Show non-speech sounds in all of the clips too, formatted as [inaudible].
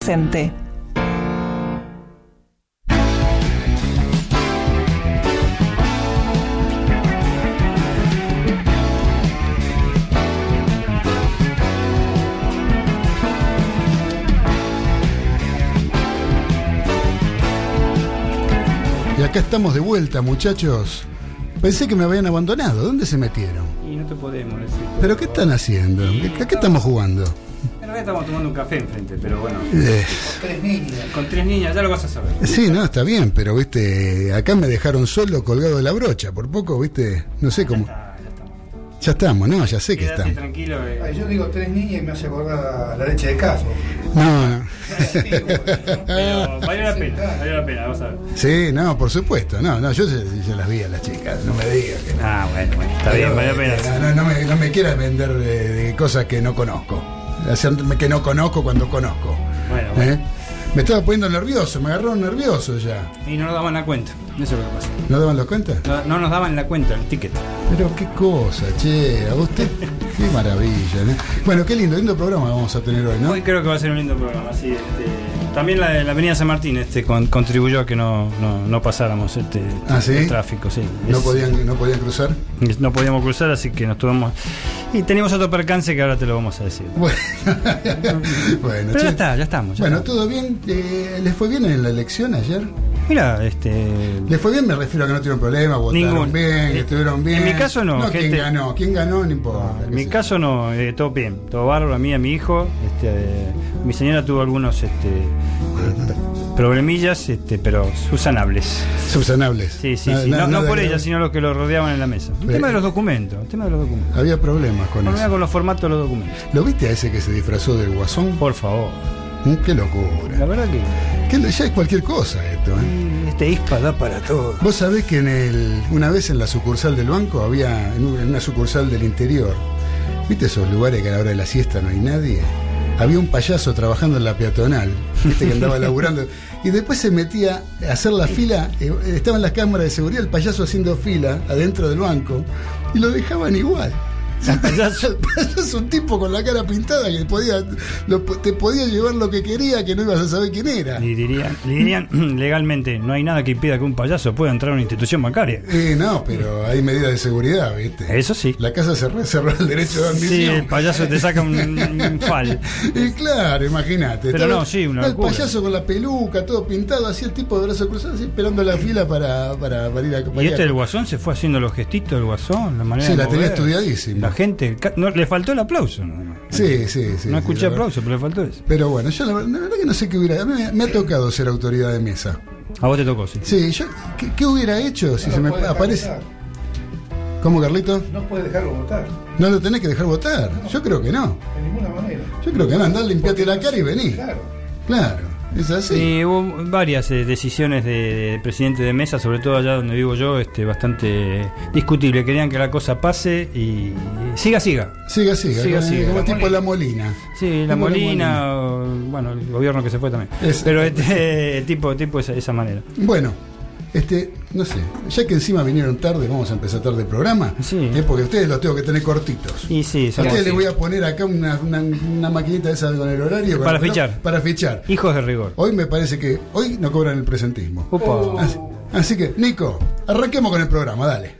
presente. Y acá estamos de vuelta, muchachos. Pensé que me habían abandonado. ¿Dónde se metieron? Y no te podemos decir. ¿Pero qué están haciendo? ¿A qué estamos jugando? Realidad estamos tomando un café enfrente, pero bueno. Eh, Tres niñas. Con tres niñas, ya lo vas a saber. sí, no, está bien, pero viste, acá me dejaron solo colgado de la brocha. Por poco, viste, no sé cómo. Ah, ya estamos. Ya estamos, ¿no? Ya sé que estamos. tranquilo. eh. Ay, yo digo tres niñas y me hace acordar la leche de caso. No, no. Pero valió la [laughs] pena, valió la pena, vas a ver. Sí, no, por supuesto. No, no, yo se, se las vi a las chicas. No me digas que no. Ah, bueno, bueno, está bien, valió la Pero, pena. No, no, no me, no me quieras vender de, de cosas que no conozco. Hacerme que no conozco cuando conozco. Bueno, bueno. ¿Eh? Me estaba poniendo nervioso, me agarraron nervioso ya. Y no nos daban la cuenta, eso es lo que pasa. ¿No daban la cuenta? No, no nos daban la cuenta, el ticket. Pero qué cosa, che, a usted, [laughs] qué maravilla, ¿no? Bueno, qué lindo, lindo programa vamos a tener hoy, ¿no? Hoy creo que va a ser un lindo programa, sí. Este, también la, la Avenida San Martín este, con- contribuyó a que no, no, no pasáramos este, ¿Ah, sí? el tráfico, sí. No Es- podían, no podían cruzar. no podíamos cruzar, así que nos tuvimos. Y teníamos otro percance que ahora te lo vamos a decir. Bueno, [laughs] bueno, Pero ya está, ya estamos. ya Bueno, estamos. ¿todo bien? Eh, ¿Les fue bien en la elección ayer? Mira, este. ¿Les fue bien? Me refiero a que no tuvieron problema, votaron Ningún. bien, que Eh, estuvieron bien. en mi caso no, No, ¿quién ganó? ¿Quién ganó? No importa. En qué mi caso no, eh, todo bien, todo bárbaro, a mí, a mi hijo. Este, eh, mi señora tuvo algunos este, eh, problemillas, este, pero subsanables. Subsanables. Sí, sí, Nada- sí. No, nada- no nada por ella, sino los que lo rodeaban en la mesa. El Ve- tema de los documentos, el tema de los documentos. Había problemas con Problema eso. con los formatos de los documentos. ¿Lo viste a ese que se disfrazó del guasón? Por favor. Mm, Qué La locura. verdad que Que ya es cualquier cosa esto, ¿eh? Este ISPA para todo. Vos sabés que en el, una vez en la sucursal del banco había, en una sucursal del interior, ¿viste esos lugares que a la hora de la siesta no hay nadie? Había un payaso trabajando en la peatonal, ¿viste que andaba laburando? Y después se metía a hacer la fila, eh, estaban las cámaras de seguridad, el payaso haciendo fila adentro del banco, y lo dejaban igual. El payaso, el payaso, un tipo con la cara pintada que podía, lo- te podía llevar lo que quería, que no ibas a saber quién era. Y dirían, le dirían [clears throat] legalmente, no hay nada que impida que un payaso pueda entrar a una institución bancaria. Eh, no, pero hay medidas de seguridad, ¿viste? Eso sí. La casa se reservó el derecho de Sí, admisión. el payaso te saca un, un [laughs] fal. Y claro, imagínate. Pero no, sí, una El locura. payaso con la peluca, todo pintado, así el tipo de brazo cruzado, así esperando la fila para, para, para ir a para Y este del guasón se fue haciendo los gestitos del guasón, la manera Sí, de la tenía mover. estudiadísima. La gente, no, le faltó el aplauso. Sí, sí, sí. No sí, escuché verdad. aplauso, pero le faltó eso. Pero bueno, yo la, ver- la verdad que no sé qué hubiera. A mí me, me ha tocado ser autoridad de mesa. A vos te tocó, sí. Sí, yo. ¿Qué, qué hubiera hecho si No se me dejar aparece? votar. ¿Cómo, Carlito? No puede dejarlo votar. ¿No lo tenés que dejar votar? Yo creo que no. De ninguna manera. Yo creo que no. Andá, limpiate la cara y vení. Claro. Claro, es así. Sí, hubo varias eh, decisiones de, de presidente de mesa, sobre todo allá donde vivo yo, este, bastante discutible. Querían que la cosa pase y siga, siga. Siga, siga, Siga, como, siga. como La tipo Molina. la Molina. Sí, la Molina, o, bueno, el gobierno que se fue también. Es- Pero este [laughs] tipo, tipo esa, esa manera. Bueno, este, no sé, ya que encima vinieron tarde, vamos a empezar tarde el programa. Sí. Es porque ustedes los tengo que tener cortitos. Y sí, A ustedes les voy a poner acá una, una, una maquinita esa con el horario. Para el fichar. Para fichar. hijos de rigor. Hoy me parece que hoy no cobran el presentismo. Así que, Nico, arranquemos con el programa, dale.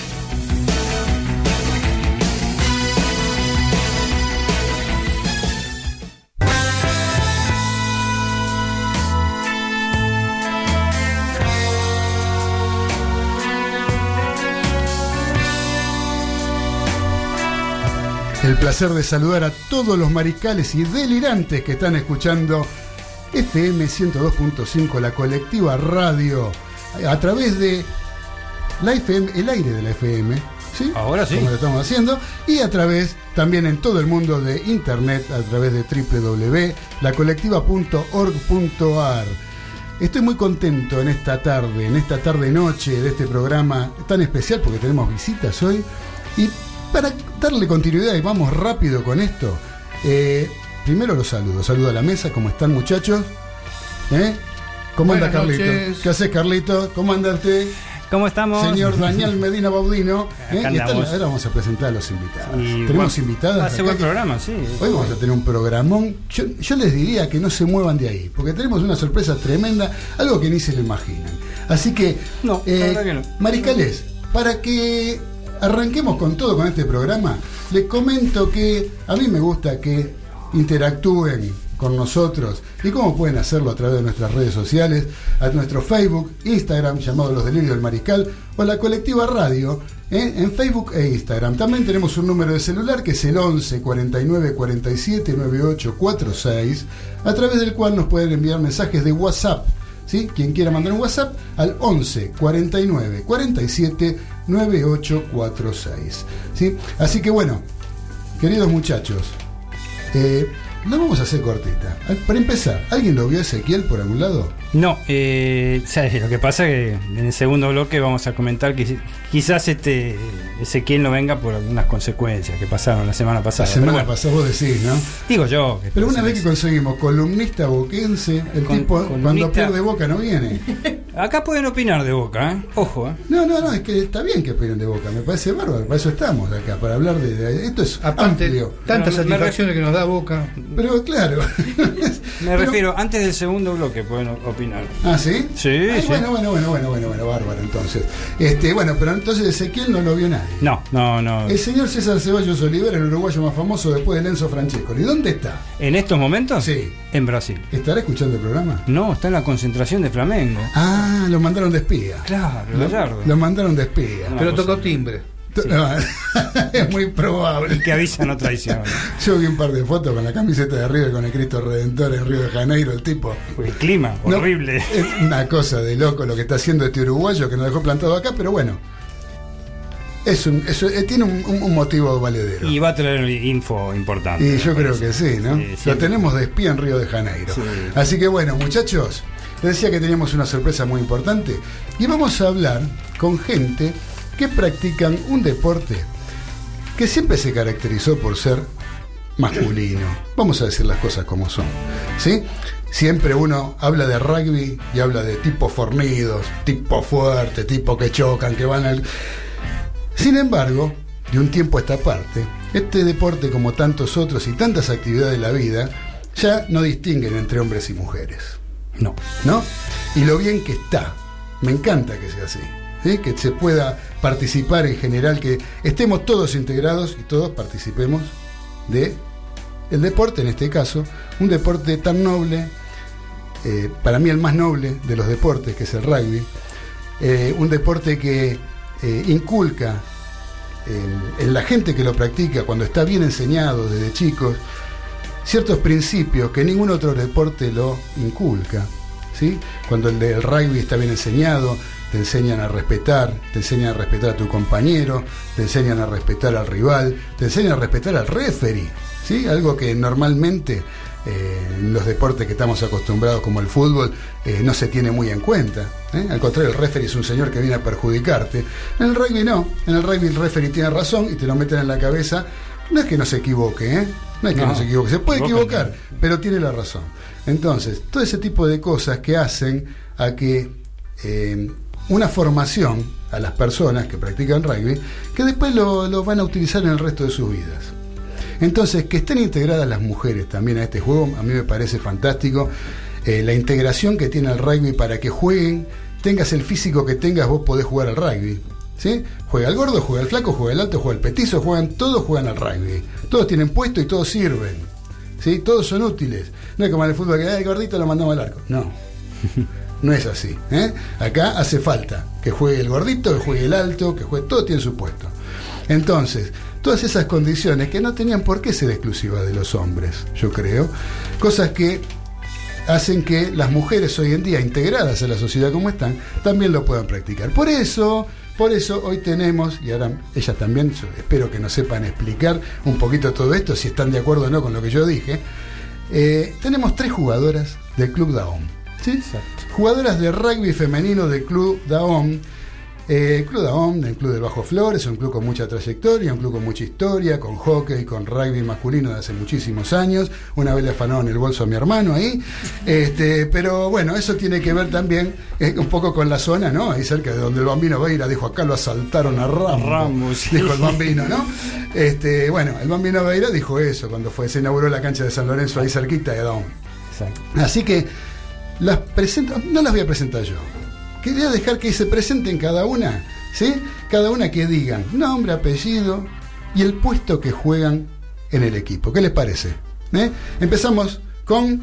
El placer de saludar a todos los mariscales y delirantes que están escuchando FM 102.5, la colectiva radio, a través de la FM, el aire de la FM, ¿sí? Ahora sí. Como lo estamos haciendo, y a través también en todo el mundo de internet, a través de www.lacolectiva.org.ar. Estoy muy contento en esta tarde, en esta tarde-noche de este programa tan especial porque tenemos visitas hoy. Y para darle continuidad y vamos rápido con esto, eh, primero los saludo. Saludo a la mesa, ¿cómo están muchachos? ¿Eh? ¿Cómo anda Carlito? noches. ¿Qué haces Carlito? ¿Cómo anda usted? ¿Cómo estamos? Señor Daniel Medina Baudino. [laughs] ¿eh? Y ahora vamos a presentar a los invitados. Y, Tenemos bueno, invitadas. Hace buen programa, sí. Hoy vamos a tener un programón. Yo, yo les diría que no se muevan de ahí, porque tenemos una sorpresa tremenda, algo que ni se lo imaginan. Así que, No, la verdad que no. Mariscales, para que arranquemos con todo con este programa, les comento que a mí me gusta que interactúen con nosotros y cómo pueden hacerlo a través de nuestras redes sociales, a nuestro Facebook, Instagram llamado Los Delirios del Mariscal o la colectiva radio ¿eh? en Facebook e Instagram. También tenemos un número de celular que es el 11 49 47 98 46 a través del cual nos pueden enviar mensajes de WhatsApp. ¿Sí? Quien quiera mandar un WhatsApp al 11 49 47 9846. ¿sí? Así que bueno, queridos muchachos, eh, lo vamos a hacer cortita. Para empezar, ¿alguien lo vio Ezequiel por algún lado? No, eh, ¿sabes? Lo que pasa es que en el segundo bloque vamos a comentar que quizás este Ezequiel no venga por algunas consecuencias que pasaron la semana La pasada. semana Pero bueno, pasada vos decís, ¿no? Digo yo. Pero una vez que conseguimos columnista boquense, el Con- tipo cuando columnista- pierde boca no viene. [laughs] Acá pueden opinar de Boca, ¿eh? Ojo, ¿eh? No, no, no, es que está bien que opinen de boca, me parece bárbaro, para eso estamos acá, para hablar de, de- esto es Aparte, amplio. tantas satisfacciones que nos da Boca. Pero claro. [laughs] Me Pero- refiero, antes del segundo bloque pueden opinar. Ah, ¿sí? Sí, Ay, sí. Bueno, bueno, bueno, bueno, bueno, bueno, bárbaro entonces. Este, bueno, pero entonces Ezequiel no lo vio nadie. No, no, no. El señor César Ceballos Olivera, el uruguayo más famoso después de Lenzo Francesco. ¿Y dónde está? ¿En estos momentos? Sí. En Brasil. ¿Estará escuchando el programa? No, está en la concentración de Flamengo. Ah, lo mandaron de espía. Claro, Lo, Gallardo. lo mandaron de espía. No. Pero pues- tocó timbre. [laughs] Es muy probable. El que avisa no traiciona. [laughs] Yo vi un par de fotos con la camiseta de River con el Cristo Redentor en Río de Janeiro, el tipo. El clima, No, horrible. es una cosa de loco lo que está haciendo este uruguayo que nos dejó plantado acá, pero bueno. Es un, es- eh, tiene un, motivo valedero. Y va a traer info importante. Y yo creo que sí, ¿no? Sí, Lo tenemos de espía en Río de Janeiro. Sí. Así que bueno, muchachos, les decía que teníamos una sorpresa muy importante. Y vamos a hablar con gente que practican un deporte que siempre se caracterizó por ser masculino. Vamos a decir las cosas como son. ¿Sí? Siempre uno habla de rugby y habla de tipos fornidos, tipo fuerte, tipo que chocan, que van al. Sin embargo, de un tiempo a esta parte, este deporte, como tantos otros y tantas actividades de la vida, ya no distinguen entre hombres y mujeres. No. ¿No? Y lo bien que está. Me encanta que sea así. ¿sí? Que se pueda participar en general, que estemos todos integrados y todos participemos de el deporte, en este caso, un deporte tan noble, eh, para mí el más noble de los deportes, que es el rugby, eh, un deporte que eh, inculca en, la gente que lo practica, cuando está bien enseñado desde chicos, ciertos principios que ningún otro deporte lo inculca. ¿sí? Cuando el del rugby está bien enseñado, te enseñan a respetar, te enseñan a respetar a tu compañero, te enseñan a respetar al rival, te enseñan a respetar al referee, ¿sí? Algo que normalmente eh, en los deportes que estamos acostumbrados como el fútbol eh, no se tiene muy en cuenta. ¿eh? Al contrario, el referee es un señor que viene a perjudicarte. En el rugby no, en el rugby el referee tiene razón y te lo meten en la cabeza. No es que no se equivoque, ¿eh? No es que no, No, se equivoque, se puede equivoca, equivocar, pero tiene la razón. Entonces, todo ese tipo de cosas que hacen a que una formación a las personas que practican rugby, que después lo, lo van a utilizar en el resto de sus vidas. Entonces, que estén integradas las mujeres también a este juego, a mí me parece fantástico. Eh, la integración que tiene el rugby para que jueguen, tengas el físico que tengas, vos podés jugar al rugby. ¿sí? Juega el gordo, juega el flaco, juega el alto, juega el petizo, juegan, todos juegan al rugby. Todos tienen puesto y todos sirven. ¿sí? Todos son útiles. No es como en el fútbol que "Ah, el gordito lo mandamos al arco. No. [laughs] No es así. ¿eh? Acá hace falta que juegue el gordito, que juegue el alto, que juegue. Todo tiene su puesto. Entonces, todas esas condiciones que no tenían por qué ser exclusivas de los hombres, yo creo, cosas que hacen que las mujeres hoy en día, integradas a la sociedad como están, también lo puedan practicar. Por eso, por eso hoy tenemos, y ahora ellas también, espero que nos sepan explicar un poquito todo esto, si están de acuerdo o no con lo que yo dije, eh, tenemos tres jugadoras del Club Daom. ¿sí? Jugadoras de rugby femenino del Club Daom. Eh, el Club Daom, el Club del Bajo Flores, un club con mucha trayectoria, un club con mucha historia, con hockey, con rugby masculino de hace muchísimos años. Una vez le afanaron el bolso a mi hermano ahí. Este, pero bueno, eso tiene que ver también eh, un poco con la zona, ¿no? Ahí cerca de donde el bambino Beira dijo, acá lo asaltaron a Rambo. Sí. Dijo el bambino, ¿no? Este, bueno, el bambino Beira dijo eso cuando fue, se inauguró la cancha de San Lorenzo ahí cerquita de Daom. Exacto. Así que las presento, no las voy a presentar yo. Quería dejar que se presenten cada una, ¿sí? Cada una que digan nombre, apellido y el puesto que juegan en el equipo. ¿Qué les parece? ¿Eh? Empezamos con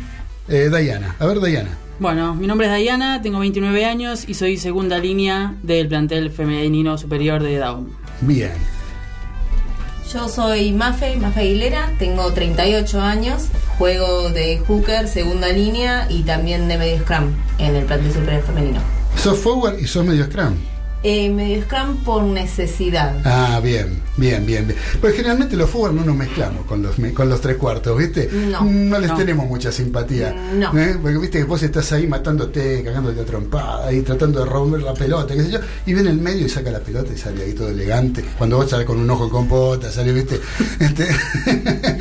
eh, Dayana. A ver, Dayana. Bueno, mi nombre es Dayana, tengo 29 años y soy segunda línea del plantel femenino superior de Daum. Bien. Yo soy Mafe, Mafe Aguilera, tengo 38 años, juego de hooker, segunda línea y también de medio scrum en el plantel superior femenino. Sos forward y sos medio scrum. Eh, medio scrum por necesidad. Ah, bien, bien, bien, bien. Pues generalmente los forward no nos mezclamos con los, con los tres cuartos, ¿viste? No. les No. tenemos mucha simpatía. No. ¿eh? Porque viste que vos estás ahí matándote, cagándote a trompada y tratando de romper la pelota, qué sé yo, y viene el medio y saca la pelota y sale ahí todo elegante. Cuando vos sales con un ojo en compota, sale, ¿viste? [laughs] Este,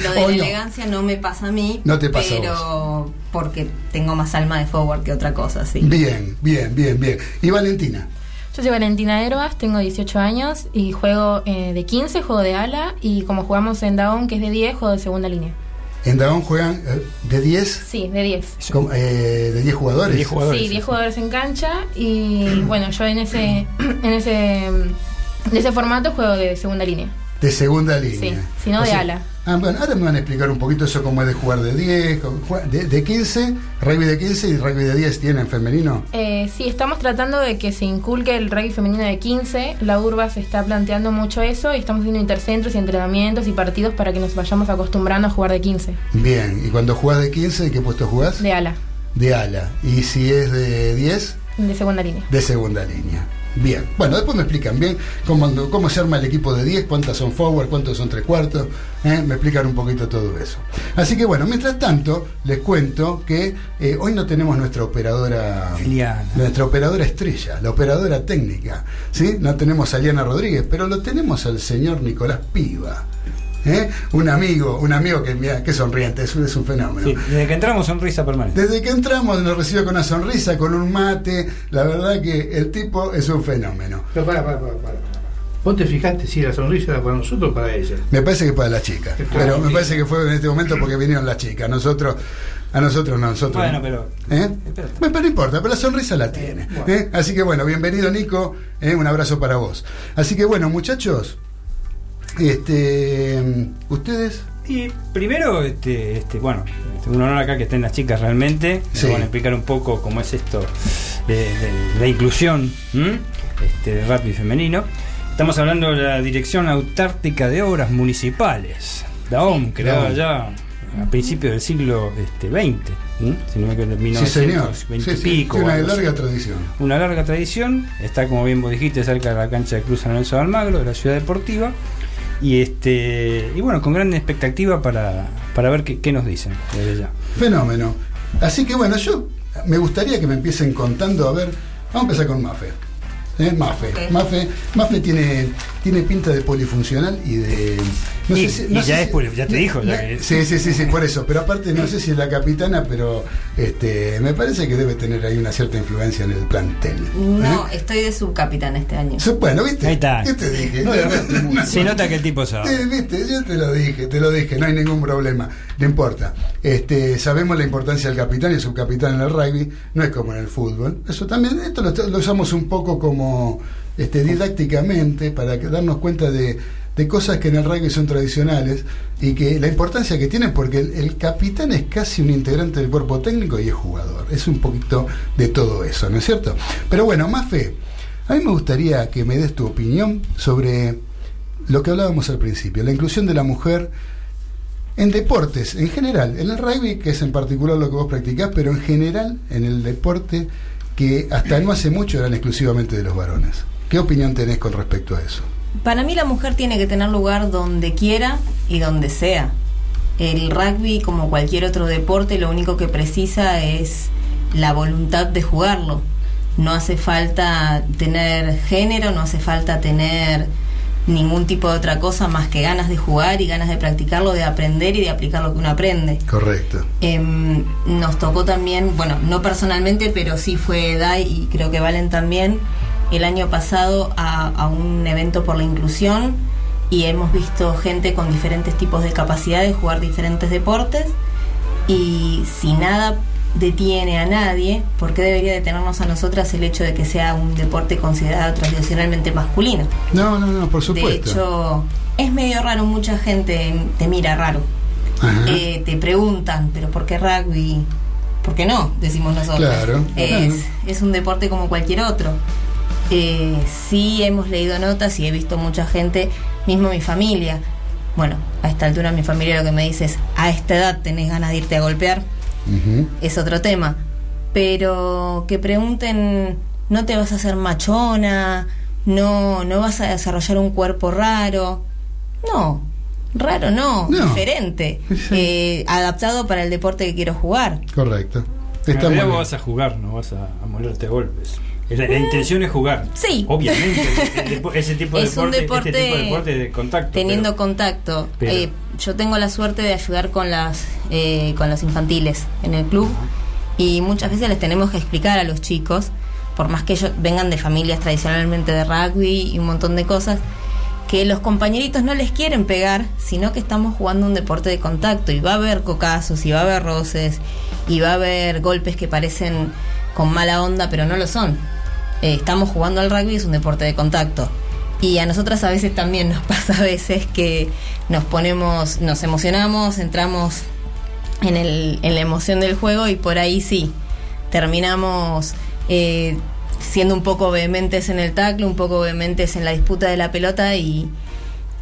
Lo de [laughs] la no. elegancia no me pasa a mí, No te pasa a pero porque tengo más alma de forward que otra cosa, sí. Bien, bien, bien, bien. Y Valentina. Yo soy Valentina Herbas, tengo 18 años y juego eh, de 15, juego de ala y como jugamos en Daon, que es de 10, juego de segunda línea. En Dagón juegan eh, de 10, Sí, de 10. com- eh, de 10 jugadores. De 10 jugadores. Sí, 10 jugadores en cancha y bueno, yo en ese [clears throat] en ese en ese formato juego de segunda línea. De segunda línea. Sí, si no O de ala. Ah, bueno, ahora me van a explicar un poquito eso cómo es de jugar de 10, cómo juega- de, de 15, rugby de 15 y rugby de 10 tienen femenino. Eh, sí, estamos tratando de que se inculque el rugby femenino de 15. La urba se está planteando mucho eso y estamos haciendo intercentros y entrenamientos y partidos para que nos vayamos acostumbrando a jugar de 15, Bien, y cuando jugás de 15, ¿qué puesto jugás? de ala, De ala. Y si es de 10, de segunda línea. de segunda línea. Bien, bueno, después me explican bien cómo, cómo se arma el equipo de 10, cuántas son forward, cuántos son tres cuartos, ¿eh? me explican un poquito todo eso. Así que bueno, mientras tanto, les cuento que eh, hoy no tenemos nuestra operadora, Eliana. nuestra operadora estrella, la operadora técnica, ¿sí? No tenemos a Liana Rodríguez, pero lo tenemos al señor Nicolás Piva. ¿Eh? Un amigo, un amigo que, mira, qué sonriente, es un, es un fenómeno. Sí, desde que entramos sonrisa permanente. Desde que entramos nos recibe con una sonrisa, con un mate. La verdad que el tipo es un fenómeno. Pero para, para, para, para. ¿Vos te fijaste si la sonrisa era para nosotros o para ella? Me parece que para la chica. Pero me parece que fue en este momento porque vinieron las chicas. Nosotros, a nosotros no, nosotros. Bueno, pero- ¿Eh? Bueno, pero no importa, pero la sonrisa la tiene. Bueno. ¿eh? Así que bueno, bienvenido Nico. ¿eh? Un abrazo para vos. Así que bueno, muchachos. Este. ¿Ustedes? Y primero, este, este, bueno, este, un honor acá que estén las chicas realmente. Sí. van a explicar un poco cómo es esto de, de la inclusión ¿m? este, de rugby femenino. Estamos hablando de la Dirección Autártica de Obras Municipales, DAOM, creada DAOM. ya a principios del siglo este, XX, ¿m? si no me equivoco, Sí, señor. 1920 Sí, sí, pico. una larga tradición. Una larga tradición, está como bien vos dijiste, cerca de la cancha de Cruz San Lorenzo de Almagro, de la ciudad deportiva. Y este y bueno, con gran expectativa para, para ver qué, qué nos dicen desde ya. Fenómeno. Así que bueno, yo me gustaría que me empiecen contando, a ver, vamos a empezar con Mafe. ¿Eh? Mafe. Mafe, Mafe tiene, tiene pinta de polifuncional y de. No Y- sé si- y no sé ya si- es ya te dijo, ya que- Sí, sí, sí, sí, por eso. Pero aparte, no sé si es la capitana, pero este, me parece que debe tener ahí una cierta influencia en el plantel. No, ¿Eh? estoy de subcapitán este año. So- Bueno, ¿viste? Ahí está. ¿Qué te dije? Se nota que el tipo sabe. Sí, viste, yo te lo dije, te lo dije, no hay ningún problema, no importa. Este, sabemos la importancia del capitán y el subcapitán en el rugby, no es como en el fútbol. Eso también, esto lo, lo usamos un poco como este, didácticamente para que- darnos cuenta de, de cosas que en el rugby son tradicionales y que la importancia que tienen porque el, capitán es casi un integrante del cuerpo técnico y es jugador. Es un poquito de todo eso, ¿no es cierto? Pero bueno, más fe. A mí me gustaría que me des tu opinión sobre lo que hablábamos al principio, la inclusión de la mujer en deportes, en general, en el rugby, que es en particular lo que vos practicás, pero en general en el deporte que hasta no hace mucho eran exclusivamente de los varones. ¿Qué opinión tenés con respecto a eso? Para mí la mujer tiene que tener lugar donde quiera y donde sea. El rugby, como cualquier otro deporte, lo único que precisa es la voluntad de jugarlo. No hace falta tener género, no hace falta tener ningún tipo de otra cosa más que ganas de jugar y ganas de practicarlo, de aprender y de aplicar lo que uno aprende. Correcto. Em, nos tocó también, bueno, no personalmente, pero sí fue Dai y creo que Valen también, el año pasado a, a un evento por la inclusión y hemos visto gente con diferentes tipos de capacidades jugar diferentes deportes y si nada detiene a nadie, ¿por qué debería detenernos a nosotras el hecho de que sea un deporte considerado tradicionalmente masculino? No, no, no, por De supuesto. hecho, es medio raro, mucha gente te mira raro. Eh, te preguntan, pero ¿por qué rugby? ¿Por qué no? Decimos nosotros. Claro, Es, claro. es un deporte como cualquier otro. Eh, sí hemos leído notas y he visto mucha gente, mismo mi familia. Bueno, a esta altura mi familia lo que me dice es, a esta edad tenés ganas de irte a golpear, es otro tema. Pero que pregunten, no te vas a hacer machona, no, no vas a desarrollar un cuerpo raro. No, raro no, No. diferente. Sí. Eh, adaptado para el deporte que quiero jugar. Correcto. Está realidad vos vas a jugar, no vas a, a molerte a golpes. La, la intención es jugar. Sí. Obviamente. [laughs] ese tipo de Es un deporte, deporte este tipo de deporte de contacto. Teniendo pero- contacto. pero- Eh, yo tengo la suerte de ayudar con las eh, con los infantiles en el club y muchas veces les tenemos que explicar a los chicos, por más que ellos vengan de familias tradicionalmente de rugby y un montón de cosas, que los compañeritos no les quieren pegar, sino que estamos jugando un deporte de contacto y va a haber cocazos y va a haber roces y va a haber golpes que parecen con mala onda pero no lo son. Eh, estamos jugando al rugby, es un deporte de contacto. Y a nosotras a veces también nos [laughs] pasa a veces que nos ponemos, nos emocionamos, entramos en, el, en la emoción del juego y por ahí sí, terminamos eh, siendo un poco vehementes en el tackle, un poco vehementes en la disputa de la pelota y,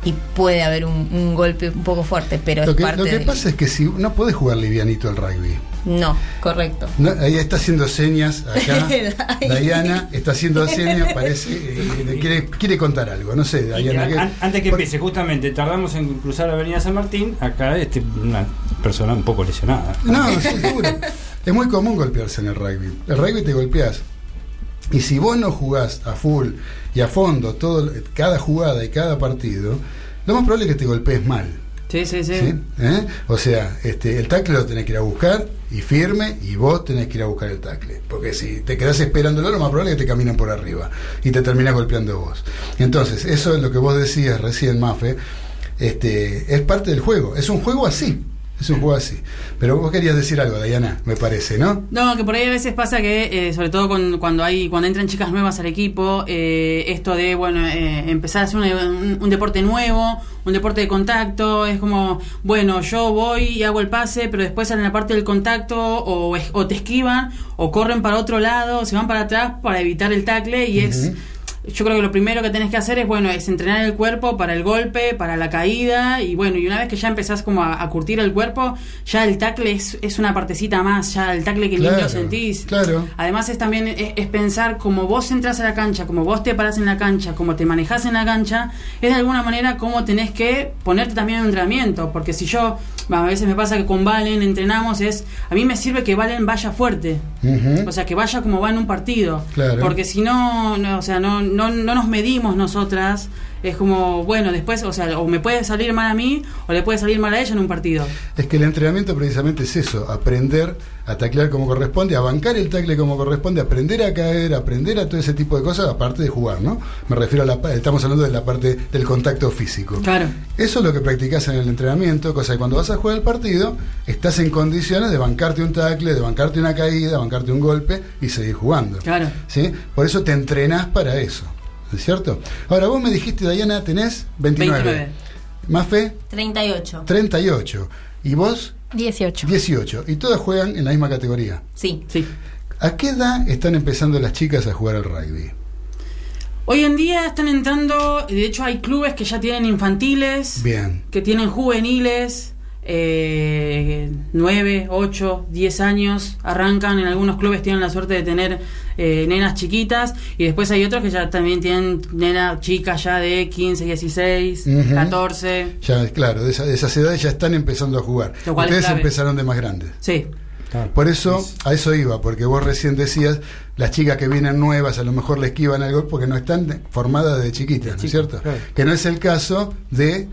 y puede haber un, un golpe un poco fuerte, pero Lo es que, parte lo que pasa es que si no podés jugar livianito al rugby. No, correcto. No, ahí está haciendo señas acá. [laughs] Diana está haciendo señas, parece. eh, quiere, quiere contar algo. No sé, Diana. an- ¿qué- an- antes que por- empiece, justamente tardamos en cruzar la avenida San Martín, acá este, una persona un poco lesionada. No, seguro. Es muy común golpearse en el rugby. El rugby te golpeas. Y si vos no jugás a full y a fondo todo, cada jugada y cada partido, lo más probable es que te golpees mal. Sí, sí, sí. ¿sí? ¿Eh? O sea, este, el tackle lo tenés que ir a buscar y firme y vos tenés que ir a buscar el tackle. Porque si te quedás esperándolo, lo más probable es que te caminan por arriba y te terminas golpeando vos. Entonces, eso es lo que vos decías recién, Mafe. Este, es parte del juego. Es un juego así. Es un juego así. Pero vos querías decir algo, Diana, me parece, ¿no? No, que por ahí a veces pasa que, eh, sobre todo con- cuando hay cuando entran chicas nuevas al equipo, eh, esto de bueno eh, empezar a hacer un, un- un deporte nuevo, un deporte de contacto, es como, bueno, yo voy y hago el pase, pero después en la parte del contacto o, es- o te esquivan o corren para otro lado, se van para atrás para evitar el tackle y es Ujú. Yo creo que lo primero que tenés que hacer es, bueno, es entrenar el cuerpo para el golpe, para la caída, y bueno, y una vez que ya empezás como a, a curtir el cuerpo, ya el tackle es, es una partecita más, ya el tackle que Claro, lo sentís. claro. Además es también es, es pensar como vos entras a la cancha, como vos te parás en la cancha, como te manejás en la cancha, es de alguna manera como tenés que ponerte también en entrenamiento, porque si yo, a veces me pasa que con Valen entrenamos, es, a mí me sirve que Valen vaya fuerte, o sea, que vaya como va en un partido. Claro. Porque si no, no, o sea, no, no, no nos medimos nosotras, es como, bueno, después, o sea, o me puede salir mal a mí o le puede salir mal a ella en un partido. Es que el entrenamiento precisamente es eso, aprender a taclear como corresponde, a bancar el tackle como corresponde, aprender a caer, aprender a todo ese tipo de cosas, aparte de jugar, ¿no? Me refiero a la estamos hablando de la parte del contacto físico. Claro. Eso es lo que practicás en el entrenamiento, cosa que cuando vas a jugar el partido, estás en condiciones de bancarte un tackle, de bancarte una caída, bancarte un golpe y seguir jugando. Claro. ¿Sí? Por eso te entrenás para eso. ¿Es cierto? Ahora, vos me dijiste, Diana, tenés 29. 29. Mafe, 38. 38. Y vos, 18. 18. Y todas juegan en la misma categoría. Sí. Sí. ¿A qué edad están empezando las chicas a jugar al rugby? Hoy en día están entrando, de hecho hay clubes que ya tienen infantiles, Bien. que tienen juveniles, eh, 9, 8, 10 años, arrancan, en algunos clubes tienen la suerte de tener eh, nenas chiquitas y después hay otros que ya también tienen nenas chicas ya de 15, 16, Ujú. 14. Ya, claro, de, esa- de esas edades ya están empezando a jugar. Ustedes empezaron de más grandes. Sí, Por eso, a eso iba, porque vos recién decías, las chicas que vienen nuevas a lo mejor le esquivan al gol porque no están formadas de chiquitas, ¿no es cierto? claro. Que no es el caso de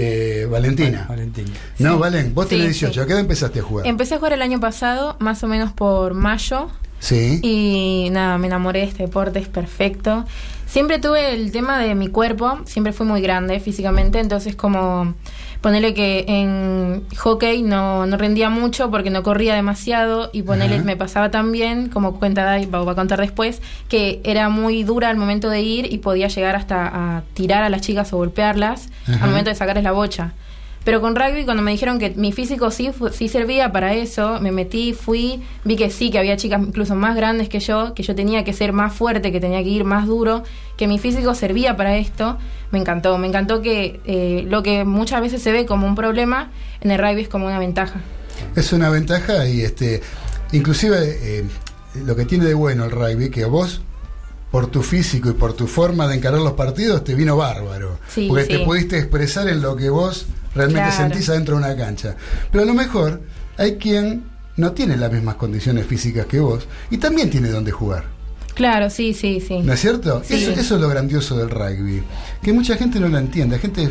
eh, Valentina. Valentina. No, Sí. Valen, vos tenés Sí, 18, sí. ¿a qué edad empezaste a jugar? Empecé a jugar el año pasado, más o menos por mayo, sí. y nada, me enamoré de este deporte, es perfecto. Siempre tuve el tema de mi cuerpo, siempre fui muy grande físicamente, entonces como ponerle que en hockey no, no rendía mucho porque no corría demasiado y ponerle me pasaba también, como cuenta Dai, va, a contar después, que era muy dura al momento de ir y podía llegar hasta a tirar a las chicas o golpearlas al momento de sacarles la bocha. Pero con rugby, cuando me dijeron que mi físico sí, sí servía para eso, me metí, fui, vi que sí, que había chicas incluso más grandes que yo, que yo tenía que ser más fuerte, que tenía que ir más duro, que mi físico servía para esto. Me encantó, me encantó que eh, lo que muchas veces se ve como un problema, en el rugby es como una ventaja. Es una ventaja y este, inclusive eh, lo que tiene de bueno el rugby, que vos, por tu físico y por tu forma de encarar los partidos, te vino bárbaro. Sí, porque sí. te pudiste expresar en lo que vos realmente Claro. sentís adentro de una cancha. Pero a lo mejor hay quien no tiene las mismas condiciones físicas que vos y también tiene donde jugar. Claro, sí, sí, sí. ¿No es cierto? Sí. Eso, eso es lo grandioso del rugby. Que mucha gente no lo entiende. La gente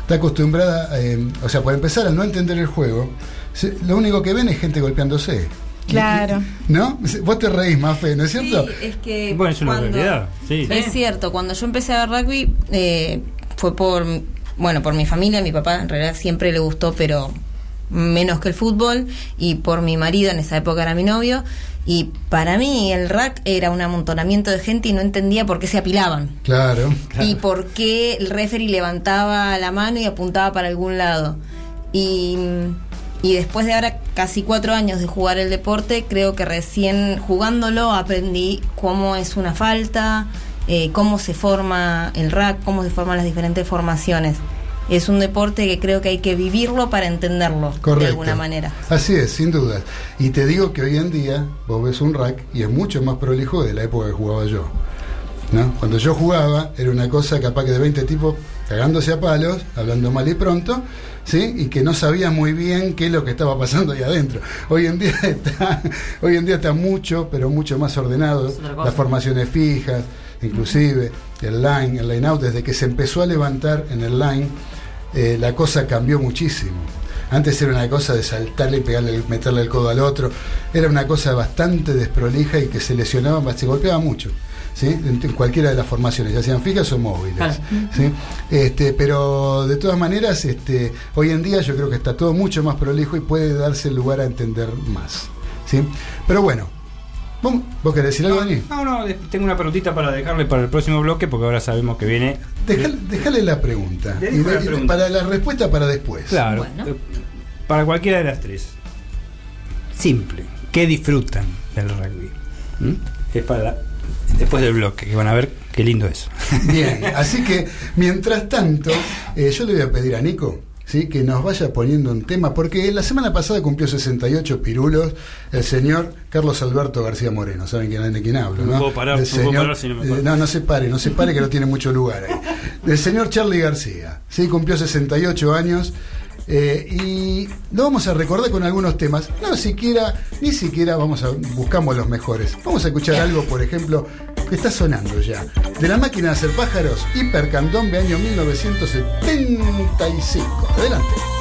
está acostumbrada, eh, o sea, por empezar, al no entender el juego, se- lo único que ven es gente golpeándose. Claro. ¿No? Vos te reís, más fe, ¿no es cierto? Sí, es que Bueno, es una cuando- realidad. Sí. Es cierto, cuando yo empecé a ver rugby eh, fue por, bueno, por mi familia, mi papá en realidad siempre le gustó, pero menos que el fútbol, y por mi marido, en esa época era mi novio, y para mí el rack era un amontonamiento de gente y no entendía por qué se apilaban. Claro. y por qué el referee levantaba la mano y apuntaba para algún lado. Y, y después de ahora casi cuatro años de jugar el deporte, creo que recién jugándolo aprendí cómo es una falta, eh, cómo se forma el rack, cómo se forman las diferentes formaciones. Es un deporte que creo que hay que vivirlo para entenderlo Correcto. de alguna manera. Así es, sin duda. Y te digo que hoy en día vos ves un rack y es mucho más prolijo de la época que jugaba yo. ¿no? Cuando yo jugaba era una cosa capaz que de 20 tipos cagándose a palos, hablando mal y pronto, ¿sí? y que no sabía muy bien qué es lo que estaba pasando ahí adentro. Hoy en día [laughs] está, hoy en día está mucho, pero mucho más ordenado, las formaciones fijas, inclusive el line, el line out, desde que se empezó a levantar en el line, eh, la cosa cambió muchísimo. Antes era una cosa de saltarle y pegarle, meterle el codo al otro. Era una cosa bastante desprolija y que se lesionaba, se golpeaba mucho. ¿sí? En, en cualquiera de las formaciones, ya sean fijas o móviles. Claro. ¿sí? Este, pero de todas maneras, este, hoy en día yo creo que está todo mucho más prolijo y puede darse lugar a entender más. ¿sí? Pero bueno, ¿vos, vos querés decir algo, Dani? No, no, tengo una preguntita para dejarle para el próximo bloque porque ahora sabemos que viene. Dejale, dejale la pregunta. Y la pregunta. para la respuesta para después. Claro, Bueno. para cualquiera de las tres. Simple. ¿Qué disfrutan del rugby? ¿Mm? Es para después del bloque, que van a ver Qué lindo eso. Bien, así que mientras tanto, eh, yo le voy a pedir a Nico ¿sí? que nos vaya poniendo un tema, porque la semana pasada cumplió 68 pirulos el señor Carlos Alberto García Moreno. ¿Saben quién, de quién hablo? No ¿no? puedo parar, Del no puedo parar si no me acuerdo. no, no se pare, no se pare que no tiene mucho lugar ahí. Del señor Charlie García. ¿sí? Cumplió 68 años. Eh, y lo vamos a recordar con algunos temas. No siquiera, ni siquiera vamos a buscamos los mejores. Vamos a escuchar algo, por ejemplo, que está sonando ya. De la máquina de hacer pájaros, Hipercandombe año 1975. Adelante.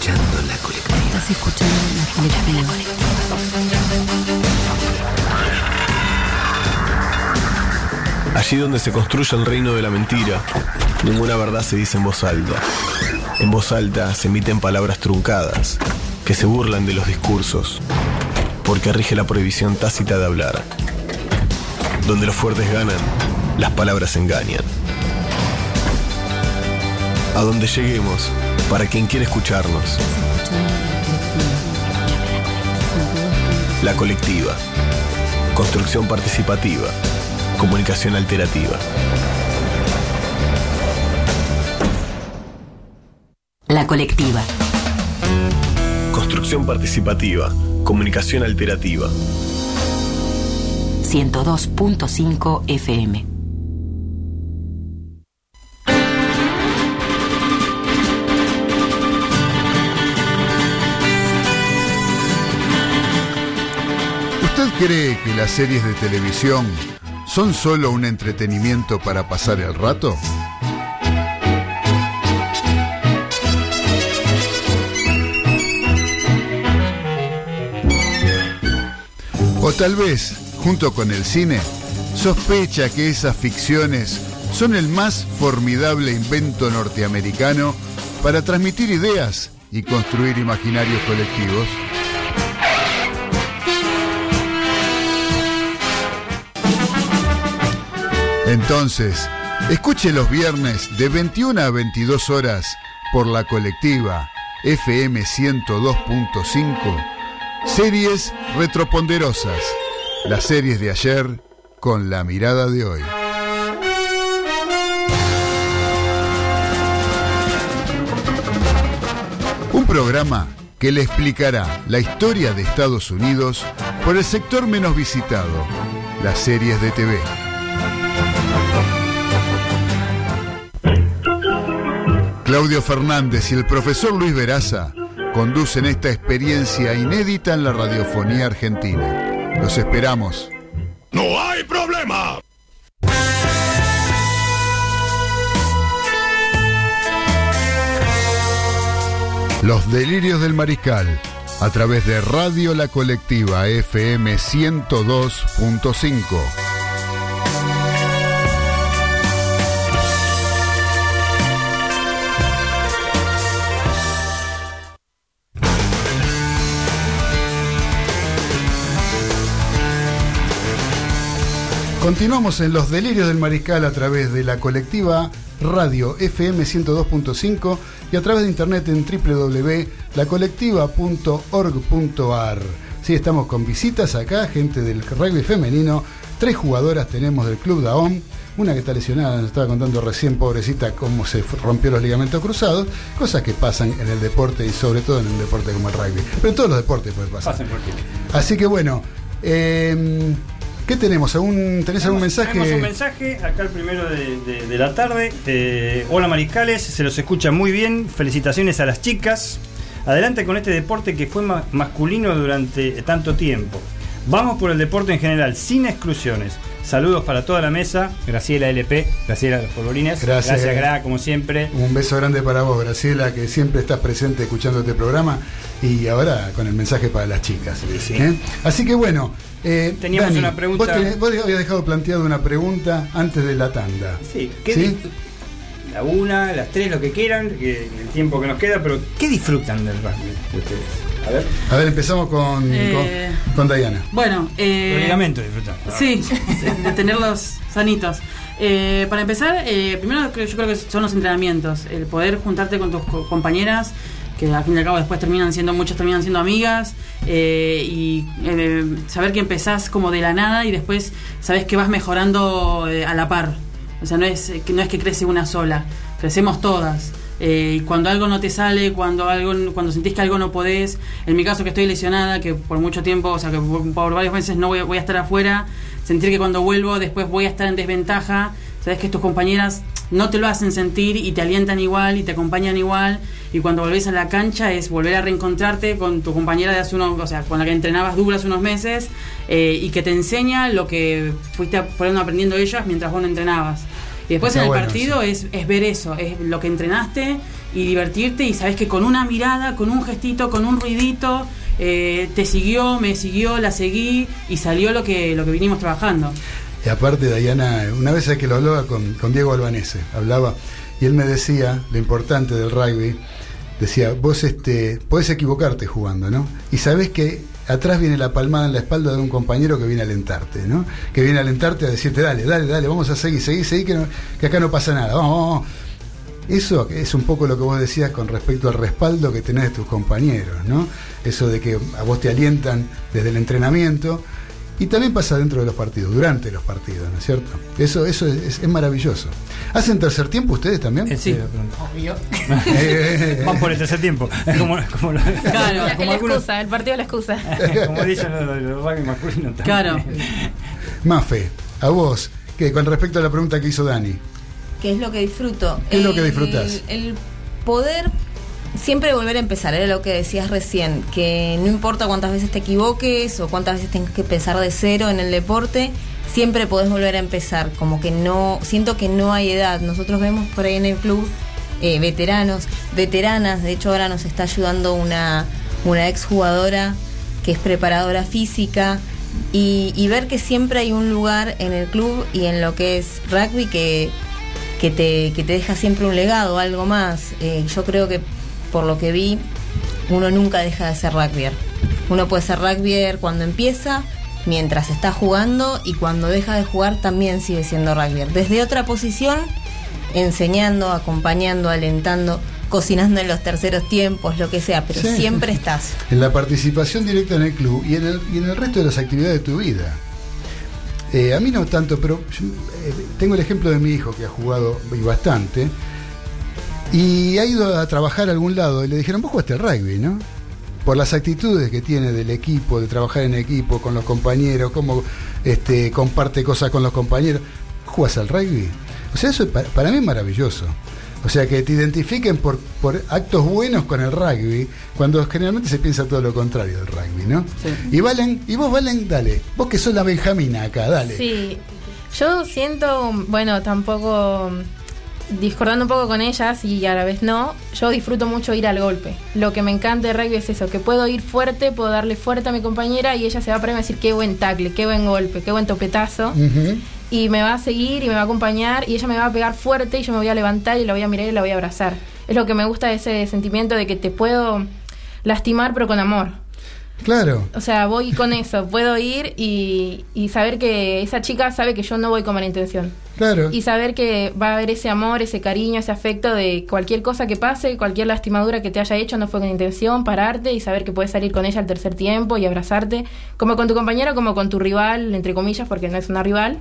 Escuchando la colectiva. Estás escuchando la colectiva. Allí donde se construye el reino de la mentira, ninguna verdad se dice en voz alta. En voz alta se emiten palabras truncadas, que se burlan de los discursos, porque rige la prohibición tácita de hablar. Donde los fuertes ganan, las palabras engañan. A donde lleguemos, para quien quiere escucharnos. La colectiva. Construcción participativa. Comunicación alterativa. La colectiva. Construcción participativa. Comunicación alterativa. 102.5 FM. Cree que las series de televisión son solo un entretenimiento para pasar el rato? O tal vez, junto con el cine, sospecha que esas ficciones son el más formidable invento norteamericano para transmitir ideas y construir imaginarios colectivos. Entonces, escuche los viernes de 21 a 22 horas por la colectiva FM 102.5 Series retroponderosas. Las series de ayer con la mirada de hoy. Un programa que le explicará la historia de Estados Unidos por el sector menos visitado, las series de TV. Claudio Fernández y el profesor Luis Veraza conducen esta experiencia inédita en la radiofonía argentina. Los esperamos. ¡No hay problema! Los delirios del mariscal a través de Radio La Colectiva FM 102.5. Continuamos en los delirios del mariscal a través de la colectiva Radio FM 102.5 y a través de internet en www.lacolectiva.org.ar. Sí, estamos con visitas acá, gente del rugby femenino. Tres jugadoras tenemos del Club Daom. Una que está lesionada, nos estaba contando recién, pobrecita, cómo se rompió los ligamentos cruzados. Cosas que pasan en el deporte y sobre todo en un deporte como el rugby. Pero en todos los deportes puede pasar. Pasen por aquí. Así que bueno, eh, ¿qué tenemos? ¿Algún, ¿Tenés algún mensaje? Tenemos un mensaje, acá el primero de, de- de la tarde. Eh, hola Mariscales, se los escucha muy bien. Felicitaciones a las chicas. Adelante con este deporte que fue ma- masculino durante tanto tiempo. Vamos por el deporte en general, sin exclusiones. Saludos para toda la mesa. Graciela LP, Graciela de los Polvorines. Gracias. Gracias, Gra, como siempre. Un beso grande para vos, Graciela, que siempre estás presente escuchando este programa y ahora con el mensaje para las chicas. ¿eh? Así que bueno, eh, Teníamos una pregunta. Vos, tenés- vos habías dejado planteado una pregunta antes de la tanda. Sí, ¿qué ¿Sí? La una, las tres, lo que quieran, que- el tiempo que nos queda, pero ¿qué disfrutan del rugby de ustedes? A ver. A ver, empezamos con, Eh, con, con Diana. Bueno, eh, Los ligamentos disfrutan. Sí, [laughs] de tenerlos sanitos. Eh, para empezar, eh, primero yo creo que son los entrenamientos, el poder juntarte con tus co- compañeras, que al fin y al cabo después terminan siendo, muchas terminan siendo amigas, eh, y eh, saber que empezás como de la nada y después sabes que vas mejorando eh, a la par. O sea, no es, que no es que crece una sola, crecemos todas. Eh, y cuando algo no te sale, cuando algo, cuando sentís que algo no podés, en mi caso que estoy lesionada, que por mucho tiempo, o sea, que por, por varios meses no voy, voy a estar afuera, sentir que cuando vuelvo después voy a estar en desventaja, sabes que tus compañeras no te lo hacen sentir y te alientan igual y te acompañan igual y cuando volvés a la cancha es volver a reencontrarte con tu compañera de hace unos, o sea, con la que entrenabas duro hace unos meses eh, y que te enseña lo que fuiste ejemplo, aprendiendo ellas mientras vos no entrenabas. Y después Está en el bueno partido es, es ver eso, es lo que entrenaste y divertirte y sabes que con una mirada, con un gestito, con un ruidito, eh, te siguió, me siguió, la seguí y salió lo que, lo que vinimos trabajando. Y aparte, Diana, una vez que lo hablaba con, con Diego Albanese, hablaba, y él me decía lo importante del rugby. Decía, vos este, podés equivocarte jugando, ¿no? Y sabés que atrás viene la palmada en la espalda de un compañero que viene a alentarte, ¿no? Que viene a alentarte a decirte, dale, dale, dale, vamos a seguir, seguir, seguir, que, que acá no pasa nada, vamos, vamos. Eso es un poco lo que vos decías con respecto al respaldo que tenés de tus compañeros, ¿no? Eso de que a vos te alientan desde el entrenamiento y también pasa dentro de los partidos, durante los partidos, ¿no es cierto? Eso, eso es, es maravilloso. ¿Hacen tercer tiempo ustedes también? Eh, sí. Obvio. [laughs] Eh, Van por el tercer tiempo. Como, como, lo- Claro, La, como la algunos- excusa, el partido es la excusa. [laughs] como dicen los, los rugby masculinos también. Claro. Mafe, a vos, que con respecto a la pregunta que hizo Dani. que es lo que disfruto. ¿Qué es lo que El- disfrutás? El, poder siempre volver a empezar, era lo que decías recién, que no importa cuántas veces te equivoques o cuántas veces tengas que empezar de cero en el deporte, siempre podés volver a empezar, como que no, siento que no hay edad. Nosotros vemos por ahí en el club eh, veteranos, veteranas, de hecho ahora nos está ayudando una, una exjugadora que es preparadora física. Y, y ver que siempre hay un lugar en el club y en lo que es rugby que, que te, que te deja siempre un legado, algo más. Eh, yo creo que por lo que vi, uno nunca deja de ser rugbyer. Uno puede ser rugbyer cuando empieza, mientras está jugando y cuando deja de jugar también sigue siendo rugbyer. Desde otra posición, enseñando, acompañando, alentando, cocinando en los terceros tiempos, lo que sea, pero Sí. siempre estás. En la participación directa en el club y en el, y en el resto de las actividades de tu vida. Eh, a mí no tanto, pero yo, eh, tengo el ejemplo de mi hijo que ha jugado y bastante. Y ha ido a trabajar a algún lado y le dijeron, vos jugaste al rugby, ¿no? Por las actitudes que tiene del equipo, de trabajar en equipo, con los compañeros, cómo este, comparte cosas con los compañeros. ¿Jugás al rugby? O sea, eso pa- para mí es maravilloso. O sea, que te identifiquen por, por actos buenos con el rugby, cuando generalmente se piensa todo lo contrario del rugby, ¿no? Sí. Y Valen, y vos Valen, dale, vos que sos la Benjamina acá, dale. Sí, yo siento, bueno, tampoco discordando un poco con ellas y a la vez no, yo disfruto mucho ir al golpe. Lo que me encanta de rugby es eso, que puedo ir fuerte, puedo darle fuerte a mi compañera y ella se va a parar y decir qué buen tackle, qué buen golpe, qué buen topetazo. Y me va a seguir y me va a acompañar y ella me va a pegar fuerte y yo me voy a levantar y la voy a mirar y la voy a abrazar. Es lo que me gusta de ese sentimiento de que te puedo lastimar pero con amor. Claro. O sea, voy con eso, puedo ir y, y saber que esa chica sabe que yo no voy con mala intención. Claro. Y saber que va a haber ese amor, ese cariño, ese afecto de cualquier cosa que pase, cualquier lastimadura que te haya hecho no fue con intención, pararte y saber que puedes salir con ella al tercer tiempo y abrazarte, como con tu compañero, como con tu rival, entre comillas, porque no es una rival.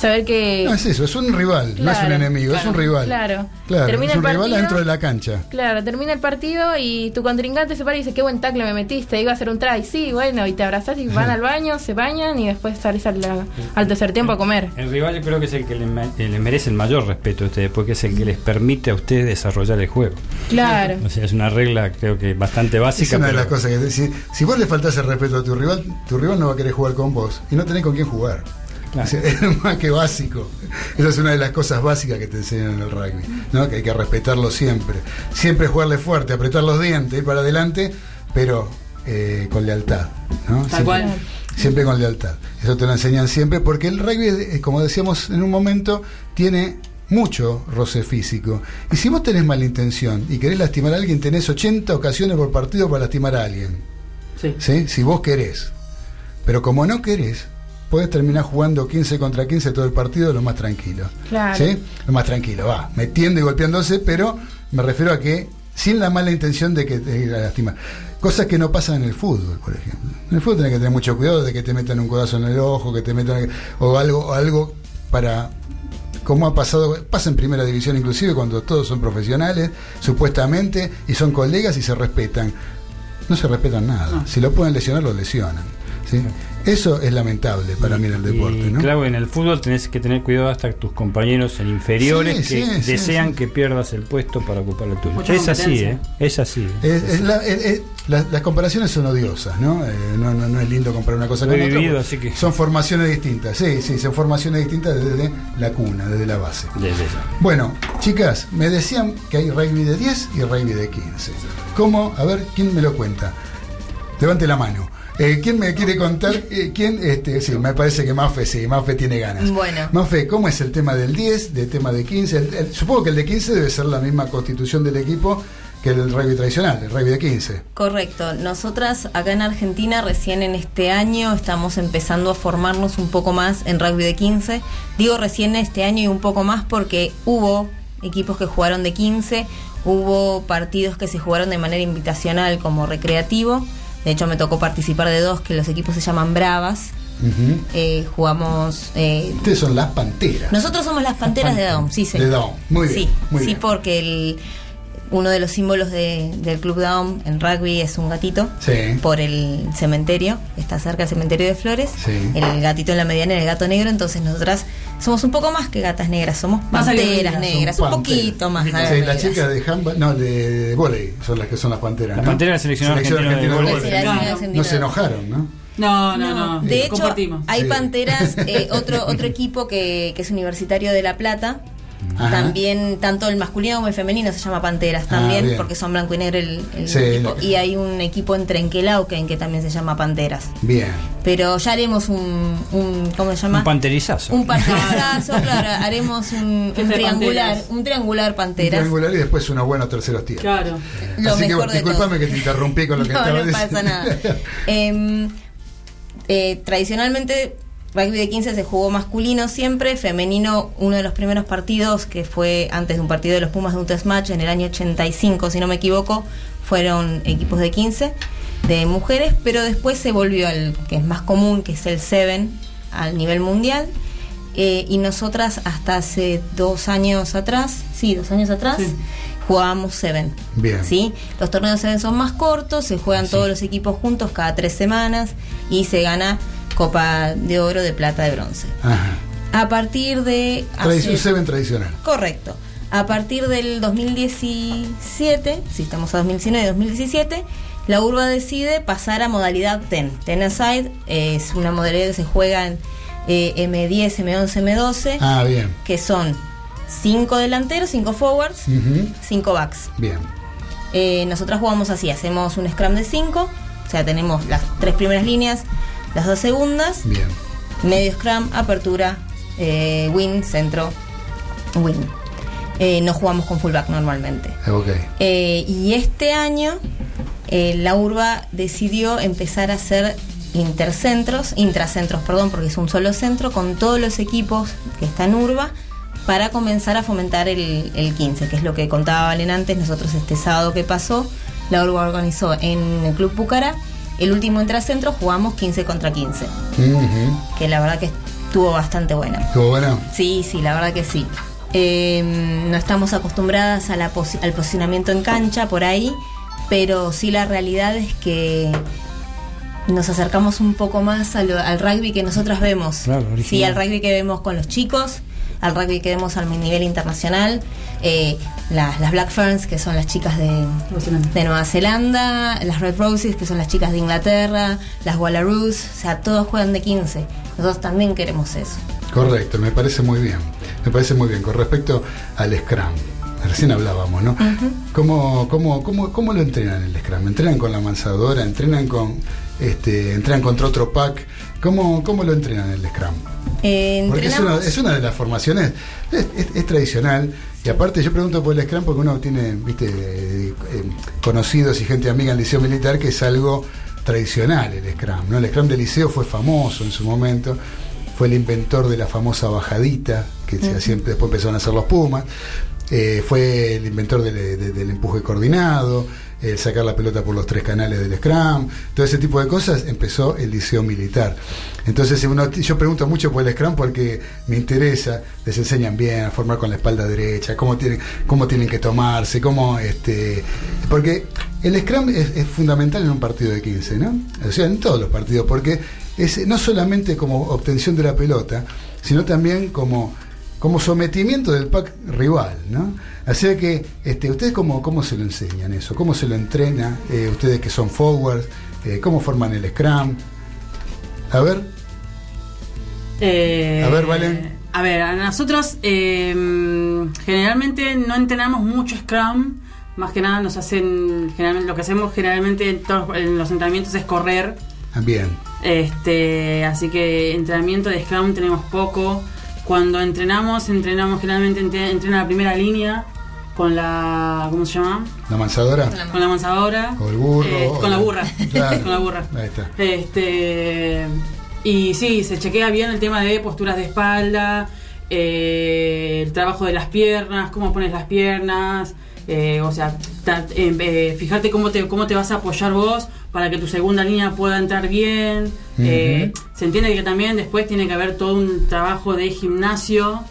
Saber que... No es eso, es un rival, no es un Claro, enemigo, es un rival. claro. Claro, Termina es un el rival partido. dentro de la cancha. Claro, termina el partido y tu contrincante se para y dice, qué buen tackle me metiste, iba a hacer un try. Sí, bueno, y te abrazás y van al baño, se bañan y después salís al, al tercer tiempo a comer. El rival yo creo que es el que le, eh, le merece el mayor respeto a ustedes, porque es el que les permite a ustedes desarrollar el juego. Claro. O sea, es una regla creo que bastante Es básica. una de las cosas que si, si vos le faltás el respeto a tu rival, tu rival no va a querer jugar con vos y no tenés con quién jugar. Claro. [laughs] Es más que básico. Esa es una de las cosas básicas que te enseñan en el rugby, ¿no? Que hay que respetarlo siempre. Siempre jugarle fuerte, apretar los dientes, ir para adelante, pero eh, con lealtad. ¿no? Tal Siempre- cual. Siempre con lealtad. Eso te lo enseñan siempre, porque el rugby, como decíamos en un momento, tiene mucho roce físico. Y si vos tenés mala intención y querés lastimar a alguien, tenés 80 ocasiones por partido para lastimar a alguien. Sí. ¿sí? Si vos querés. Pero como no querés, podés terminar jugando 15 contra 15 todo el partido lo más tranquilo. Claro. ¿sí? Lo más tranquilo, va, metiendo y golpeándose, pero me refiero a que sin la mala intención de que te lastimar. Cosas que no pasan en el fútbol, por ejemplo. En el fútbol tenés que tener mucho cuidado de que te metan un codazo en el ojo, que te metan o algo, o algo para como ha pasado, pasa en primera división inclusive cuando todos son profesionales, supuestamente, y son colegas y se respetan. No se respetan nada. Si lo pueden lesionar, lo lesionan. ¿Sí? Eso es lamentable para mí en el deporte. Y, ¿no? Claro, en el fútbol tenés que tener cuidado hasta tus compañeros en inferiores Sí, que sí, desean sí. que pierdas el puesto para ocupar el tuyo. Es así. ¿eh? Es así. Es- es la- es- es- las, las comparaciones son odiosas, ¿no? Eh, no, no, no es lindo comparar una cosa Lo con otra. así que- Son formaciones distintas, sí, sí, son formaciones distintas desde la cuna, desde la base. Desde. Bueno, chicas, me decían que hay rugby de 10 y rugby de 15. ¿Cómo? A ver, ¿quién me lo cuenta? Levante la mano. Eh, ¿Quién me quiere contar? [laughs] eh, ¿Quién? Este, sí, me parece que Mafe, sí, Mafe tiene ganas. Bueno. Mafe, ¿cómo es el tema del 10, del tema de 15? El- el- supongo que el de 15 debe ser la misma constitución del equipo que el rugby tradicional, el rugby de 15. Correcto. Nosotras acá en Argentina recién en este año estamos empezando a formarnos un poco más en rugby de 15. Digo recién este año y un poco más porque hubo equipos que jugaron de 15, hubo partidos que se jugaron de manera invitacional como recreativo. De hecho me tocó participar de dos que los equipos se llaman Bravas. Eh, jugamos eh, Ustedes son las panteras. nosotros somos las panteras de Daum, sí, sí. De Daum, muy bien, Sí, muy sí, bien. porque el, uno de los símbolos de- del Club Daum en rugby es un gatito. Sí. Por el cementerio, está cerca del cementerio de Flores. Sí. El gatito en la mediana y el gato negro, entonces nosotras somos un poco más que gatas negras, somos Más panteras aguerridas, negras, Son un panteras. poquito más Sí, las chicas de handball, no, de, de volei son las que son las panteras. Las ¿no? panteras la selección No argentina. se enojaron, ¿no? No, no, no. De hecho, compartimos. hay Sí. Panteras, eh, [laughs] otro otro equipo que, que es Universitario de La Plata. Ajá. También, tanto el masculino como el femenino se llama Panteras también, Ah, bien. porque son blanco y negro el, el Sí, equipo. Y hay un equipo en Trenquelauquen que también se llama Panteras. Bien. Pero ya haremos un, un ¿cómo se llama? Un panterizazo. Un panterizazo, [laughs] claro, haremos un, Fiesta un triangular, panteras. un triangular Un triangular y después unos buenos terceros tiempos. Claro. Lo Así mejor que de disculpame todo. que te interrumpí con lo que [laughs] no, estaba no diciendo. pasa nada. Em, eh, tradicionalmente, rugby de 15 se jugó masculino siempre, femenino, uno de los primeros partidos que fue antes de un partido de los Pumas de un test match en el año 85, si no me equivoco, fueron equipos de 15 de mujeres, pero después se volvió al que es más común, que es el 7 al nivel mundial. Eh, y nosotras hasta hace dos años atrás, sí, dos años atrás, Sí. jugábamos Seven. Bien. ¿sí? Los torneos Seven son más cortos, se juegan todos los equipos juntos cada tres semanas y se gana Copa de Oro, de Plata, de Bronce. Ajá. A partir de... Tradición hace- Seven tradicional. Correcto. A partir del 2017, si estamos a 2019 y 2017, la URBA decide pasar a modalidad TEN. TEN Aside es una modalidad que se juega en eh, M10, M11, M12, Ah, bien. que son 5 delanteros, 5 forwards. 5 backs. Bien. Eh, nosotras jugamos así, hacemos un scrum de 5, o sea, tenemos las tres primeras líneas, las dos segundas, Bien. medio scrum, apertura, eh, win, centro, win. Eh, no jugamos con fullback normalmente. Ok. Eh, y este año la urba decidió empezar a hacer intercentros, intracentros, perdón, porque es un solo centro, con todos los equipos que están urba para comenzar a fomentar el, el 15, que es lo que contaba Valen antes. Nosotros este sábado que pasó, la urba organizó en el Club Pucara el último intracentro, jugamos 15 contra 15, Ujú. que la verdad que estuvo bastante buena. ¿Estuvo bueno? Sí, sí, la verdad que sí. Eh, no estamos acostumbradas a la posi- al posicionamiento en cancha por ahí, pero sí la realidad es que nos acercamos un poco más lo- al rugby que nosotras vemos. Claro, sí, al rugby que vemos con los chicos, al rugby que vemos al nivel internacional. eh, las, las Black Ferns, que son las chicas de, Nueva Zelanda. de Nueva Zelanda, las Red Roses, que son las chicas de Inglaterra, las Wallaroos, o sea, todos juegan de 15. Nosotros también queremos eso. Correcto, me parece muy bien. Me parece muy bien. Con respecto al Scrum, recién hablábamos, ¿no? ¿Cómo, cómo, cómo, cómo lo entrenan el Scrum? ¿Entrenan con la mansadora? ¿Entrenan con este, entrenan contra otro pack? ¿Cómo, cómo lo entrenan el Scrum? Eh, Porque es una, es una de las formaciones, es, es- es tradicional. Y aparte yo pregunto por el Scrum porque uno tiene, viste, eh, eh, conocidos y gente amiga en el liceo militar que es algo tradicional el Scrum, ¿no? El Scrum del liceo fue famoso en su momento, fue el inventor de la famosa bajadita, que se hacía- después empezaron a hacer los Pumas, eh, fue el inventor del, de- del empuje coordinado, el sacar la pelota por los tres canales del Scrum, todo ese tipo de cosas empezó el liceo militar. Entonces uno, yo pregunto mucho por el Scrum porque me interesa, les enseñan bien a formar con la espalda derecha, cómo tienen, cómo tienen que tomarse, cómo este porque el Scrum es, es fundamental en un partido de 15, ¿no? O sea, en todos los partidos, porque es no solamente como obtención de la pelota, sino también como como sometimiento del pack rival, ¿no? Así que, este, ¿ustedes cómo, cómo se lo enseñan eso? ¿Cómo se lo entrena? Eh, ustedes que son forwards, eh, ¿cómo forman el Scrum? A ver, Eh, A ver, Valen. A ver, a nosotros eh, generalmente no entrenamos mucho Scrum. Más que nada nos hacen, generalmente, lo que hacemos generalmente en, todos- en los entrenamientos es correr Bien. Este, así que entrenamiento de Scrum tenemos poco. Cuando entrenamos, entrenamos generalmente entre- entrena la primera línea con la ¿cómo se llama? La mansadora. Con la mansadora. O el burro, Eh, o con la la- burra. [laughs] [laughs] Claro. con la burra. Ahí está. Este y sí, se chequea bien el tema de posturas de espalda, eh, el trabajo de las piernas, cómo pones las piernas, eh, o sea, ta- eh, eh, fijarte cómo te, cómo te vas a apoyar vos para que tu segunda línea pueda entrar bien. Eh, se entiende que también después tiene que haber todo un trabajo de gimnasio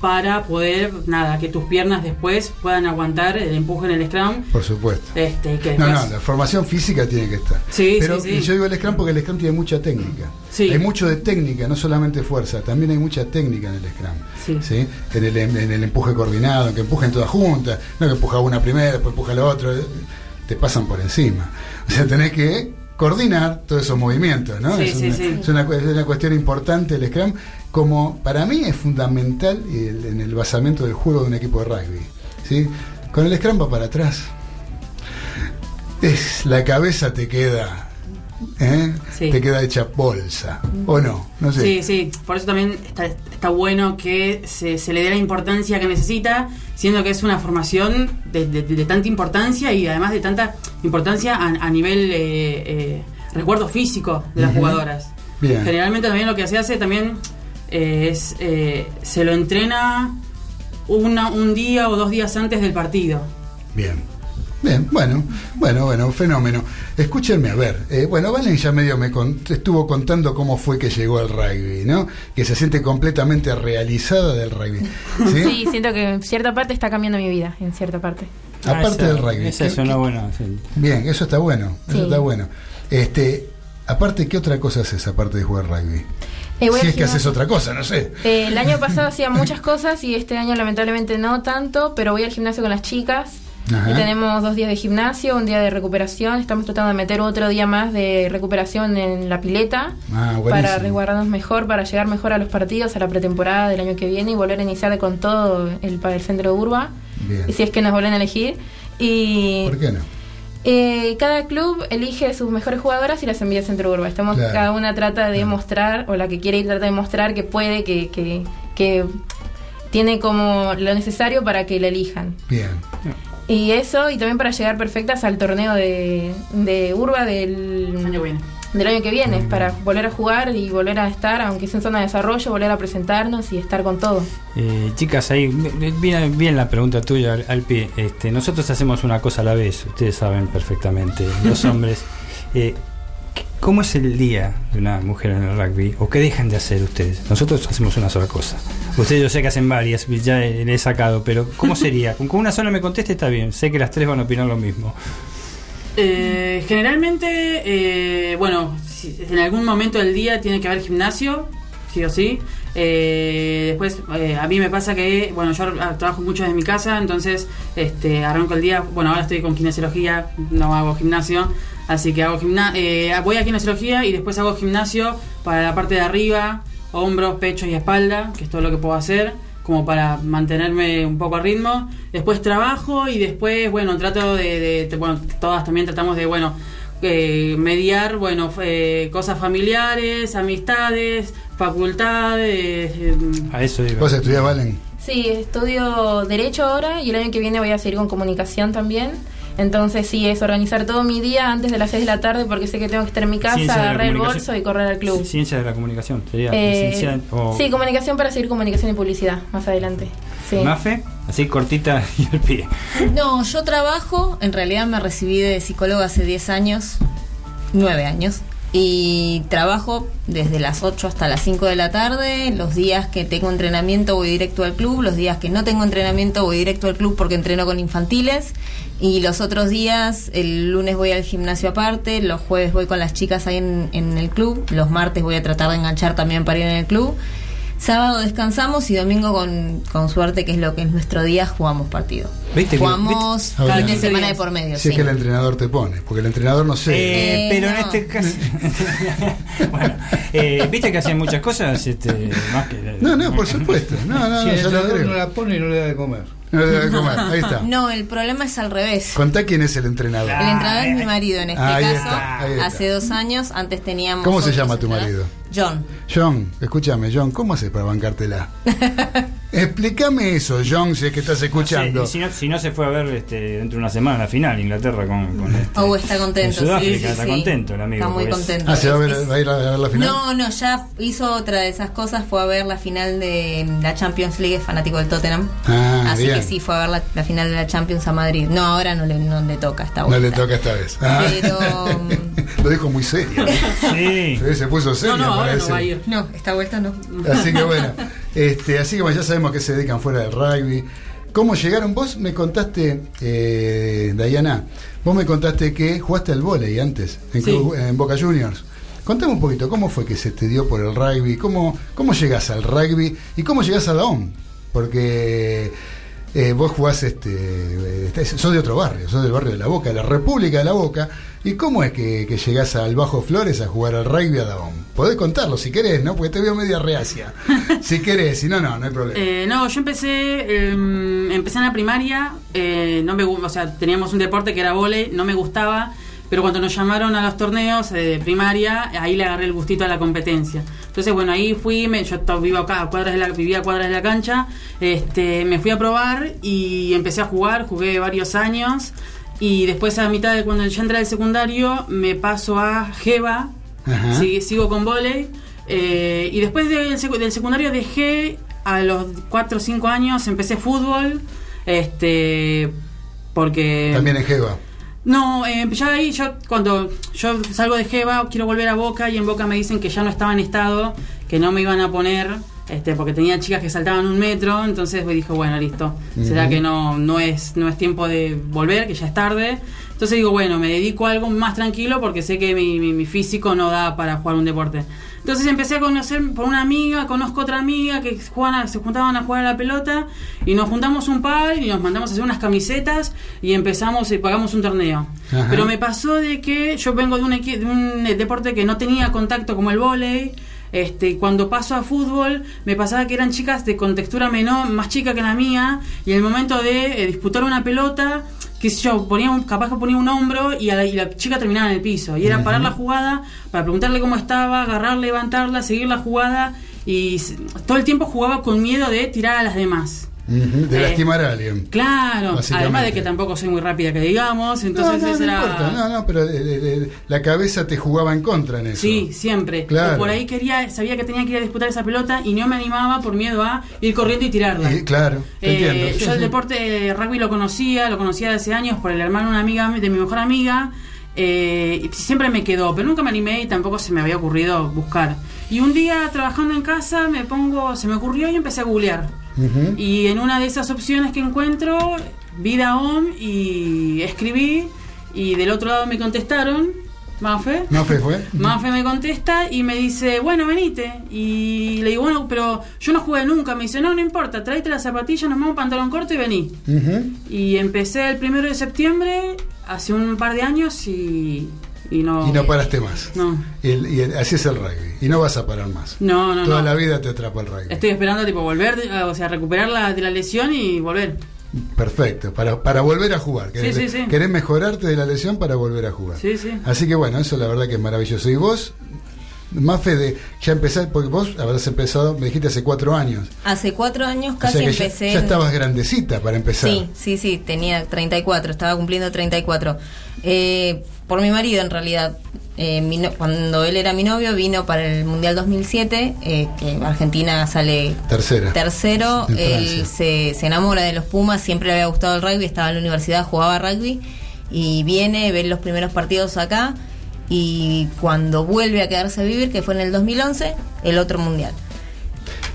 para poder, nada, que tus piernas después puedan aguantar el empuje en el scrum. Por supuesto. Este, que No, después- no, la formación física tiene que estar. Sí, Pero sí, sí. yo digo el Scrum porque el Scrum tiene mucha técnica. Sí. Hay mucho de técnica, no solamente fuerza, también hay mucha técnica en el Scrum. Sí. En, el, en el empuje coordinado, que empujen todas juntas, no que empuja una primero, después empuja la otra, te pasan por encima. O sea, tenés que coordinar todos esos movimientos, ¿no? Sí, es, sí, una, sí. es una cu- es una cuestión importante el Scrum, como para mí es fundamental el- en el basamento del juego de un equipo de rugby. ¿sí? Con el Scrum va para atrás es la cabeza te queda ¿eh? Sí. te queda hecha bolsa o no no sé Sí, sí, por eso también está, está bueno que se, se le dé la importancia que necesita, siendo que es una formación de, de- de tanta importancia y además de tanta importancia a, a nivel eh, eh, recuerdo físico de las jugadoras. Bien. Generalmente también lo que se hace también eh, es, eh, se lo entrena una, un día o dos días antes del partido. bien bien bueno bueno bueno fenómeno escúchenme a ver eh, bueno Valen ya medio me con- estuvo contando cómo fue que llegó al rugby no que se siente completamente realizada del rugby Sí, ¿sí? siento que en cierta parte está cambiando mi vida, en cierta parte. aparte Ah, esa- del rugby ¿qué- es una buena. sí. bien eso está bueno eso Sí. está bueno este aparte qué otra cosa haces aparte de jugar rugby Eh, si es que haces otra cosa no sé Eh, el año pasado hacía muchas cosas y este año lamentablemente no tanto, pero voy al gimnasio con las chicas. Ajá. Y tenemos dos días de gimnasio, un día de recuperación. Estamos tratando de meter otro día más de recuperación en la pileta ah, para resguardarnos mejor, para llegar mejor a los partidos, a la pretemporada del año que viene y volver a iniciar con todo el, para el centro de Urba. Bien. Y si es que nos vuelven a elegir. Y ¿por qué no? eh, cada club elige sus mejores jugadoras y las envía al centro Urba. Estamos, Claro. cada una trata de mostrar, o la que quiere ir trata de mostrar que puede, que, que, que tiene como lo necesario para que la elijan. bien Y eso, y también para llegar perfectas al torneo de, de Urba del Año que viene. del año que viene, para volver a jugar y volver a estar, aunque sea en zona de desarrollo, volver a presentarnos y estar con todo. Eh, chicas, ahí viene bien la pregunta tuya al, al pie. Este, nosotros hacemos una cosa a la vez, ustedes saben perfectamente, los [laughs] hombres. Eh, ¿Cómo es el día de una mujer en el rugby? ¿O qué dejan de hacer ustedes? Nosotros hacemos una sola cosa. Ustedes yo sé que hacen varias, ya le he sacado, pero ¿cómo sería? [laughs] Con una sola me conteste está bien, sé que las tres van a opinar lo mismo. Eh, generalmente, eh, bueno, en algún momento del día tiene que haber gimnasio, sí o sí. Eh, después, eh, a mí me pasa que, bueno, yo ah, trabajo mucho desde mi casa, entonces este, arranco el día, bueno, ahora estoy con kinesiología, no hago gimnasio, así que hago eh, voy a kinesiología y después hago gimnasio para la parte de arriba, hombros, pecho y espalda, que es todo lo que puedo hacer como para mantenerme un poco a ritmo. Después trabajo y después, bueno, trato de, de- de- bueno, todas también tratamos de, bueno, eh, mediar, bueno, eh, cosas familiares, amistades, facultades. eh, A eso digo. ¿Vos estudiás, Valen? Sí, estudio Derecho ahora y el año que viene voy a seguir con Comunicación también. Entonces sí, es organizar todo mi día antes de las 6 de la tarde porque sé que tengo que estar en mi casa, Ciencia agarrar el bolso y correr al club. Ciencia de la comunicación, sería Eh, licenciada o Sí, comunicación para seguir comunicación y publicidad más adelante. Sí. Mafe, así cortita [laughs] y al pie. No, yo trabajo, en realidad me recibí de psicóloga hace 10 años, 9 años, y trabajo desde las 8 hasta las 5 de la tarde, los días que tengo entrenamiento voy directo al club, los días que no tengo entrenamiento voy directo al club porque entreno con infantiles, y los otros días, el lunes voy al gimnasio aparte, los jueves voy con las chicas ahí en, en el club, los martes voy a tratar de enganchar también para ir en el club. Sábado descansamos y domingo con, con suerte, que es lo que es nuestro día, jugamos partido. ¿Viste Jugamos viste? fin de semana de por medio. Si es sí. que el entrenador te pone, porque el entrenador no sé. Eh, Eh, pero en no. este caso. [laughs] bueno, eh, viste que hacen muchas cosas. Este, más que, No, no, por supuesto. No, no, si no, el entrenador no la pone y no le da de comer. No le da de comer. Ahí está. [laughs] No, el problema es al revés. Contá quién es el entrenador. El entrenador es mi marido en este Ahí caso. está, ahí está. Hace dos años, antes teníamos. ¿Cómo se llama tu marido? John. John, escúchame, John, ¿cómo haces para bancártela? [laughs] Explícame eso, John, si es que estás escuchando. Sí, y si, no, si no se fue a ver este, dentro de una semana la final, Inglaterra con, con este, Oh, está contento. con Sudáfrica, sí, sí, está sí. contento el amigo. Está muy contento. Ah, ¿se va a, ver- va a ir a ver la final? No, no, ya hizo otra de esas cosas, fue a ver la final de la Champions League, es fanático del Tottenham. Ah, Así bien. que sí, fue a ver la, la final de la Champions a Madrid. No, ahora no le, no le toca esta No vuelta. le toca esta vez. Ah. Pero. [laughs] Lo dijo muy serio. Sí. Sí, Se puso serio. No, no, ahora no va a ir. No, esta vuelta no. Así que bueno, [laughs] este, así que bueno, ya sabemos que se dedican fuera del rugby. ¿Cómo llegaron? Vos me contaste, eh, Dayana, vos me contaste que jugaste al vóley antes, en, Sí. Club- en Boca Juniors. Contame un poquito, ¿cómo fue que se te dio por el rugby? ¿Cómo, cómo llegás al rugby? ¿Y cómo llegás a la OM? Porque eh, vos jugás, este, eh, estás- sos de otro barrio, sos del barrio de La Boca, de la República de La Boca. ¿Y cómo es que, que llegás al Bajo Flores a jugar al rugby a Daom? Podés contarlo si querés, ¿no? Porque te veo media reacia. [laughs] si querés, si no, no, no hay problema. Eh, no, yo empecé eh, empecé en la primaria, eh, no me, o sea, teníamos un deporte que era vóley, no me gustaba, pero cuando nos llamaron a los torneos eh, de primaria, ahí le agarré el gustito a la competencia. Entonces, bueno, ahí fui, me, yo vivo acá, a cuadras de la, vivía a cuadras de la cancha, este, me fui a probar y empecé a jugar, jugué varios años. Y después a mitad de cuando ya entré al secundario, me paso a Jeva, sigo con volei. eh, y después del, del secundario dejé a los 4 o 5 años, empecé fútbol. Este. Porque. También en Jeva. No, eh, ya ahí, yo cuando yo salgo de Jeva, quiero volver a Boca y en Boca me dicen que ya no estaba en estado, que no me iban a poner, este, porque tenía chicas que saltaban un metro, entonces me dijo, bueno, listo, será que no, no es, no es tiempo de volver, que ya es tarde. Entonces digo, bueno, me dedico a algo más tranquilo porque sé que mi, mi- mi físico no da para jugar un deporte. Entonces empecé a conocer por una amiga, conozco otra amiga que juegan a- se juntaban a jugar a la pelota y nos juntamos un par y nos mandamos a hacer unas camisetas y empezamos y pagamos un torneo. Ajá. Pero me pasó de que yo vengo de un, equi- de un eh, deporte que no tenía contacto como el vóley. Este, cuando paso a fútbol, me pasaba que eran chicas de con textura menor, más chica que la mía, y en el momento de eh, disputar una pelota, qué sé yo, ponía un- capaz que ponía un hombro y, a la, y la chica terminaba en el piso. Y era parar la jugada para preguntarle cómo estaba, agarrar, levantarla, seguir la jugada, y todo el tiempo jugaba con miedo de tirar a las demás. De Eh, lastimar a alguien. Claro, además de que tampoco soy muy rápida que digamos, entonces no, no, no era... importa, no, no, pero la cabeza te jugaba en contra en eso. Sí, siempre. Claro. Por ahí quería, sabía que tenía que ir a disputar esa pelota y no me animaba por miedo a ir corriendo y tirarla. Eh, claro, te Eh, entiendo. sí, yo el sí. deporte rugby lo conocía, lo conocía de hace años por el hermano de una amiga de mi mejor amiga. eh, y siempre me quedó, pero nunca me animé y tampoco se me había ocurrido buscar. Y un día trabajando en casa me pongo, se me ocurrió y empecé a googlear. Y en una de esas opciones que encuentro, vida OM y escribí y del otro lado me contestaron, Mafe. ¿No fue? [laughs] Mafe me contesta y me dice, bueno, venite. Y le digo, bueno, pero yo no jugué nunca. Me dice, no, no importa, tráete las zapatillas, nos vamos pantalón corto y vení. Y empecé el primero de septiembre, hace un par de años, y, y no... Y no paraste más. No, Y, así es el rugby. Y no vas a parar más. no, no. Toda no. la vida te atrapa el rugby. Estoy esperando, tipo, volver, eh, o sea, recuperar la, de la lesión y volver. Perfecto, para, para volver a jugar. Querés, Sí, sí, sí. querés mejorarte de la lesión para volver a jugar. Sí, sí. Así que bueno, eso la verdad que es maravilloso. Y vos, Mafe, de ya empezar, porque vos habrás empezado, me dijiste hace cuatro años. Hace cuatro años O casi sea que ya, empecé. ya en- estabas grandecita para empezar. Sí, sí, sí, tenía 34, estaba cumpliendo 34. Eh, por mi marido, en realidad. Eh, mi no- cuando él era mi novio, vino para el Mundial 2007, eh, que Argentina sale Tercera. tercero. Él se, se enamora de los Pumas, siempre le había gustado el rugby, estaba en la universidad, jugaba rugby. Y viene, ve los primeros partidos acá. Y cuando vuelve a quedarse a vivir, que fue en el 2011, el otro Mundial.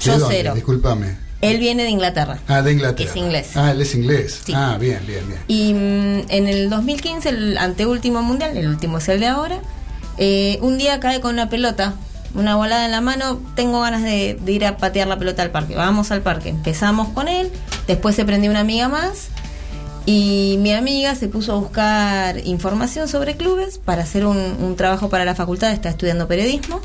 ¿De Yo cero. Discúlpame. Él viene de Inglaterra. Ah, de Inglaterra. Es inglés. Ah, él es inglés. Sí. Ah, bien, bien, bien. Y mm, en el 2015, el anteúltimo mundial, el último es el de ahora, eh, un día cae con una pelota, una volada en la mano, tengo ganas de, de ir a patear la pelota al parque, vamos al parque. Empezamos con él, después se prendió una amiga más y mi amiga se puso a buscar información sobre clubes para hacer un, un trabajo para la facultad, está estudiando periodismo.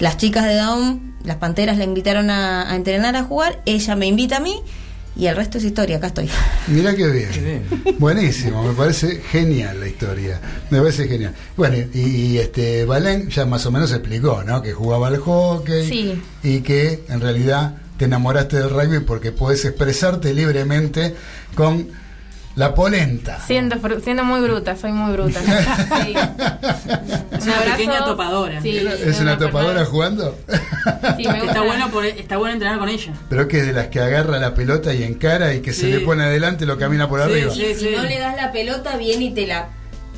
Las chicas de Daum, las Panteras, la invitaron a, a entrenar, a jugar, ella me invita a mí Y el resto es historia, acá estoy. [laughs] Mirá qué bien. Buenísimo, me parece genial la historia. Me parece genial. Bueno, y, y, este Valén ya más o menos explicó, ¿no? Que jugaba al hockey Sí. y que en realidad te enamoraste del rugby porque puedes expresarte libremente con la polenta. Siendo, siendo muy bruta, soy muy bruta. [laughs] Sí. Es Un una abrazo. pequeña topadora. Sí, ¿Es una topadora jugando? Sí, me Está gusta. bueno, por- está bueno entrenar con ella. Pero que es de las que agarra la pelota y encara y que se le pone adelante lo camina por Sí, arriba. sí. Si no le das la pelota, viene y te la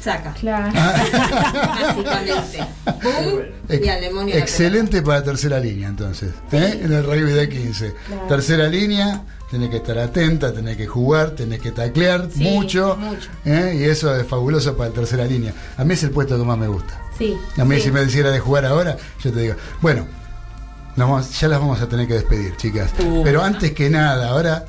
saca. Claro. Básicamente. ¡Bum! Y al demonio la Excelente para tercera línea, entonces. ¿eh? En el rugby de 15. Claro. Tercera línea, tenés que estar atenta, tenés que jugar, tenés que taclear Sí, mucho. mucho. ¿eh? Y eso es fabuloso para la tercera línea. A mí es el puesto que más me gusta. Sí. A mí, sí. si me decidiera de jugar ahora, yo te digo, bueno, vamos- ya las vamos a tener que despedir, chicas. Uh. Pero antes que nada, ahora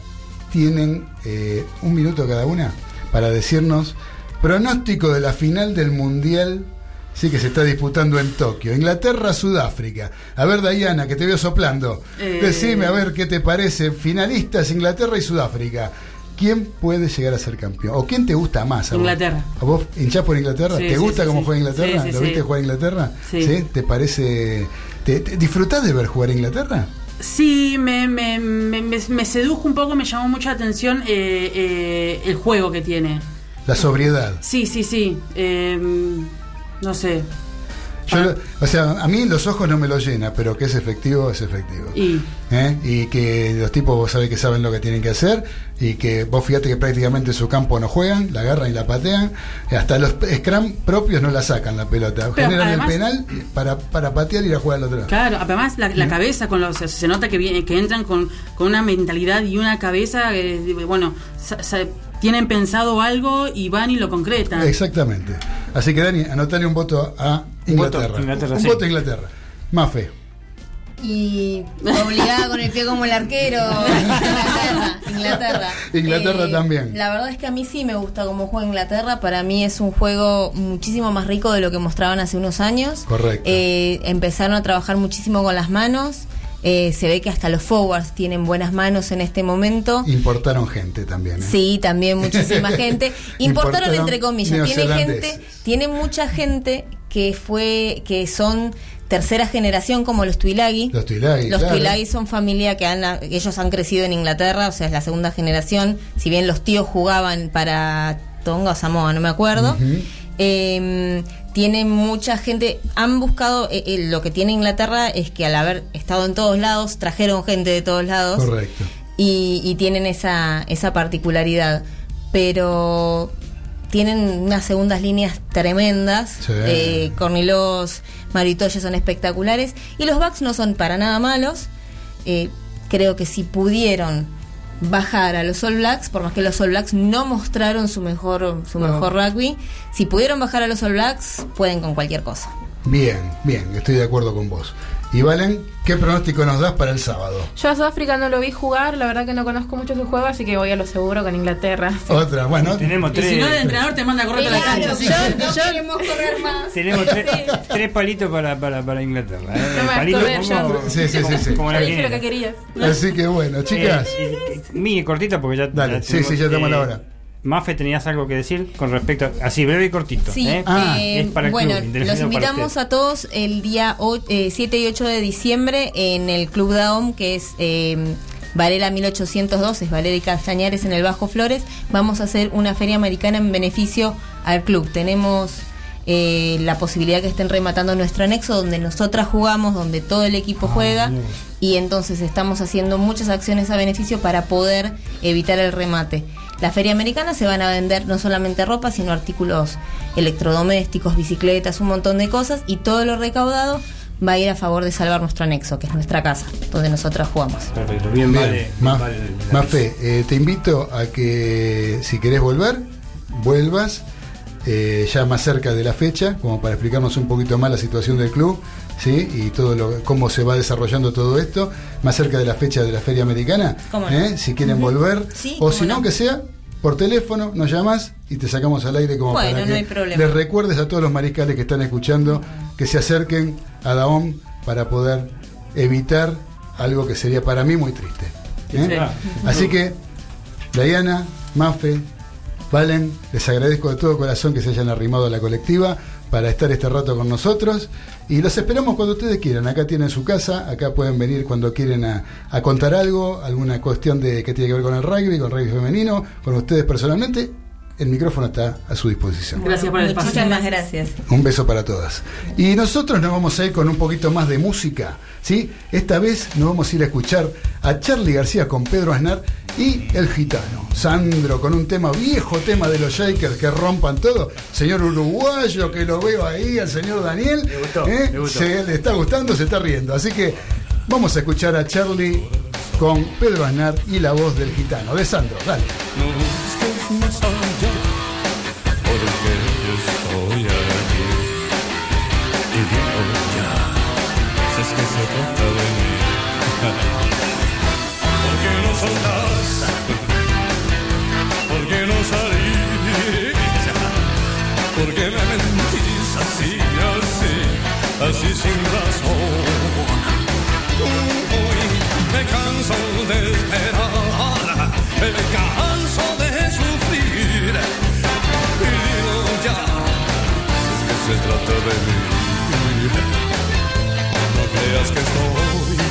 tienen eh, un minuto cada una para decirnos pronóstico de la final del Mundial. Sí, que se está disputando en Tokio. Inglaterra, Sudáfrica. A ver, Diana, que te veo soplando. Eh. Decime, a ver qué te parece. Finalistas, Inglaterra y Sudáfrica. ¿Quién puede llegar a ser campeón? ¿O quién te gusta más? a vos? Inglaterra. ¿A vos hinchás por Inglaterra? Sí, ¿Te sí, gusta sí, cómo juega Inglaterra? ¿Lo viste jugar Inglaterra? Sí. ¿Te parece.? Te, te- ¿Disfrutás de ver jugar a Inglaterra? Sí, me, me, me, me- me sedujo un poco, me llamó mucha atención eh, eh, el juego que tiene. La sobriedad. Sí, sí, sí. eh, no sé. Yo, Ah. o sea, a mí los ojos no me lo llena, pero que es efectivo, es efectivo. Y ¿Eh? Y que los tipos, vos sabés que saben lo que tienen que hacer, y que vos fíjate que prácticamente en su campo no juegan, la agarran y la patean, hasta los scrum propios no la sacan la pelota. Pero Generan además- el penal para, para patear y ir a jugar al otro lado. Claro, además la, la cabeza con los se nota que viene, que entran con, con una mentalidad y una cabeza eh, bueno, sa- sa- tienen pensado algo y van y lo concretan. Exactamente. Así que Dani, anotale un voto a Un voto Inglaterra. a Inglaterra, un sí. voto a Inglaterra. Mafe. Y obligada con el pie como el arquero. [laughs] Inglaterra. Inglaterra. Eh, también. La verdad es que a mí sí me gusta cómo juega Inglaterra. Para mí es un juego muchísimo más rico de lo que mostraban hace unos años. Correcto. Eh, empezaron a trabajar muchísimo con las manos. Eh, se ve que hasta los forwards tienen buenas manos en este momento. Importaron gente también. ¿eh? Sí, también [laughs] muchísima gente. Importaron Importaron entre comillas. Tiene gente, tiene mucha gente que fue, que son tercera generación como los Tuilagi. Los Tuilagi, Los claro. Tuilagi son familia que han, ellos han crecido en Inglaterra, o sea, es la segunda generación. Si bien los tíos jugaban para Tonga o Samoa, no me acuerdo. Eh, tiene mucha gente, han buscado, eh, eh, lo que tiene Inglaterra es que al haber estado en todos lados, trajeron gente de todos lados Correcto. y, y tienen esa, esa particularidad. Pero tienen unas segundas líneas tremendas. Sí. Eh, Cornilos, Maritoya son espectaculares. Y los backs no son para nada malos. Eh, creo que si pudieron bajar a los All Blacks, por más que los All Blacks no mostraron su mejor, su No. mejor rugby, si pudieron bajar a los All Blacks, pueden con cualquier cosa. Bien, bien, estoy de acuerdo con vos. Y Valen, ¿qué pronóstico nos das para el sábado? Yo a Sudáfrica no lo vi jugar, la verdad que no conozco mucho su juego, así que voy a lo seguro con Inglaterra. Otra, bueno. Tenemos Y tres. si no, el entrenador te manda a correr a la cancha. así que- no queremos correr más. Tenemos tres, tres palitos para, para, para Inglaterra. ¿eh? No Palitos correr, como-. Sí, sí, sí, sí. como la dije lo que querías. Así que bueno, chicas. Eh, eh, mini cortita porque ya. Dale, sí, tenemos, sí, ya estamos a la eh, hora. Mafe, tenías algo que decir con respecto a. Así, breve y cortito. Sí, ¿eh? Ah. eh, es para el bueno, club, los invitamos a todos el día o- eh, 7 y 8 de diciembre en el Club Daom, que es eh, Varela 1802, es Valera y Castañares en el Bajo Flores. Vamos a hacer una feria americana en beneficio al club. Tenemos eh, la posibilidad que estén rematando nuestro anexo, donde nosotras jugamos, donde todo el equipo Ah, juega. Y entonces estamos haciendo muchas acciones a beneficio para poder evitar el remate. La feria americana se van a vender no solamente ropa, sino artículos electrodomésticos, bicicletas, un montón de cosas y todo lo recaudado va a ir a favor de salvar nuestro anexo, que es nuestra casa, donde nosotras jugamos. Perfecto, bien, Bien, vale. Ma- vale Mafe, eh, te invito a que si querés volver, vuelvas eh, ya más cerca de la fecha, como para explicarnos un poquito más la situación del club, ¿sí? Y todo lo, cómo se va desarrollando todo esto, más cerca de la fecha de la Feria Americana. ¿eh? si quieren volver, Sí, o si no, no. que sea por teléfono, nos llamas y te sacamos al aire como Bueno, para no que hay problema. les recuerdes a todos los mariscales que están escuchando que se acerquen a Daom para poder evitar algo que sería para mí muy triste. ¿eh? Sí. Así que Diana, Mafe, Valen, les agradezco de todo corazón que se hayan arrimado a la colectiva para estar este rato con nosotros y los esperamos cuando ustedes quieran. Acá tienen su casa, acá pueden venir cuando quieren a, a contar algo, alguna cuestión de que tiene que ver con el rugby, con el rugby femenino, con ustedes personalmente. El micrófono está a su disposición. Gracias por el espacio. Muchísimas gracias. Un beso para todas. Y nosotros nos vamos a ir con un poquito más de música, ¿sí? Esta vez nos vamos a ir a escuchar a Charlie García con Pedro Aznar y El Gitano. Sandro con un tema, viejo tema de los Shakers que rompan todo. Señor uruguayo que lo veo ahí, al señor Daniel. Me gustó, ¿eh? me gustó. Se le está gustando, se está riendo. Así que vamos a escuchar a Charlie con Pedro Aznar y la voz del gitano. De Sandro, dale. No porque yo estoy aquí. Y digo ya, si es que se trata de mí. ¿Por qué no soltás? ¿Por qué no salís? ¿Por qué me mentís así, así, así sin razón? Uy, me canso de esperar, me trata de mí. No creas que estoy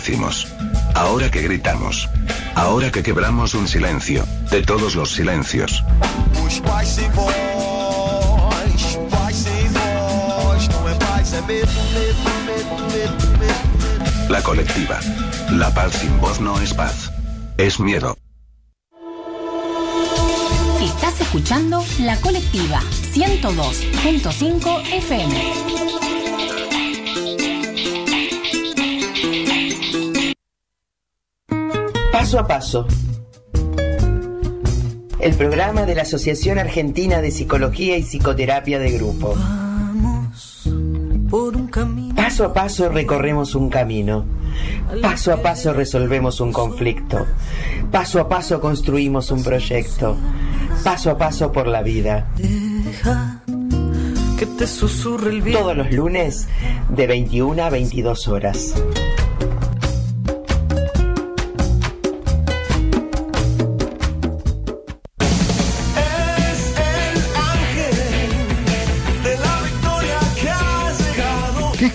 decimos. Ahora que gritamos. Ahora que quebramos un silencio. De todos los silencios. La colectiva. La paz sin voz no es paz. Es miedo. Estás escuchando La Colectiva 102.5 FM. Paso a paso. El programa de la Asociación Argentina de Psicología y Psicoterapia de Grupo. Paso a paso recorremos un camino Paso a paso resolvemos un conflicto. Paso a paso construimos un proyecto. Paso a paso por la vida. Todos los lunes de 21 a 22 horas.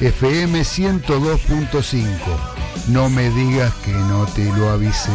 FM 102.5. No me digas que no te lo avisé.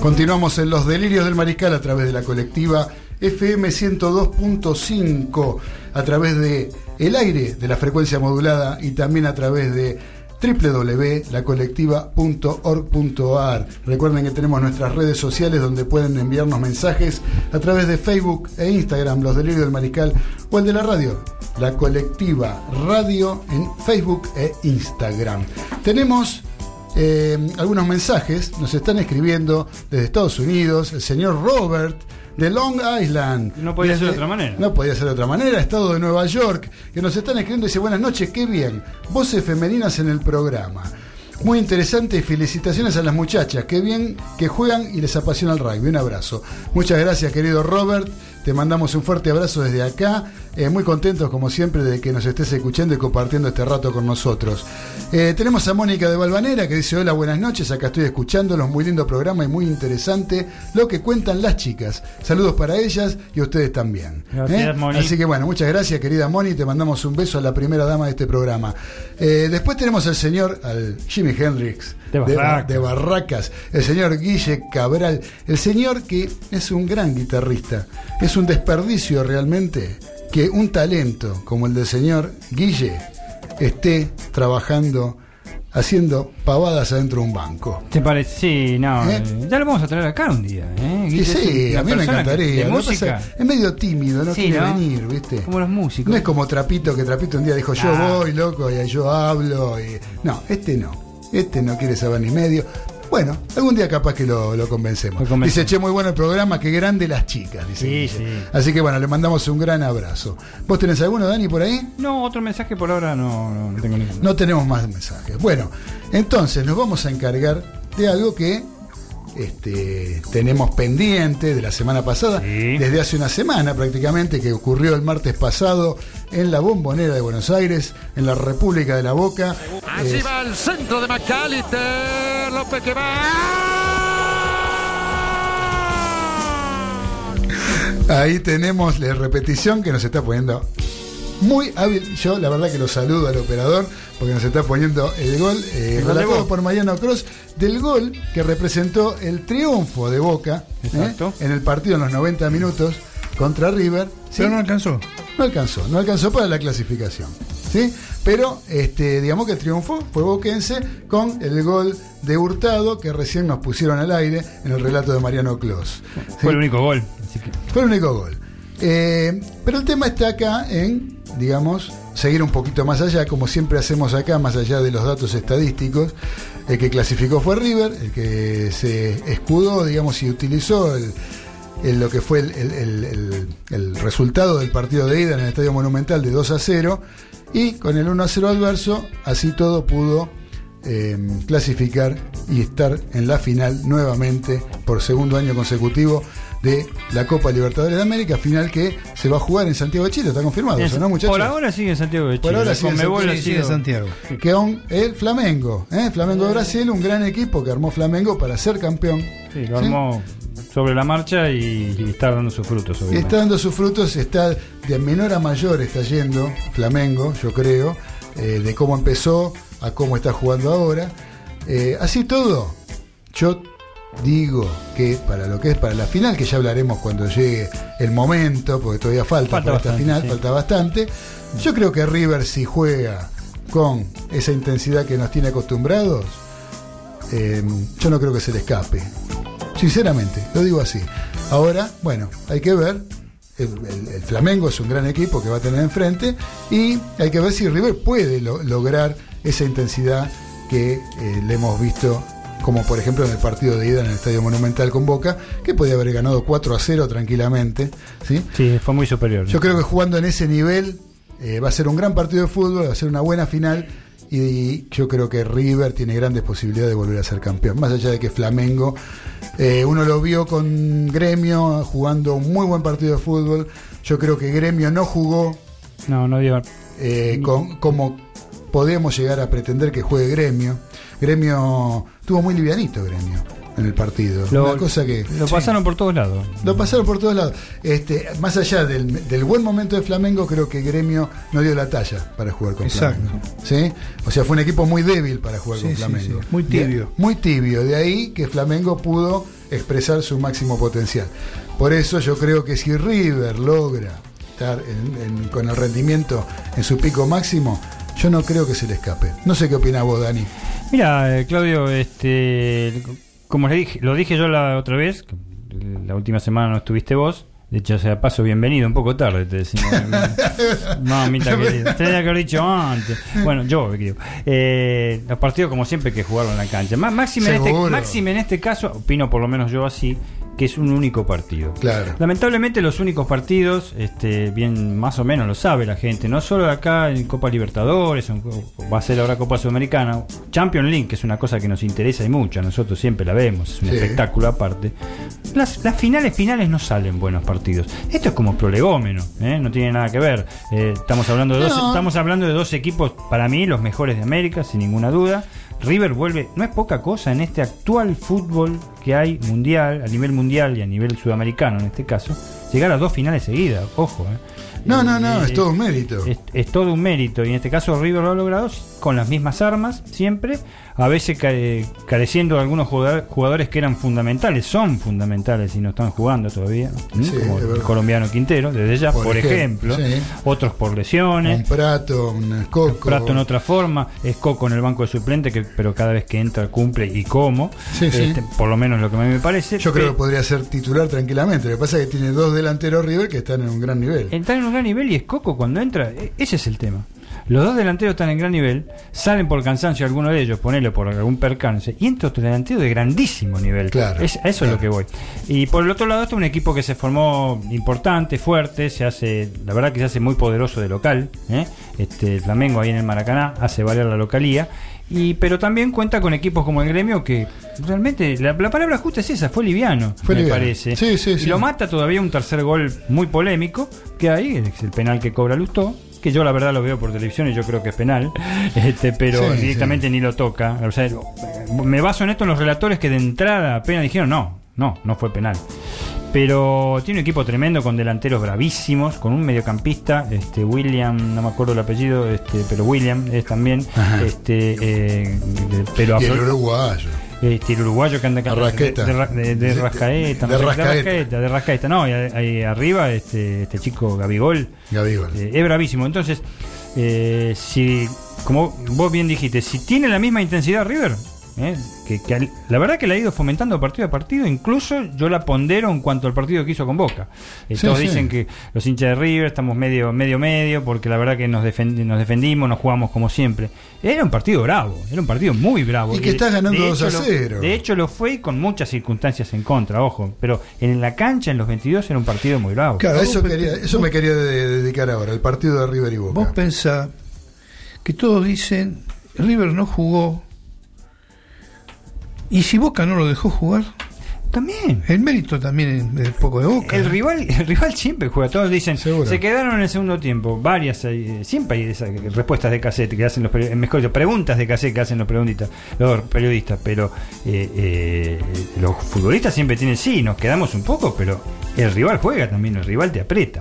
Continuamos en los delirios del mariscal a través de la colectiva FM 102.5, a través de el aire de la frecuencia modulada y también a través de www.lacolectiva.org.ar. Recuerden que tenemos nuestras redes sociales donde pueden enviarnos mensajes a través de Facebook e Instagram, Los Delirios del Mariscal, o el de la radio, La Colectiva Radio en Facebook e Instagram. Tenemos eh, algunos mensajes, nos están escribiendo desde Estados Unidos, el señor Robert de Long Island. No podía ser de otra manera. No podía ser de otra manera, Estado de Nueva York, que nos están escribiendo y dice, buenas noches, qué bien, voces femeninas en el programa. Muy interesante y felicitaciones a las muchachas, qué bien que juegan y les apasiona el rugby. Un abrazo. Muchas gracias, querido Robert. Te mandamos un fuerte abrazo desde acá. Eh, muy contentos, como siempre, de que nos estés escuchando y compartiendo este rato con nosotros. Eh, tenemos a Mónica de Valvanera que dice: Hola, buenas noches. Acá estoy escuchándolos. Muy lindo programa y muy interesante lo que cuentan las chicas. Saludos para ellas y a ustedes también. Gracias, ¿Eh? Moni. Así que bueno, muchas gracias, querida Moni. Te mandamos un beso a la primera dama de este programa. Después tenemos al señor, al Jimi Hendrix. De Barracas. de Barracas, el señor Guille Cabral, el señor que es un gran guitarrista. Es un desperdicio realmente que un talento como el del señor Guille esté trabajando, haciendo pavadas adentro de un banco. ¿Te parece? Sí, no. ¿Eh? eh, Ya lo vamos a traer acá un día. ¿eh? Sí, una a mí me encantaría. Que música. es medio tímido, no Sí, quiere ¿no? venir, ¿viste? Como los músicos. No es como Trapito, que Trapito un día dijo yo Ah. voy, loco, y yo hablo. Y... No, este no. Este no quiere saber ni medio. Bueno, algún día capaz que lo, lo convencemos. Lo. Dice, che, muy bueno el programa, qué grande las chicas. Dice Sí, sí. Así que bueno, le mandamos un gran abrazo. ¿Vos tenés alguno, Dani, por ahí? No, otro mensaje por ahora no, no, no tengo ninguno. No tenemos más mensajes. Bueno, entonces nos vamos a encargar de algo que este, tenemos pendiente de la semana pasada, desde hace una semana prácticamente, que ocurrió el martes pasado en la Bombonera de Buenos Aires, en la República de la Boca. Allí va el centro de McAllister. López que va. Ahí tenemos la repetición que nos está poniendo muy hábil. Yo la verdad que lo saludo al operador porque nos está poniendo el gol, eh, relatado por Mariano Cross, del gol que representó el triunfo de Boca ¿eh? En el partido en los 90 minutos contra River. Pero no alcanzó. No alcanzó, no alcanzó para la clasificación. ¿sí? Pero este, digamos que el triunfo fue boquense con el gol de Hurtado que recién nos pusieron al aire en el relato de Mariano Clos. Fue el único gol. así que- Fue el único gol. Eh, pero el tema está acá en, digamos, seguir un poquito más allá, como siempre hacemos acá, más allá de los datos estadísticos. El que clasificó fue River, el que se escudó, digamos, y utilizó el, lo que fue el, resultado del partido de ida en el Estadio Monumental de 2 a 0. Y con el 1 a 0 adverso, así todo pudo eh, clasificar y estar en la final nuevamente por segundo año consecutivo de la Copa Libertadores de América, final que se va a jugar en Santiago de Chile, está confirmado, Es- ¿eso no, muchachos? por ahora sigue en Santiago de Chile. Por ahora sigue Santiago. Sigue Santiago. Que aún el Flamengo, ¿eh? Flamengo de Brasil, un gran equipo que armó Flamengo para ser campeón. Sí, lo armó sobre la marcha y, y está dando sus frutos. Y obviamente. está dando sus frutos, está de menor a mayor está yendo Flamengo, yo creo, eh, de cómo empezó a cómo está jugando ahora. Eh, así todo, yo digo que para lo que es para la final, que ya hablaremos cuando llegue el momento, porque todavía falta, Falta para esta final, sí. falta bastante. Yo creo que River si juega con esa intensidad que nos tiene acostumbrados, eh, yo no creo que se le escape. Sinceramente, lo digo así. Ahora, bueno, hay que ver. El, el- el Flamengo es un gran equipo que va a tener enfrente y hay que ver si River puede lo- lograr esa intensidad que eh, le hemos visto, como por ejemplo en el partido de ida en el Estadio Monumental con Boca, que podía haber ganado 4 a 0 tranquilamente. ¿sí? Sí, fue muy superior. Yo creo que jugando en ese nivel eh, va a ser un gran partido de fútbol, va a ser una buena final y yo creo que River tiene grandes posibilidades de volver a ser campeón. Más allá de que Flamengo, eh, uno lo vio con Gremio jugando un muy buen partido de fútbol. Yo creo que Gremio no jugó No, no dio. eh, con- como podemos llegar a pretender que juegue Gremio. Gremio tuvo muy livianito Gremio en el partido. Lo, una cosa que lo pasaron por todos lados. lo pasaron por todos lados. Este, más allá del, del buen momento de Flamengo, creo que Gremio no dio la talla para jugar con Exacto. Flamengo. ¿Sí? O sea, fue un equipo muy débil para jugar Sí, con Flamengo. Muy De- tibio. muy tibio. De ahí que Flamengo pudo expresar su máximo potencial. Por eso yo creo que si River logra estar en- en- con el rendimiento en su pico máximo, yo no creo que se le escape. No sé qué opina vos, Dani. Mira, eh, Claudio, este, como le dije, lo dije yo la otra vez, la última semana no estuviste vos. De hecho, sea paso, bienvenido, un poco tarde, te decimos. [laughs] Mamita querida, tenía que haber dicho antes. Bueno, yo, querido. Eh, los partidos, como siempre, que jugaron en la cancha. Má- Máxime en, este, máxime en este caso, opino por lo menos yo así, que es un único partido. Claro. Lamentablemente los únicos partidos, este, bien más o menos lo sabe la gente, no solo acá en Copa Libertadores, en va a ser ahora Copa Sudamericana, Champions League, que es una cosa que nos interesa y mucho, nosotros siempre la vemos, es un Sí. espectáculo aparte. Las, las finales finales no salen buenos partidos. Esto es como prolegómeno, ¿eh? no tiene nada que ver. Eh, estamos hablando de dos, estamos hablando de dos equipos para mí los mejores de América, sin ninguna duda. River vuelve, no es poca cosa en este actual fútbol que hay mundial, a nivel mundial y a nivel sudamericano en este caso, llegar a dos finales seguidas, ojo. ¿eh? No, no, no, Eh, es todo un mérito. Es, es todo un mérito y en este caso River lo ha logrado con las mismas armas siempre, a veces care- careciendo de algunos jugador- jugadores que eran fundamentales, son fundamentales y no están jugando todavía, como el colombiano Quintero, desde ya, por, Por ejemplo, ejemplo, sí. otros por lesiones. Un Prato, un Coco. Prato en otra forma, es Coco en el banco de suplente, que, pero cada vez que entra cumple y. Sí, sí. Este, por lo menos lo que a mí me parece. Yo creo que podría ser titular tranquilamente. Lo que pasa es que tiene dos delanteros River que están en un gran nivel. Entrar en un gran nivel y es Coco cuando entra, e- ese es el tema. Los dos delanteros están en gran nivel, salen por cansancio alguno de ellos, ponele por algún percance, y entra otro delantero de grandísimo nivel. Claro, Es- a eso es lo que voy. Y por el otro lado está un equipo que se formó importante, fuerte, se hace, la verdad que se hace muy poderoso de local. ¿eh? Este el Flamengo ahí en el Maracaná hace valer la localía. Y, pero también cuenta con equipos como el gremio que realmente la, la palabra justa es esa, fue liviano, Fue me liviano. parece. Sí, sí, y sí. lo mata todavía un tercer gol muy polémico que hay, es el penal que cobra Lustó, que yo la verdad lo veo por televisión y yo creo que es penal, [laughs] este, pero Sí, directamente ni lo toca. O sea, me baso en esto en los relatores que de entrada apenas dijeron no, no, no fue penal. Pero tiene un equipo tremendo con delanteros bravísimos, con un mediocampista, este William, no me acuerdo el apellido, este, pero William es también, Ajá. este, eh, pero Y el uruguayo. Este, el uruguayo que anda acá de, de, de- Rascaeta, de Rascaeta. Rascaeta, de Rascaeta, no, y ahí arriba este, este chico Gabigol, Gabigol. eh, es bravísimo. Entonces, eh, si, como vos bien dijiste, si tiene la misma intensidad River, eh, que, que al- la verdad que la ha ido fomentando partido a partido, incluso yo la pondero en cuanto al partido que hizo con Boca. Eh, Sí, todos sí. dicen que los hinchas de River estamos medio, medio, medio, porque la verdad que nos, defendi- nos defendimos, nos jugamos como siempre. Era un partido bravo, era un partido muy bravo. Y que estás ganando de 2 a hecho lo- 0. de hecho, lo fue y con muchas circunstancias en contra, ojo. Pero en la cancha, en los 22, era un partido muy bravo. Claro, eso, quería, eso me quería de- dedicar ahora, el partido de River y Boca. Vos pensás que todos dicen, River no jugó. ¿Y si Boca no lo dejó jugar? También. El mérito también es poco de boca. El rival, el rival siempre juega. Todos dicen, se quedaron en el segundo tiempo. Varias, eh, siempre hay esas respuestas de cassette que hacen los peri- mejor dicho, preguntas de cassette que hacen los periodistas, los periodistas. Pero eh, eh, los futbolistas siempre tienen, sí, nos quedamos un poco, pero el rival juega también, el rival te aprieta.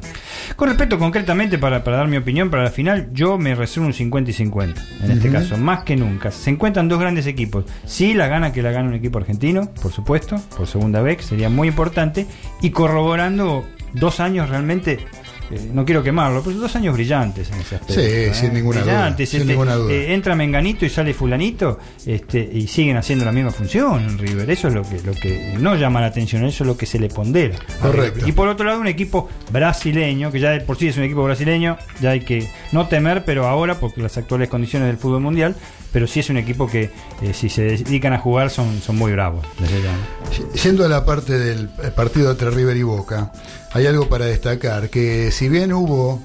Con respecto concretamente, para, para dar mi opinión para la final, yo me reservo un 50 y 50. En este caso, más que nunca. Se encuentran dos grandes equipos. Sí, la gana que la gana un equipo argentino, por supuesto, por segunda vez, sería muy importante. Y corroborando dos años realmente. Eh, no quiero quemarlo, pero dos años brillantes en ese aspecto. Sí, sin ninguna duda, Brillantes, sin este, ninguna duda. eh, entra Menganito y sale Fulanito este, y siguen haciendo la misma función en River. Eso es lo que, lo que no llama la atención, eso es lo que se le pondera. Correcto. Y por otro lado, un equipo brasileño, que ya de por sí es un equipo brasileño, ya hay que no temer, pero ahora, porque las actuales condiciones del fútbol mundial, pero sí es un equipo que eh, si se dedican a jugar son, son muy bravos. desde ya, ¿no? Yendo a la parte del partido entre River y Boca, hay algo para destacar, que si bien hubo,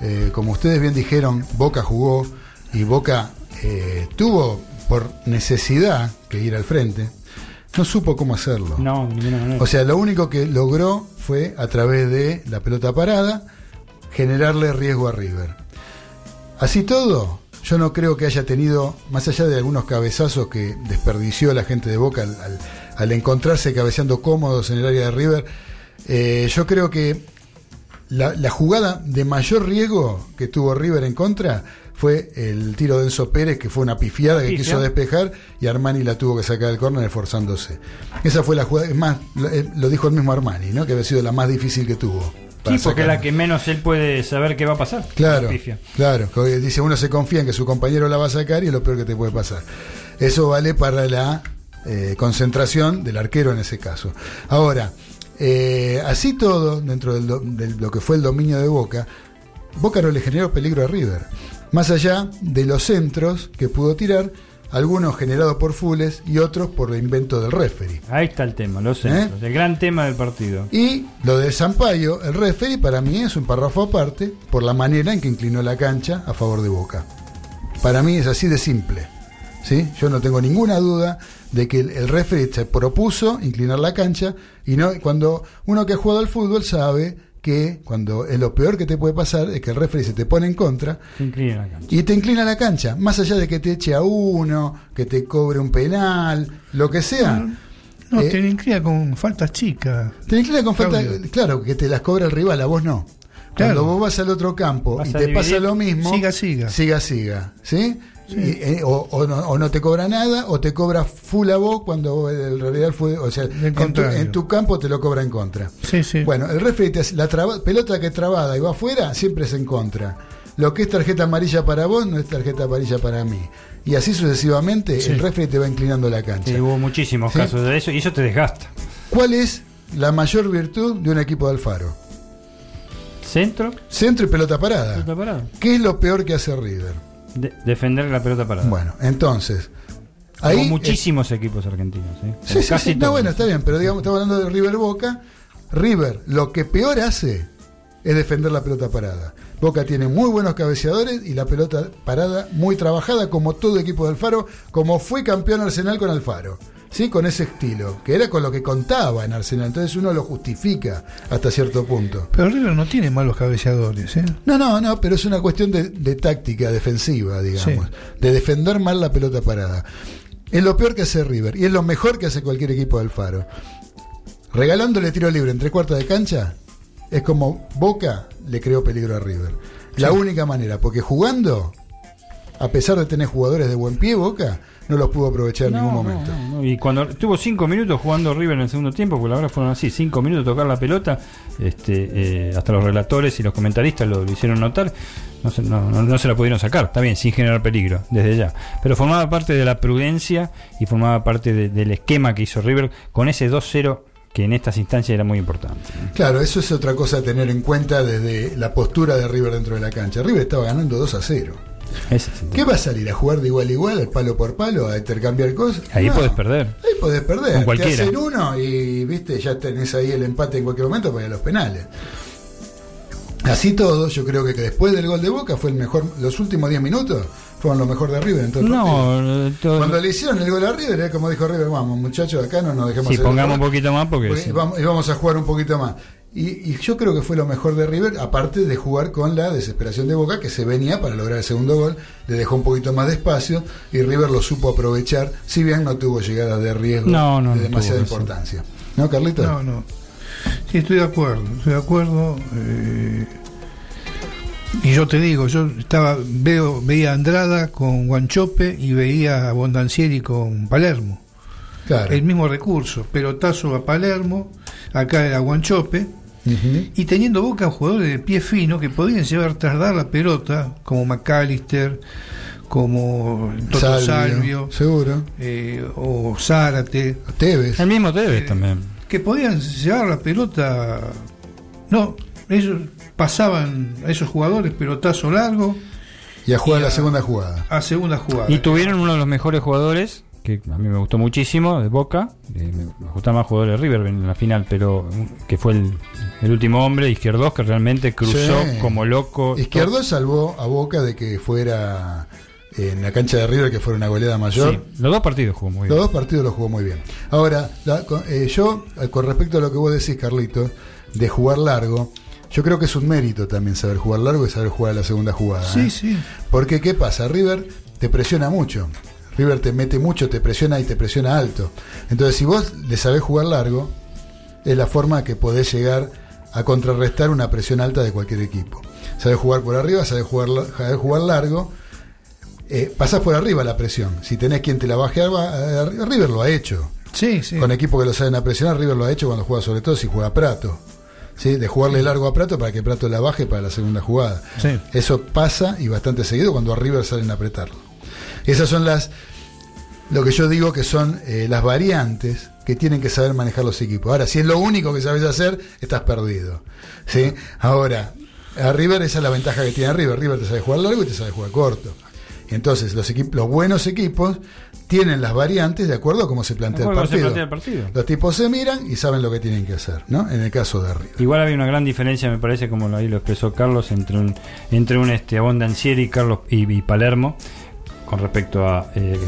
eh, como ustedes bien dijeron, Boca jugó y Boca eh, tuvo por necesidad que ir al frente, no supo cómo hacerlo. No, ninguna manera. O sea, lo único que logró fue, a través de la pelota parada, generarle riesgo a River. Así todo, yo no creo que haya tenido, más allá de algunos cabezazos que desperdició la gente de Boca al, al- al encontrarse cabeceando cómodos en el área de River, eh, yo creo que la, la jugada de mayor riesgo que tuvo River en contra fue el tiro de Enzo Pérez, que fue una pifiada que quiso despejar y Armani la tuvo que sacar del córner esforzándose. Esa fue la jugada, es más, lo, eh, dijo el mismo Armani, ¿no? que había sido la más difícil que tuvo. Sí, porque es la que menos él puede saber qué va a pasar. Claro, claro. Dice, uno se confía en que su compañero la va a sacar y es lo peor que te puede pasar. Eso vale para la eh, concentración del arquero en ese caso. Ahora, eh, así todo, dentro del do- de lo que fue el dominio de Boca, Boca no le generó peligro a River. Más allá de los centros que pudo tirar, algunos generados por Fules y otros por el invento del referee. Ahí está el tema, ¿Eh? los centros, el gran tema del partido. Y lo de Sampaio, el referee, para mí es un párrafo aparte por la manera en que inclinó la cancha a favor de Boca. Para mí es así de simple. ¿sí? Yo no tengo ninguna duda de que el, el referee se propuso inclinar la cancha y no cuando uno que ha jugado al fútbol sabe que cuando es lo peor que te puede pasar es que el referee se te pone en contra Se inclina la cancha. y te inclina la cancha, más allá de que te eche a uno, que te cobre un penal, lo que sea. No, Eh, te inclina con faltas chicas. te inclina con falta, Claudio. claro, que te las cobra el rival, a vos no. Cuando vos vas al otro campo Vas y te dividir, pasa lo mismo, siga, siga. siga, siga, ¿sí? Y, eh, o, o no, o no te cobra nada, o te cobra full a vos cuando en realidad fue, o sea, en tu, en tu campo te lo cobra en contra. Sí, sí. Bueno, el referee, te hace- la traba- pelota que es trabada y va afuera, siempre es en contra. Lo que es tarjeta amarilla para vos no es tarjeta amarilla para mí. Y así sucesivamente, Sí. el referee te va inclinando la cancha. Sí, hubo muchísimos ¿Sí? casos de eso y eso te desgasta. ¿Cuál es la mayor virtud de un equipo de Alfaro? Centro, Centro y pelota parada. pelota parada. ¿Qué es lo peor que hace River? De- defender la pelota parada. Bueno, entonces. Ahí muchísimos equipos argentinos. ¿eh? Sí, sí, sí. No, bueno, está bien, pero digamos, estamos hablando de River Boca. River, lo que peor hace es defender la pelota parada. Boca tiene muy buenos cabeceadores y la pelota parada muy trabajada, como todo equipo de Alfaro, como fue campeón Arsenal con Alfaro. ¿Sí? Con ese estilo, que era con lo que contaba en Arsenal. Entonces uno lo justifica hasta cierto punto. Pero River no tiene malos cabeceadores, ¿eh? No, no, no, pero es una cuestión de, de táctica defensiva, digamos, de defender mal la pelota parada. Es lo peor que hace River y es lo mejor que hace cualquier equipo de Alfaro. Regalándole tiro libre en tres cuartos de cancha, es como Boca le creó peligro a River. La única manera, porque jugando, a pesar de tener jugadores de buen pie, Boca no los pudo aprovechar en No, ningún momento. no, no. Y cuando tuvo cinco minutos jugando River en el segundo tiempo, porque la verdad fueron así, cinco minutos tocar la pelota, este, eh, hasta los relatores y los comentaristas lo, lo hicieron notar, no se, no, no- no se la pudieron sacar, está bien, sin generar peligro, desde ya. Pero formaba parte de la prudencia y formaba parte de- del esquema que hizo River con ese 2-0 que en estas instancias era muy importante. Claro, eso es otra cosa a tener en cuenta desde la postura de River dentro de la cancha. River estaba ganando 2 a 0. Es ¿Qué va a salir? ¿A jugar de igual a igual, palo por palo, a intercambiar cosas? Ahí No. podés perder. Ahí podés perder. Con Te cualquiera. hacen uno y viste ya tenés ahí el empate en cualquier momento para ir a los penales. Así todo, yo creo que, después del gol de Boca fue el mejor, los últimos 10 minutos fueron lo mejor de River en todo el. No, todo- Cuando le hicieron el gol a River, era como dijo River, vamos muchachos, acá no nos dejemos Sí, pongamos un poquito más porque sí. vamos, y vamos a jugar un poquito más. Y, y yo creo que fue lo mejor de River, aparte de jugar con la desesperación de Boca, que se venía para lograr el segundo gol, le dejó un poquito más de espacio y River lo supo aprovechar, si bien no tuvo llegadas de riesgo No, no, de no demasiada importancia. ¿No, Carlitos? No, no. Sí, estoy de acuerdo, estoy de acuerdo. eh, y yo te digo, yo estaba veo veía a Andrada con Guanchope y veía a Bondancieri con Palermo. Claro. El mismo recurso, pelotazo a Palermo, acá era Guanchope. Y teniendo boca jugadores de pie fino que podían llevar trasladar la pelota, como McAllister, como Toto Salvio, Salvio, seguro. eh, o Zárate. Tevez. El mismo Tevez también. Que podían llevar la pelota. No, ellos pasaban a esos jugadores pelotazo largo. Y a jugar la segunda jugada. A segunda jugada. Y tuvieron uno de los mejores jugadores, que a mí me gustó muchísimo, de Boca. eh, me me gustaba más jugador de River en la final, pero mm, que fue el, el último hombre, Izquierdos, que realmente cruzó Sí. como loco. Izquierdo salvó a Boca de que fuera en la cancha de River que fuera una goleada mayor. Sí, los dos partidos jugó muy Los bien. dos partidos los jugó muy bien. Ahora, la- con- eh, yo, eh, con respecto a lo que vos decís, Carlito, de jugar largo, yo creo que es un mérito también saber jugar largo y saber jugar la segunda jugada. Sí, ¿eh? sí. Porque, ¿qué pasa? River te presiona mucho. River te mete mucho, te presiona y te presiona alto. Entonces, si vos le sabés jugar largo, es la forma que podés llegar a contrarrestar una presión alta de cualquier equipo. Sabés jugar por arriba, sabés jugar, sabés jugar largo, eh, pasás por arriba la presión. Si tenés quien te la baje arriba, River lo ha hecho. Sí, sí. Con equipos que lo saben a presionar, River lo ha hecho cuando juega sobre todo si juega Prato. ¿Sí? De jugarle largo a Prato para que Prato la baje para la segunda jugada. Sí. Eso pasa y bastante seguido cuando a River salen a apretarlo. Esas son las, lo que yo digo que son eh, las variantes que tienen que saber manejar los equipos. Ahora, si es lo único que sabes hacer, estás perdido. ¿sí? Ahora, a River esa es la ventaja que tiene River. River te sabe jugar largo y te sabe jugar corto. Entonces, los, equipos, los buenos equipos tienen las variantes de acuerdo a cómo se plantea, el se partido. plantea el partido. Los tipos se miran y saben lo que tienen que hacer, ¿no? En el caso de River. Igual había una gran diferencia, me parece, como lo- ahí lo expresó Carlos, entre un entre un este Abondancieri Carlos y, y Palermo con respecto a eh,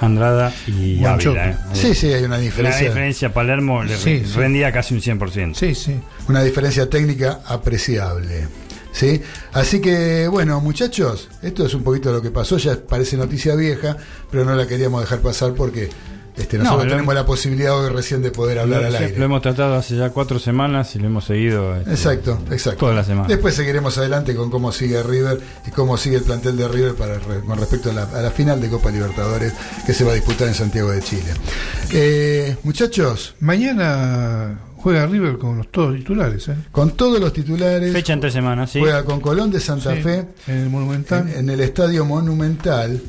Andrada y. Ávila. eh. Sí, sí, hay una diferencia. La diferencia, Palermo le Sí, re- sí. rendía casi un 100%. Sí, sí. Una diferencia técnica apreciable. ¿Sí? Así que, bueno, muchachos, esto es un poquito lo que pasó, ya parece noticia vieja, pero no la queríamos dejar pasar porque este, No, nosotros lo- tenemos la posibilidad hoy recién de poder hablar Lo, al aire. lo hemos tratado hace ya cuatro semanas y lo hemos seguido. este, Exacto, exacto. Toda la semana. Después seguiremos adelante con cómo sigue River y cómo sigue el plantel de River para, re- con respecto a la, a la final de Copa Libertadores que se va a disputar en Santiago de Chile. Eh, muchachos, Mañana juega River con los todos titulares. ¿eh? con todos los titulares, Fecha entre semanas, sí. juega con Colón de Santa Sí, Fe En el Monumental. en, en el Estadio Monumental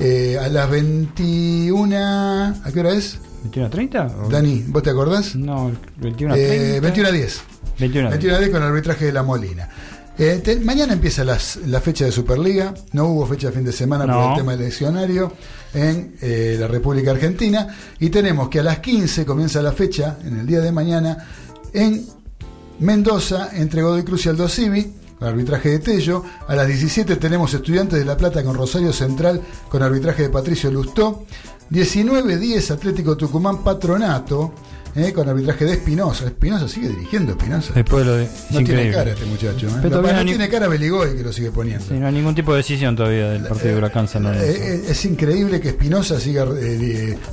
eh, a las 21. ¿A qué hora es? ¿21.30? o- Dani, ¿vos te acordás? No, 21.30. Eh, 21 a 10. 21 a 10. 21 a 10 con el arbitraje de la Molina. Eh, te- mañana empieza las- la fecha de Superliga. No hubo fecha de fin de semana por el tema eleccionario en eh, la República Argentina. Y tenemos que a las 15 comienza la fecha, en el día de mañana, en Mendoza, entre Godoy Cruz y Aldo Civi, arbitraje de Tello. A las 17 tenemos Estudiantes de La Plata con Rosario Central, con arbitraje de Patricio Lustó. 19-10 Atlético Tucumán Patronato, eh, con arbitraje de Espinosa. Espinosa sigue dirigiendo Espinosa. Después lo de. No tiene increíble. cara este muchacho. ¿eh? Pero no ni- tiene cara Beligoy que lo sigue poniendo. Sí, no hay ningún tipo de decisión todavía del partido de Huracán San. Eh, eh, es increíble que Espinosa siga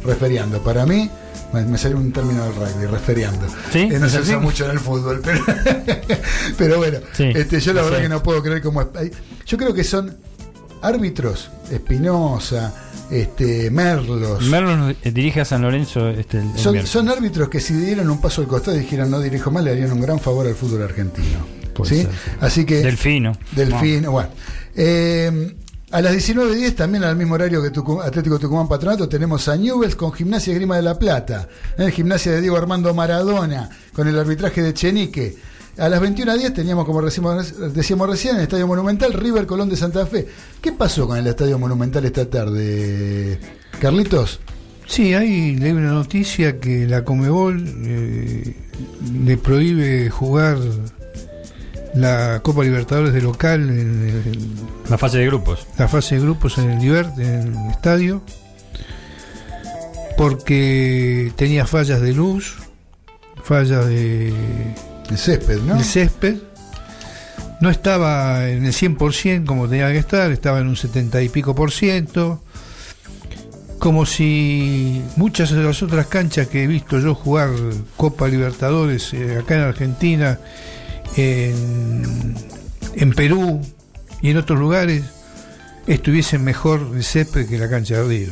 referiando. Para mí, me, salió un término del rugby, referiando. ¿Sí? Eh, no ¿Es se usa mucho en el fútbol, pero, [laughs] pero bueno, Sí, este, yo la verdad que no puedo creer cómo. Yo creo que son árbitros, Espinosa, este, Merlos. Merlo nos eh, dirige a San Lorenzo este, el, son, árbitros que si dieran un paso al costado y dijeran no dirijo más, le harían un gran favor al fútbol argentino. ¿sí? ser. Así que. Delfino. Delfino, bueno. Eh, a las 19.10, también al mismo horario que Tucu- Atlético Tucumán Patronato, tenemos a Newells con Gimnasia Grima de la Plata. El Gimnasia de Diego Armando Maradona, con el arbitraje de Chenique. A las 21.10 teníamos, como decíamos, decíamos recién, en el Estadio Monumental, River Colón de Santa Fe. ¿Qué pasó con el Estadio Monumental esta tarde, Carlitos? Sí, hay leí una noticia que la Comebol eh, le prohíbe jugar la Copa Libertadores de local en, en La fase de grupos. la fase de grupos en el Divert, en el estadio, porque tenía fallas de luz, fallas de, El césped, ¿no? de césped. No estaba en el 100% como tenía que estar, estaba en un 70 y pico por ciento. Como si muchas de las otras canchas que he visto yo jugar Copa Libertadores eh, acá en Argentina, en, en Perú y en otros lugares, estuviesen mejor el césped que la cancha de.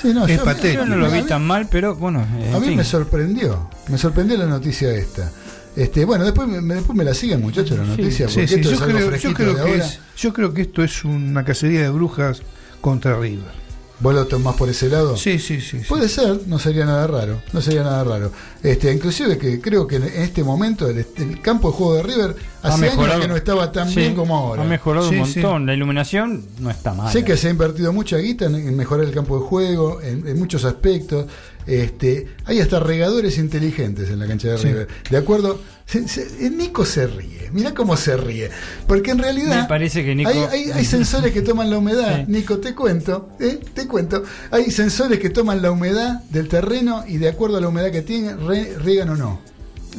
Sí, no, es yo- patético. Yo no lo vi tan mal, pero bueno. eh, A mí fin. me sorprendió, me sorprendió la noticia esta. Este, bueno, después me, después me la siguen muchachos la noticia, Sí, porque sí, esto yo, es algo creo, yo que ahora. es- yo creo que esto es una cacería de brujas contra River. ¿Vos lo tomás por ese lado? Sí, sí, sí. sí. Puede ser, no sería nada raro, no sería nada raro. Este, inclusive que creo que en este momento el, el campo de juego de River Ha hace años mejorado. que no estaba tan Sí, bien como ahora. Ha mejorado Sí, un sí. montón. La iluminación no está mal. Sé que se ha invertido mucha guita en, en mejorar el campo de juego, en, en muchos aspectos. Este, hay hasta regadores inteligentes en la cancha de Sí. River. De acuerdo, se- se- eh, Nico se ríe. Mirá cómo se ríe. Porque en realidad Me parece que Nico- hay, hay- hay sensores que toman la humedad. Sí. Nico, te cuento, ¿eh? te cuento. Hay sensores que toman la humedad del terreno y de acuerdo a la humedad que tiene, re- riegan o no.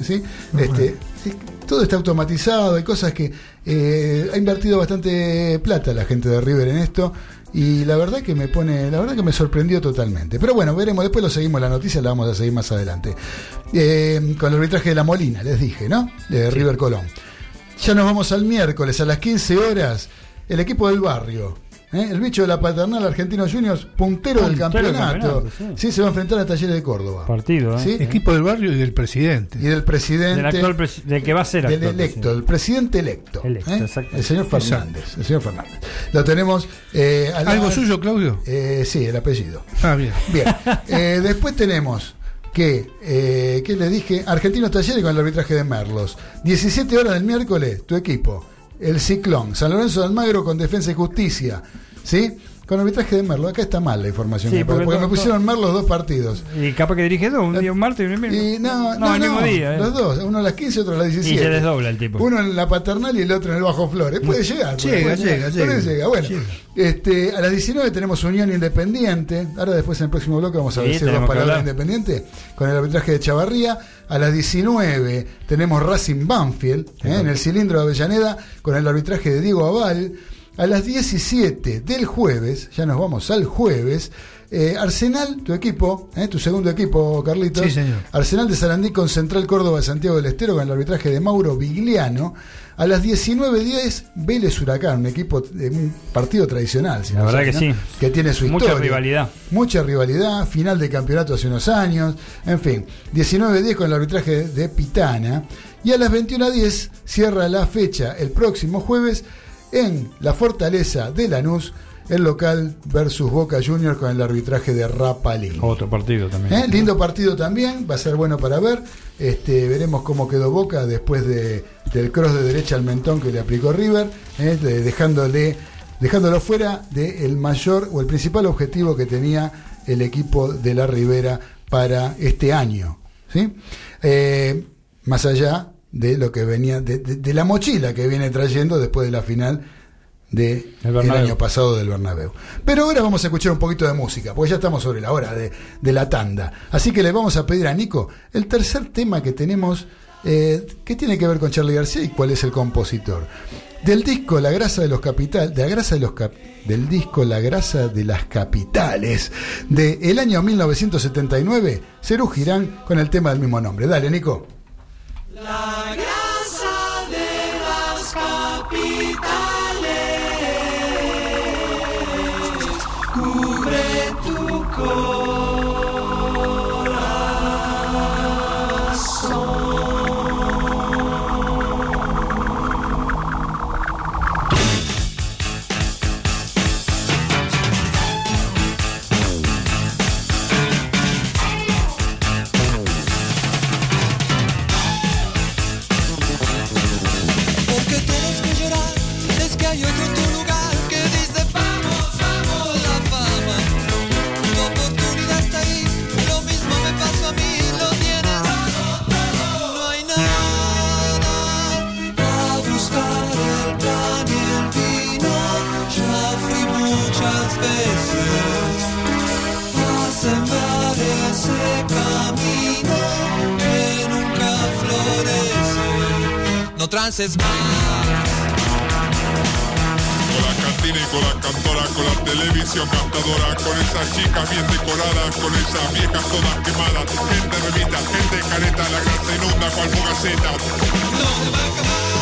¿Sí? Este, sí, todo está automatizado, hay cosas que eh, ha invertido bastante plata la gente de River en esto y la verdad que me pone, la verdad que me sorprendió totalmente. Pero bueno, veremos, después lo seguimos la noticia, la vamos a seguir más adelante. Eh, con el arbitraje de la Molina, les dije, ¿no? De River Colón. Ya nos vamos al miércoles a las 15 horas. El equipo del barrio. ¿Eh? El bicho de la paternal Argentino Juniors, puntero, del Puntero del campeonato. campeonato, sí. se va a enfrentar a Talleres de Córdoba. Partido, ¿eh? ¿Sí? Equipo del barrio y del presidente. Y del presidente. Del, actual presi- del que va a ser del actual electo, presidente. el presidente electo. Electo, ¿eh? exacto. El señor Fernández. El señor Fernández. Lo tenemos. eh, la- ¿Algo suyo, Claudio? Eh, sí, el apellido. Ah, bien. Bien. Eh, después tenemos que, eh, ¿qué le dije? Argentinos Talleres con el arbitraje de Merlos. 17 horas del miércoles, tu equipo. El Ciclón. San Lorenzo de Almagro con Defensa y Justicia. ¿Sí? Con arbitraje de Merlos. Acá está mal la información. Sí, me- porque, porque me pusieron Merlos dos partidos. Y capaz que dirige dos, un día un martes y un miércoles. Y no, No, no, el mismo no, día, eh. Los dos, uno a las 15 otro a las 17. Y se desdobla el tipo. Uno en la paternal y el otro en el Bajo Flores. Puede llegar. Llega, puede llega, puede llega. Bueno, Llega. Este, a las 19 tenemos Unión Independiente. Ahora después en el próximo bloque vamos a Sí, decir dos palabras. Independiente con el arbitraje de Chavarría. A las 19 tenemos Racing Banfield eh, en el cilindro de Avellaneda con el arbitraje de Diego Aval. A las 17 del jueves, ya nos vamos al jueves, eh, Arsenal, tu equipo, eh, tu segundo equipo, Carlitos. Sí, señor. Arsenal de Sarandí con Central Córdoba de Santiago del Estero con el arbitraje de Mauro Vigliano. A las 19.10, Vélez Huracán, un equipo, de un partido tradicional. si La no verdad sabes, que ¿no? sí. Que tiene su Mucha historia. rivalidad. Mucha rivalidad, final de campeonato hace unos años, en fin, 19-10 con el arbitraje de Pitana. Y a las 21.10 cierra la fecha el próximo jueves en la fortaleza de Lanús, el local versus Boca Juniors con el arbitraje de Rapalín. Otro partido también. ¿Eh? Lindo partido también, va a ser bueno para ver. Este, veremos cómo quedó Boca después de, del cross de derecha al mentón que le aplicó River, ¿eh? De- dejándole, dejándolo fuera del mayor o el principal objetivo que tenía el equipo de la Ribera para este año. ¿sí? Eh, más allá de lo que venía, de, de- de la mochila que viene trayendo después de la final de El el Bernabéu. año pasado del Bernabéu. Pero ahora vamos a escuchar un poquito de música, porque ya estamos sobre la hora de, de la tanda. Así que le vamos a pedir a Nico el tercer tema que tenemos, eh, que tiene que ver con Charlie García y cuál es el compositor. Del disco La grasa de los capitales, de la grasa de los cap- del disco La grasa de las capitales, de el año 1979, Cerú Girán con el tema del mismo nombre. Dale, Nico. La grasa trances más. Con la cantina y con la cantora, con la televisión cantadora, con esas chicas bien decoradas, con esas viejas todas quemadas, gente remita, gente careta, la grasa inunda cual fogaceta. No se va a acabar.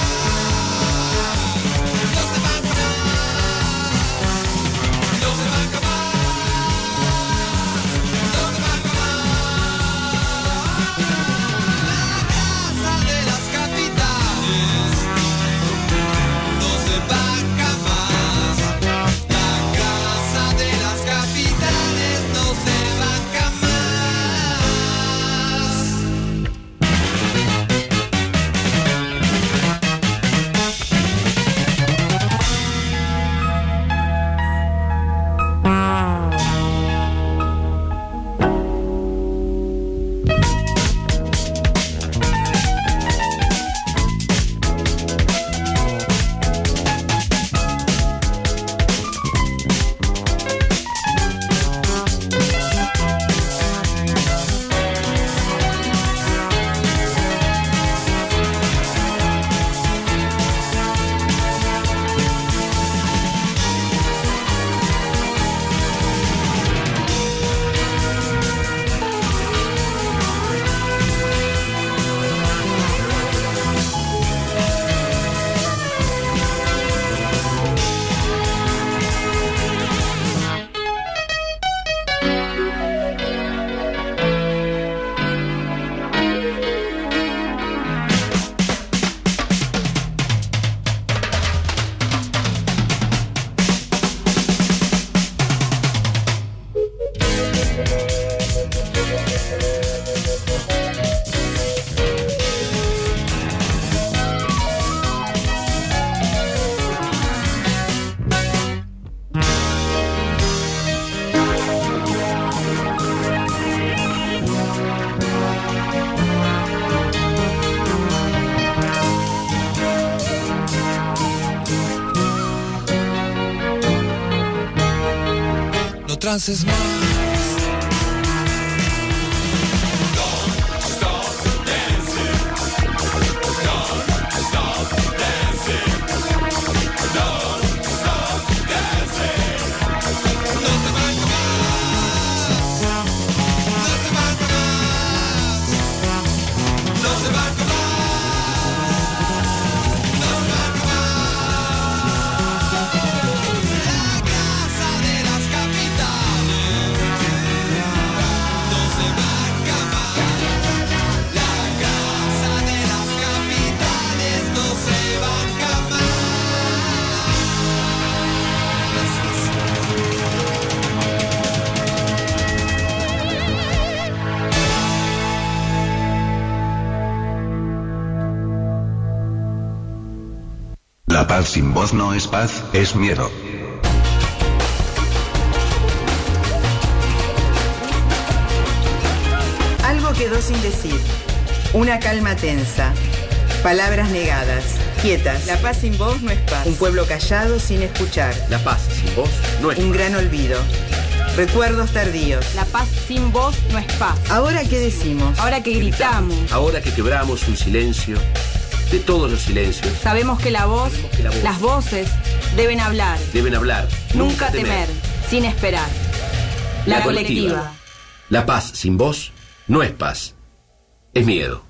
No trances más. Voz no es paz, es miedo. Algo quedó sin decir. Una calma tensa. Palabras negadas. Quietas. La paz sin voz no es paz. Un pueblo callado sin escuchar. La paz sin voz no es Un gran olvido. Recuerdos tardíos. La paz sin voz no es paz. Ahora qué decimos. Ahora que gritamos. Ahora que quebramos un silencio, de todos los silencios, Sabemos que la voz, que la voz- las voces deben hablar. deben hablar. Nunca temer, sin esperar. La, La colectiva. colectiva. La paz sin voz no es paz, es miedo.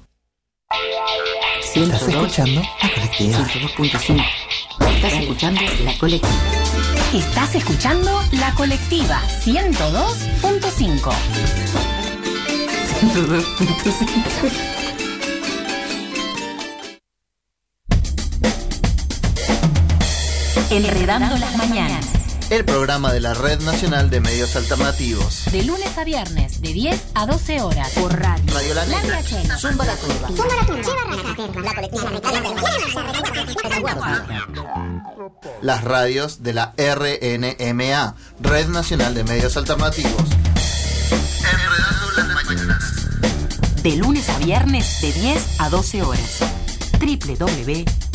Estás escuchando la colectiva. 102.5. Estás escuchando la colectiva. Estás escuchando la colectiva 102.5. 102.5. Enredando las mañanas. El programa de la Red Nacional de Medios Alternativos. De lunes a viernes, de 10 a 12 horas. Por radio. Radio La Negra. Zumba la Turba. Zumba la Turba. La colectiva. Las radios de la RNMA, Red Nacional de Medios Alternativos. Enredando las mañanas. De lunes a viernes, de 10 a 12 horas.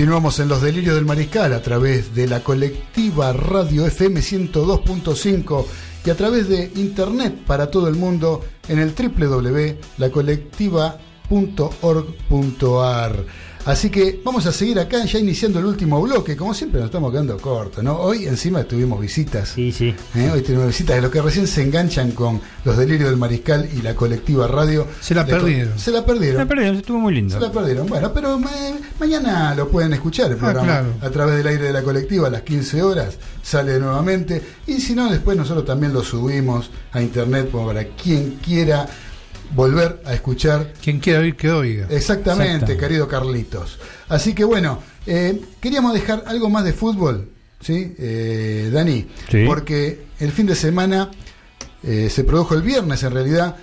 Continuamos en los delirios del mariscal a través de la colectiva Radio FM 102.5 y a través de internet para todo el mundo en el www.lacolectiva.org.ar. Así que vamos a seguir acá ya iniciando el último bloque. Como siempre nos estamos quedando cortos, ¿no? Hoy encima tuvimos visitas. Sí, sí. ¿eh? Hoy tenemos visitas de los que recién se enganchan con los delirios del mariscal y la colectiva radio. Se la perdieron. Se la perdieron. Se la perdieron, estuvo muy lindo. Se la perdieron. Bueno, pero ma- mañana lo pueden escuchar el programa claro. a través del aire de la colectiva a las 15 horas. Sale nuevamente. Y si no, después nosotros también lo subimos a internet como para quien quiera volver a escuchar. Quien quiera oír, que oiga. Exactamente, Exactamente. querido Carlitos. Así que bueno, eh, queríamos dejar algo más de fútbol, ¿sí? Eh, Dani, Sí. porque el fin de semana eh, se produjo el viernes en realidad,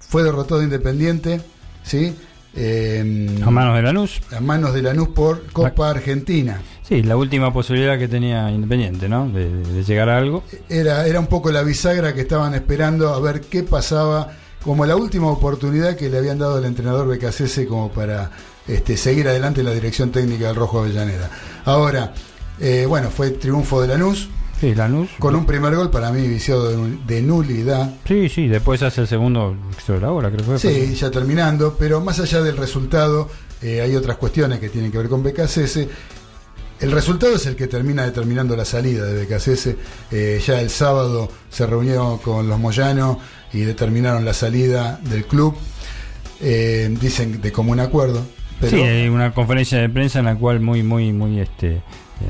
fue derrotado Independiente, ¿sí? Eh, A manos de Lanús. a manos de Lanús por Copa Argentina. Sí, la última posibilidad que tenía Independiente, ¿no? De, de llegar a algo. Era, era un poco la bisagra que estaban esperando a ver qué pasaba, como la última oportunidad que le habían dado al entrenador Becasese como para este, seguir adelante en la dirección técnica del Rojo Avellaneda. Ahora, eh, bueno, fue triunfo de Lanús. Sí, Lanús. Con un primer gol para mí viciado de, nul- de nulidad. Sí, sí, después hace el segundo sobre la hora, creo que fue. Sí, ya terminando, pero más allá del resultado, eh, hay otras cuestiones que tienen que ver con BKCS. El resultado es el que termina determinando la salida de BKCS. Eh, ya el sábado se reunió con los Moyano y determinaron la salida del club. Eh, dicen de común acuerdo. Pero Sí, hay una conferencia de prensa en la cual muy, muy, muy este, eh,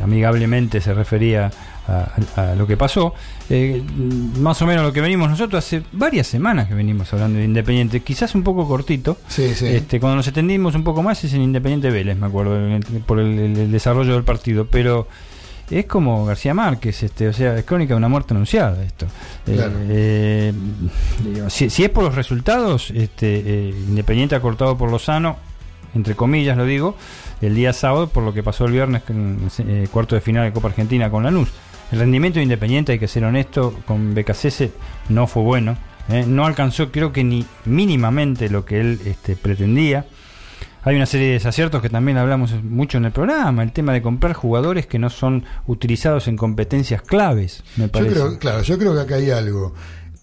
amigablemente se refería a, a- a lo que pasó. Eh, más o menos lo que venimos nosotros hace varias semanas que venimos hablando de Independiente, quizás un poco cortito. Sí, sí. Este, cuando nos extendimos un poco más es en Independiente Vélez, me acuerdo, por el desarrollo del partido. Pero es como García Márquez, este, o sea, es crónica de una muerte anunciada esto. Eh, Claro. eh, digo, si, si es por los resultados, este, eh, Independiente ha cortado por Lozano, entre comillas lo digo, el día sábado por lo que pasó el viernes en eh, cuarto de final de Copa Argentina con Lanús. El rendimiento de Independiente, hay que ser honesto, con BKCS no fue bueno. no alcanzó, creo que ni mínimamente lo que él este, pretendía. Hay una serie de desaciertos que también hablamos mucho en el programa, el tema de comprar jugadores que no son utilizados en competencias claves, me yo parece. creo, claro, yo creo que acá hay algo.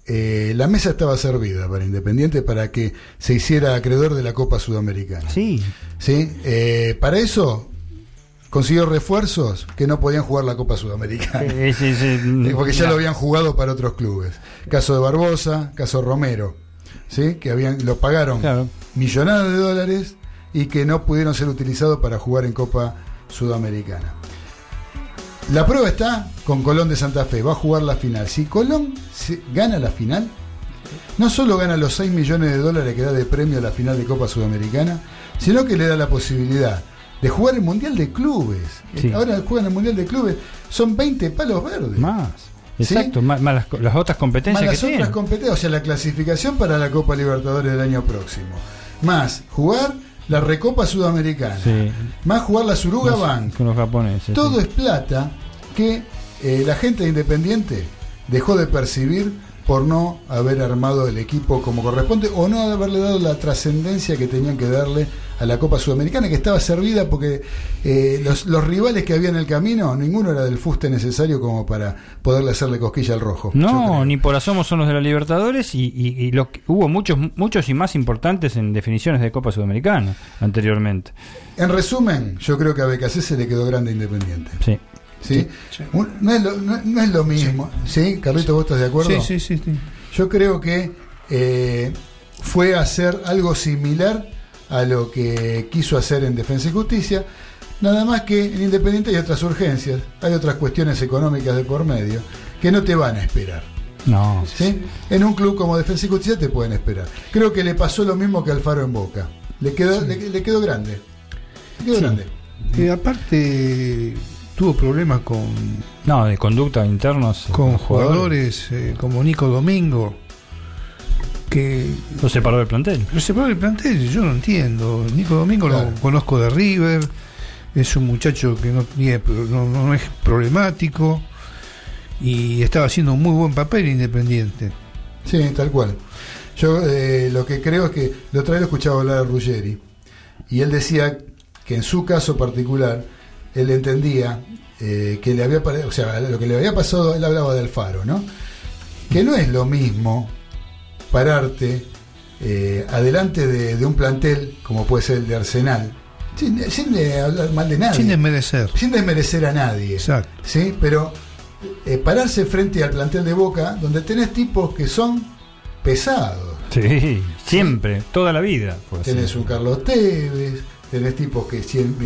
Eh, la mesa estaba servida para Independiente para que se hiciera acreedor de la Copa Sudamericana. Sí. ¿Sí? Eh, para eso consiguió refuerzos que no podían jugar la Copa Sudamericana. Eh, [laughs] sí, sí, Eh, Porque ya lo habían jugado para otros clubes. Caso de Barbosa, caso Romero, ¿sí? que habían lo pagaron millonadas de dólares y que no pudieron ser utilizados para jugar en Copa Sudamericana. La prueba está con Colón de Santa Fe, va a jugar la final. Si Colón gana la final, no solo gana los 6 millones de dólares que da de premio a la final de Copa Sudamericana, sino que le da la posibilidad de jugar el Mundial de Clubes. Sí. Ahora juegan el Mundial de Clubes, son 20 palos verdes. Más. Exacto, más, más las, las otras competencias Más las que otras tienen. competencias, o sea, la clasificación para la Copa Libertadores del año próximo. Más jugar la Recopa Sudamericana. Sí. Más jugar la Suruga Bank. Con los japoneses. Todo sí. es plata que eh, la gente de Independiente dejó de percibir por no haber armado el equipo como corresponde o no haberle dado la trascendencia que tenían que darle a la Copa Sudamericana, que estaba servida porque eh, los, los rivales que había en el camino, ninguno era del fuste necesario como para poderle hacerle cosquilla al rojo. No, ni por asomo son los de la Libertadores y, y- y los que- hubo muchos muchos y más importantes en definiciones de Copa Sudamericana anteriormente. En resumen, yo creo que a BKC se le quedó grande Independiente. Sí. No, es lo, no- no es lo mismo. ¿Sí? Carlito, ¿vos estás de acuerdo? Sí, sí, sí, sí. Yo creo que eh, fue hacer algo similar a lo que quiso hacer en Defensa y Justicia. Nada más que en Independiente hay otras urgencias, hay otras cuestiones económicas de por medio que no te van a esperar. No. ¿sí? En un club como Defensa y Justicia te pueden esperar. Creo que le pasó lo mismo que Alfaro en Boca. Le quedó, le, le quedó grande. Le quedó Sí. grande. Eh, aparte, tuvo problemas con, No, de conducta internos. eh, con jugadores eh, como Nico Domingo, que Lo separó del plantel. lo separó del plantel, yo no entiendo. Nico Domingo Claro. lo conozco de River, es un muchacho que no, no, no es problemático y estaba haciendo un muy buen papel independiente. Sí, tal cual. Yo eh, lo que creo es que la otra vez lo escuchaba hablar a Ruggeri y él decía que en su caso particular él entendía eh, que le había o sea, lo que le había pasado, él hablaba de Alfaro, ¿no? Que no es lo mismo pararte eh, adelante de, de un plantel como puede ser el de Arsenal, sin, sin de hablar mal de nadie. Sin desmerecer. Sin desmerecer a nadie. Exacto. ¿sí? Pero eh, pararse frente al plantel de Boca, donde tenés tipos que son pesados. Sí, siempre, toda la vida. Tenés un Carlos Tevez, tenés tipos que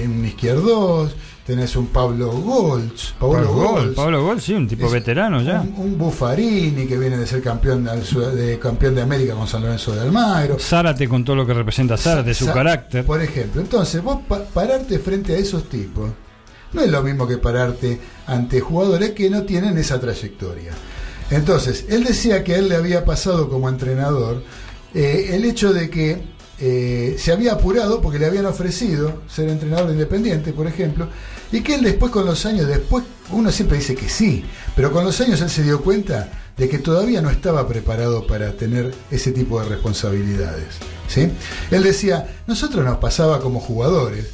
un izquierdos, tenés un Pablo Golds, Pablo Pablo Gol, Golds, Pablo Gol, sí, un tipo Es veterano ya. un, un Buffarini que viene de ser campeón de, campeón de América con San Lorenzo de Almagro. Zárate con todo lo que representa Zárate, su carácter. Por ejemplo, entonces vos pa- pararte frente a esos tipos no es lo mismo que pararte ante jugadores que no tienen esa trayectoria. Entonces, él decía que a él le había pasado como entrenador eh, el hecho de que eh, se había apurado porque le habían ofrecido ser entrenador independiente, por ejemplo, y que él después con los años, después uno siempre dice que sí, pero con los años él se dio cuenta de que todavía no estaba preparado para tener ese tipo de responsabilidades. ¿sí? Él decía, nosotros nos pasaba como jugadores,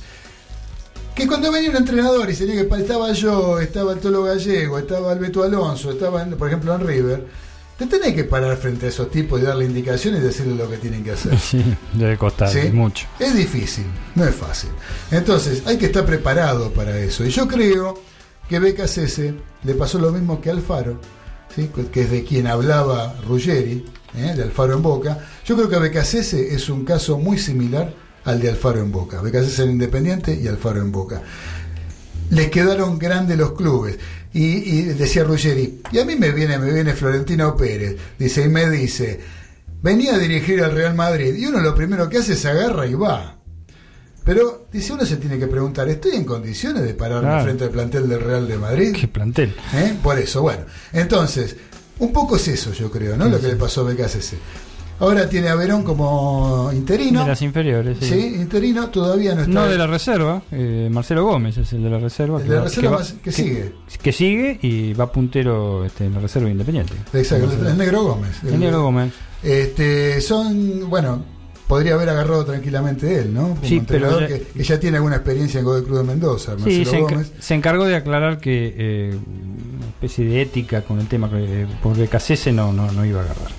que cuando venía un entrenador y sería que estaba yo, estaba el Tolo Gallego, estaba el Beto Alonso, estaba, por ejemplo, en River, te tenés que parar frente a esos tipos y darle indicaciones y decirles lo que tienen que hacer. [laughs] Sí, debe costar ¿Sí? mucho. Es difícil, no es fácil. Entonces, hay que estar preparado para eso. Y yo creo que BKCS le pasó lo mismo que Alfaro, ¿sí? que es de quien hablaba Ruggeri, ¿eh? de Alfaro en Boca. Yo creo que BKCS es un caso muy similar al de Alfaro en Boca. BKCS era independiente y Alfaro en Boca. Les quedaron grandes los clubes. Y, y decía Ruggeri, y a mí me viene, me viene Florentino Pérez, dice, y me dice, venía a dirigir al Real Madrid, y uno lo primero que hace es agarra y va. Pero, dice, uno se tiene que preguntar, ¿estoy en condiciones de pararme Claro. frente al plantel del Real de Madrid? Qué plantel. ¿Eh? Por eso, bueno. Entonces, un poco es eso, yo creo, ¿no? Sí, Lo que sí. le pasó a BKCC. Ahora tiene a Verón como interino. De las inferiores, sí. Sí, interino, todavía no está. No de la reserva, eh, Marcelo Gómez es el de la reserva. El que de la va- reserva va- que sigue. Que sigue y va puntero este, en la reserva independiente. Exacto, el, el Negro Gómez. El Negro Gómez. Este, son, bueno, podría haber agarrado tranquilamente él, ¿no? Como Sí, pero ya- que, que ya tiene alguna experiencia en Godoy Cruz de Mendoza, Sí, Marcelo se, enca- Gómez. se encargó de aclarar que eh, especie de ética con el tema, que- porque Cacese no, no, no iba a agarrar.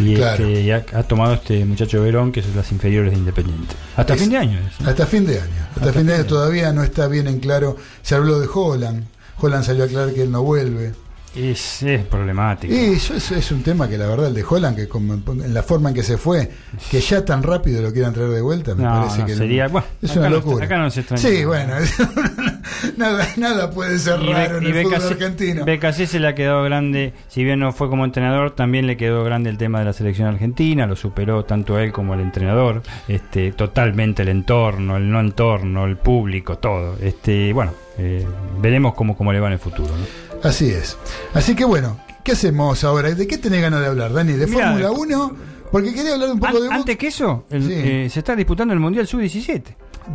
Y, Claro. este, y ha, ha tomado este muchacho Verón, que es las inferiores de Independiente. Hasta Es- fin de año. es. Hasta fin de año. Hasta, fin de año todavía no está bien en claro. Se habló de Holland. Holland salió a aclarar que él no vuelve. Es, es problemático. Y eso es, es un tema que la verdad el de Holland, que como en la forma en que se fue, que ya tan rápido lo quieran traer de vuelta, me No, parece no, que sería- bueno, es una no- locura. acá no se extraña Sí, nada. bueno, [laughs] nada, nada puede ser Y raro en el fútbol argentino. Se le ha quedado grande, si bien no fue como entrenador, también le quedó grande el tema de la selección argentina, lo superó tanto él como el entrenador, este, totalmente el entorno, el no entorno, el público, todo. Este, bueno, eh, veremos cómo, cómo le va en el futuro. ¿no? Así es. Así que bueno, ¿qué hacemos ahora? ¿De qué tenés ganas de hablar, Dani? ¿De Fórmula 1? Porque quería hablar un poco de... Antes que eso, el- Sí. eh, se está disputando el Mundial Sub-17.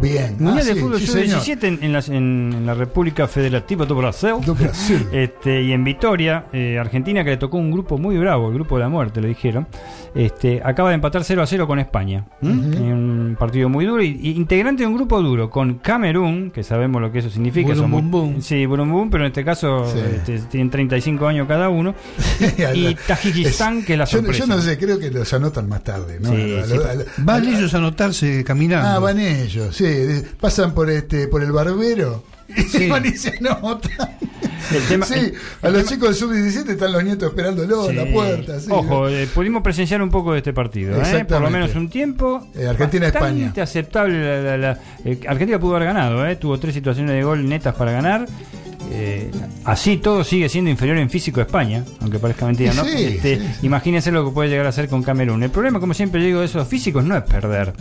Bien. Mundial Ah, de sí, Fútbol sí, señor. Sub-17 en, en las- en- en la República Federativa do Brasil. Brasil. [laughs] Este, y en Vitoria, eh, Argentina, que le tocó un grupo muy bravo, el grupo de la muerte, le dijeron. Este, acaba de empatar 0 a 0 con España. En un partido muy duro. Y, y integrante de un grupo duro con Camerún, que sabemos lo que eso significa. Burum, son muy- bum, bum. Sí, burum, bum, pero en este caso Sí. este, tienen 35 años cada uno. [laughs] y Tajikistán, que es la Yo, sorpresa. yo no sé, creo que los anotan más tarde. ¿no? Sí, A a Van ellos a anotarse caminando. Ah, van ellos, sí. Pasan por este por el barbero y Sí. van y se anotan. El tema- sí, el- a los chicos del sub-17 están los nietos esperándolo en la puerta. sí, Ojo, eh, pudimos presenciar un poco de este partido, ¿eh? por lo menos un tiempo. Eh, Argentina-España. Aceptable. la- la- la- Argentina pudo haber ganado, ¿eh? tuvo tres situaciones de gol netas para ganar. Eh, así todo sigue siendo inferior en físico a España, aunque parezca mentira, ¿no? Sí, Este, sí, Imagínense lo que puede llegar a hacer con Camerún. El problema, como siempre digo, de esos físicos no es perder,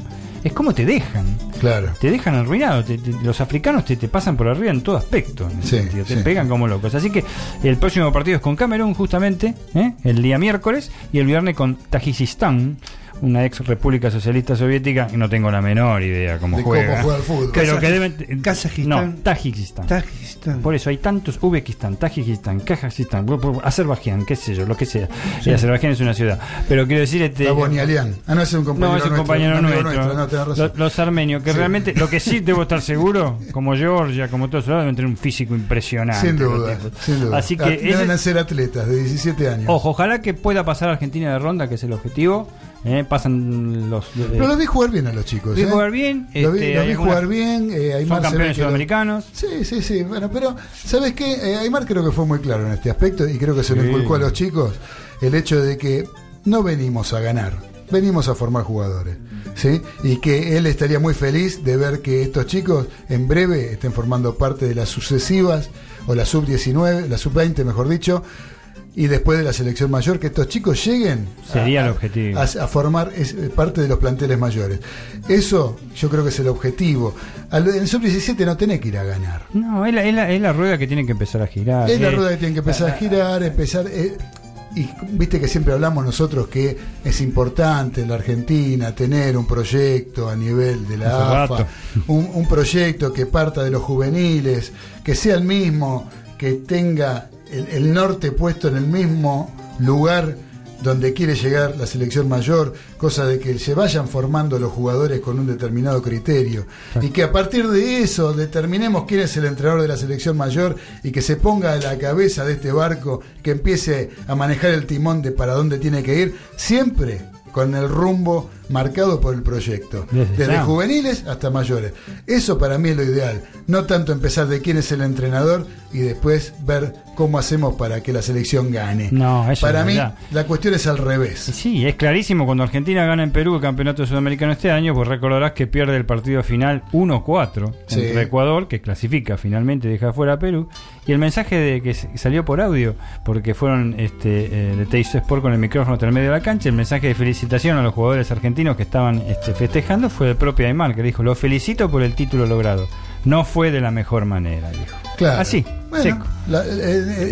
es cómo te dejan. Claro. Te dejan arruinado. te- te- los africanos te, te pasan por arriba en todo aspecto. en sentido, te pegan como locos. Así que el próximo partido es con Camerún, justamente, ¿eh? el día miércoles, y el viernes con Tajikistán, una ex república socialista soviética, y no tengo la menor idea cómo De cómo juega. juega al fútbol. Pero que deben. Kazajistán. No, Tajikistán. Tajikistán. Por eso hay tantos Uzbekistán, Tajikistán, Kazajistán, Azerbaiyán, qué sé yo, lo que sea. Sí. Y Azerbaiyán es una ciudad. Pero quiero decir. Este, La Bonialian. Ah, no, es un compañero no, es un nuestro, compañero un nuestro. nuestro, no, tenés razón. Los, los armenios, que Sí. realmente, lo que sí debo estar seguro, [laughs] como Georgia, como todos lados, deben tener un físico impresionante. Sin los duda, sin duda. Así que Deben ese- ser atletas de 17 años. ojo, ojalá que pueda pasar Argentina de ronda, que es el objetivo. Eh, pasan los. eh, Pero los vi jugar bien a los chicos. Vi ¿eh? jugar bien, Los vi, este, los vi jugar bien. Eh, Aymar son campeones lo- sudamericanos. Sí, sí, sí. Bueno, pero ¿sabes qué? Eh, Aymar creo que fue muy claro en este aspecto y creo que se lo Sí. inculcó a los chicos el hecho de que no venimos a ganar, venimos a formar jugadores. ¿Sí? Y que él estaría muy feliz de ver que estos chicos en breve estén formando parte de las sucesivas, o la sub-19, la sub-20 mejor dicho, y después de la selección mayor, que estos chicos lleguen Sería a- el objetivo. a, a formar es, eh, parte de los planteles mayores. Eso yo creo que es el objetivo. Al- En el sub-17 no tenés que ir a ganar. No, es la, es la- es la rueda que tiene que empezar a girar. Es la eh. rueda que tiene que empezar a girar, empezar. eh, y viste que siempre hablamos nosotros que es importante en la Argentina tener un proyecto a nivel de la AFA, [laughs] un proyecto que parta de los juveniles, que sea el mismo, que tenga el, el norte puesto en el mismo lugar donde quiere llegar la selección mayor, cosa de que se vayan formando los jugadores con un determinado criterio. Y que a partir de eso determinemos quién es el entrenador de la selección mayor y que se ponga a la cabeza de este barco, que empiece a manejar el timón de para dónde tiene que ir, siempre con el rumbo marcado por el proyecto, Desde juveniles hasta mayores. Eso para mí es lo ideal, no tanto empezar de quién es el entrenador y después ver cómo hacemos para que la selección gane. No, eso para mí verdad. la cuestión es al revés. Sí, es clarísimo. Cuando Argentina gana en Perú el campeonato sudamericano este año, pues recordarás que pierde el partido final 1-4 Sí. contra Ecuador, que clasifica finalmente deja fuera a Perú. Y el mensaje de que salió por audio, porque fueron este, eh, de Teis Sport con el micrófono hasta el medio de la cancha, el mensaje de felicitación a los jugadores argentinos que estaban este, festejando fue del propio Aymar, que dijo: Lo felicito por el título logrado. No fue de la mejor manera, dijo. Claro. Así, Bueno, seco. la- eh,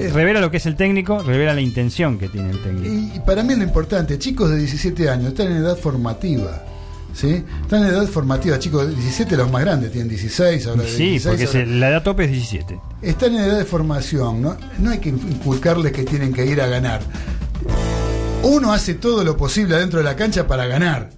eh, Revela lo que es el técnico, revela la intención que tiene el técnico. Y para mí lo importante, chicos de 17 años están en edad formativa. ¿Sí? Están en edad formativa, chicos de 17 los más grandes, tienen 16, ahora Sí, 16, porque ahora- se- la edad tope es 17. están en edad de formación, ¿no? no hay que inculcarles que tienen que ir a ganar. Uno hace todo lo posible adentro de la cancha para ganar.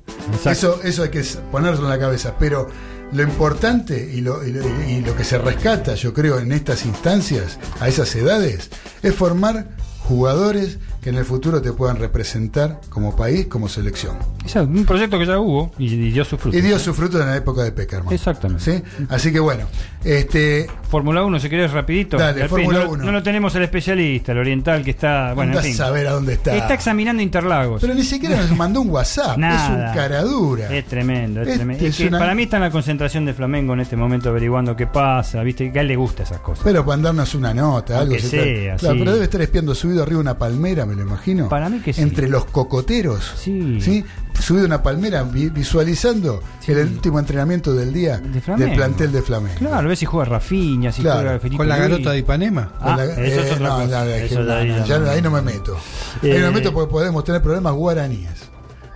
Eso, eso hay que ponerlo en la cabeza. Pero lo importante y lo, y lo- y lo que se rescata, yo creo, en estas instancias, a esas edades, es formar jugadores que en el futuro te puedan representar como país, como selección. Es un proyecto que ya hubo y, y dio su fruto. Y dio su fruto en la época de Peckerman. Exactamente. ¿Sí? Así que bueno, este Fórmula 1, si querés rapidito. Dale, Fórmula no, 1. no lo tenemos el especialista, el oriental que está... Bueno, en fin. saber a dónde está. Está examinando Interlagos. Pero ni siquiera nos mandó un WhatsApp, Nada. es un caradura. Es tremendo, es Este tremendo. Es que una- Para mí está en la concentración de Flamengo en este momento averiguando qué pasa, viste, que a él le gusta esas cosas. Pero para darnos una nota, algo Aunque sea, Claro, sí. pero debe estar espiando subido arriba una palmera, me lo imagino. Para mí que sí. Entre los cocoteros. Sí. Subido una palmera vi- visualizando el último entrenamiento del día del plantel de Flamengo. Claro, a ver si juega Rafinha, si Claro. juega Felipe Con la garota de Ipanema. Ah, la- eso es eh, otra no, cosa. Eso no, ahí no, ya no. ya ahí no me meto. ahí no Eh, me meto porque podemos tener problemas guaraníes.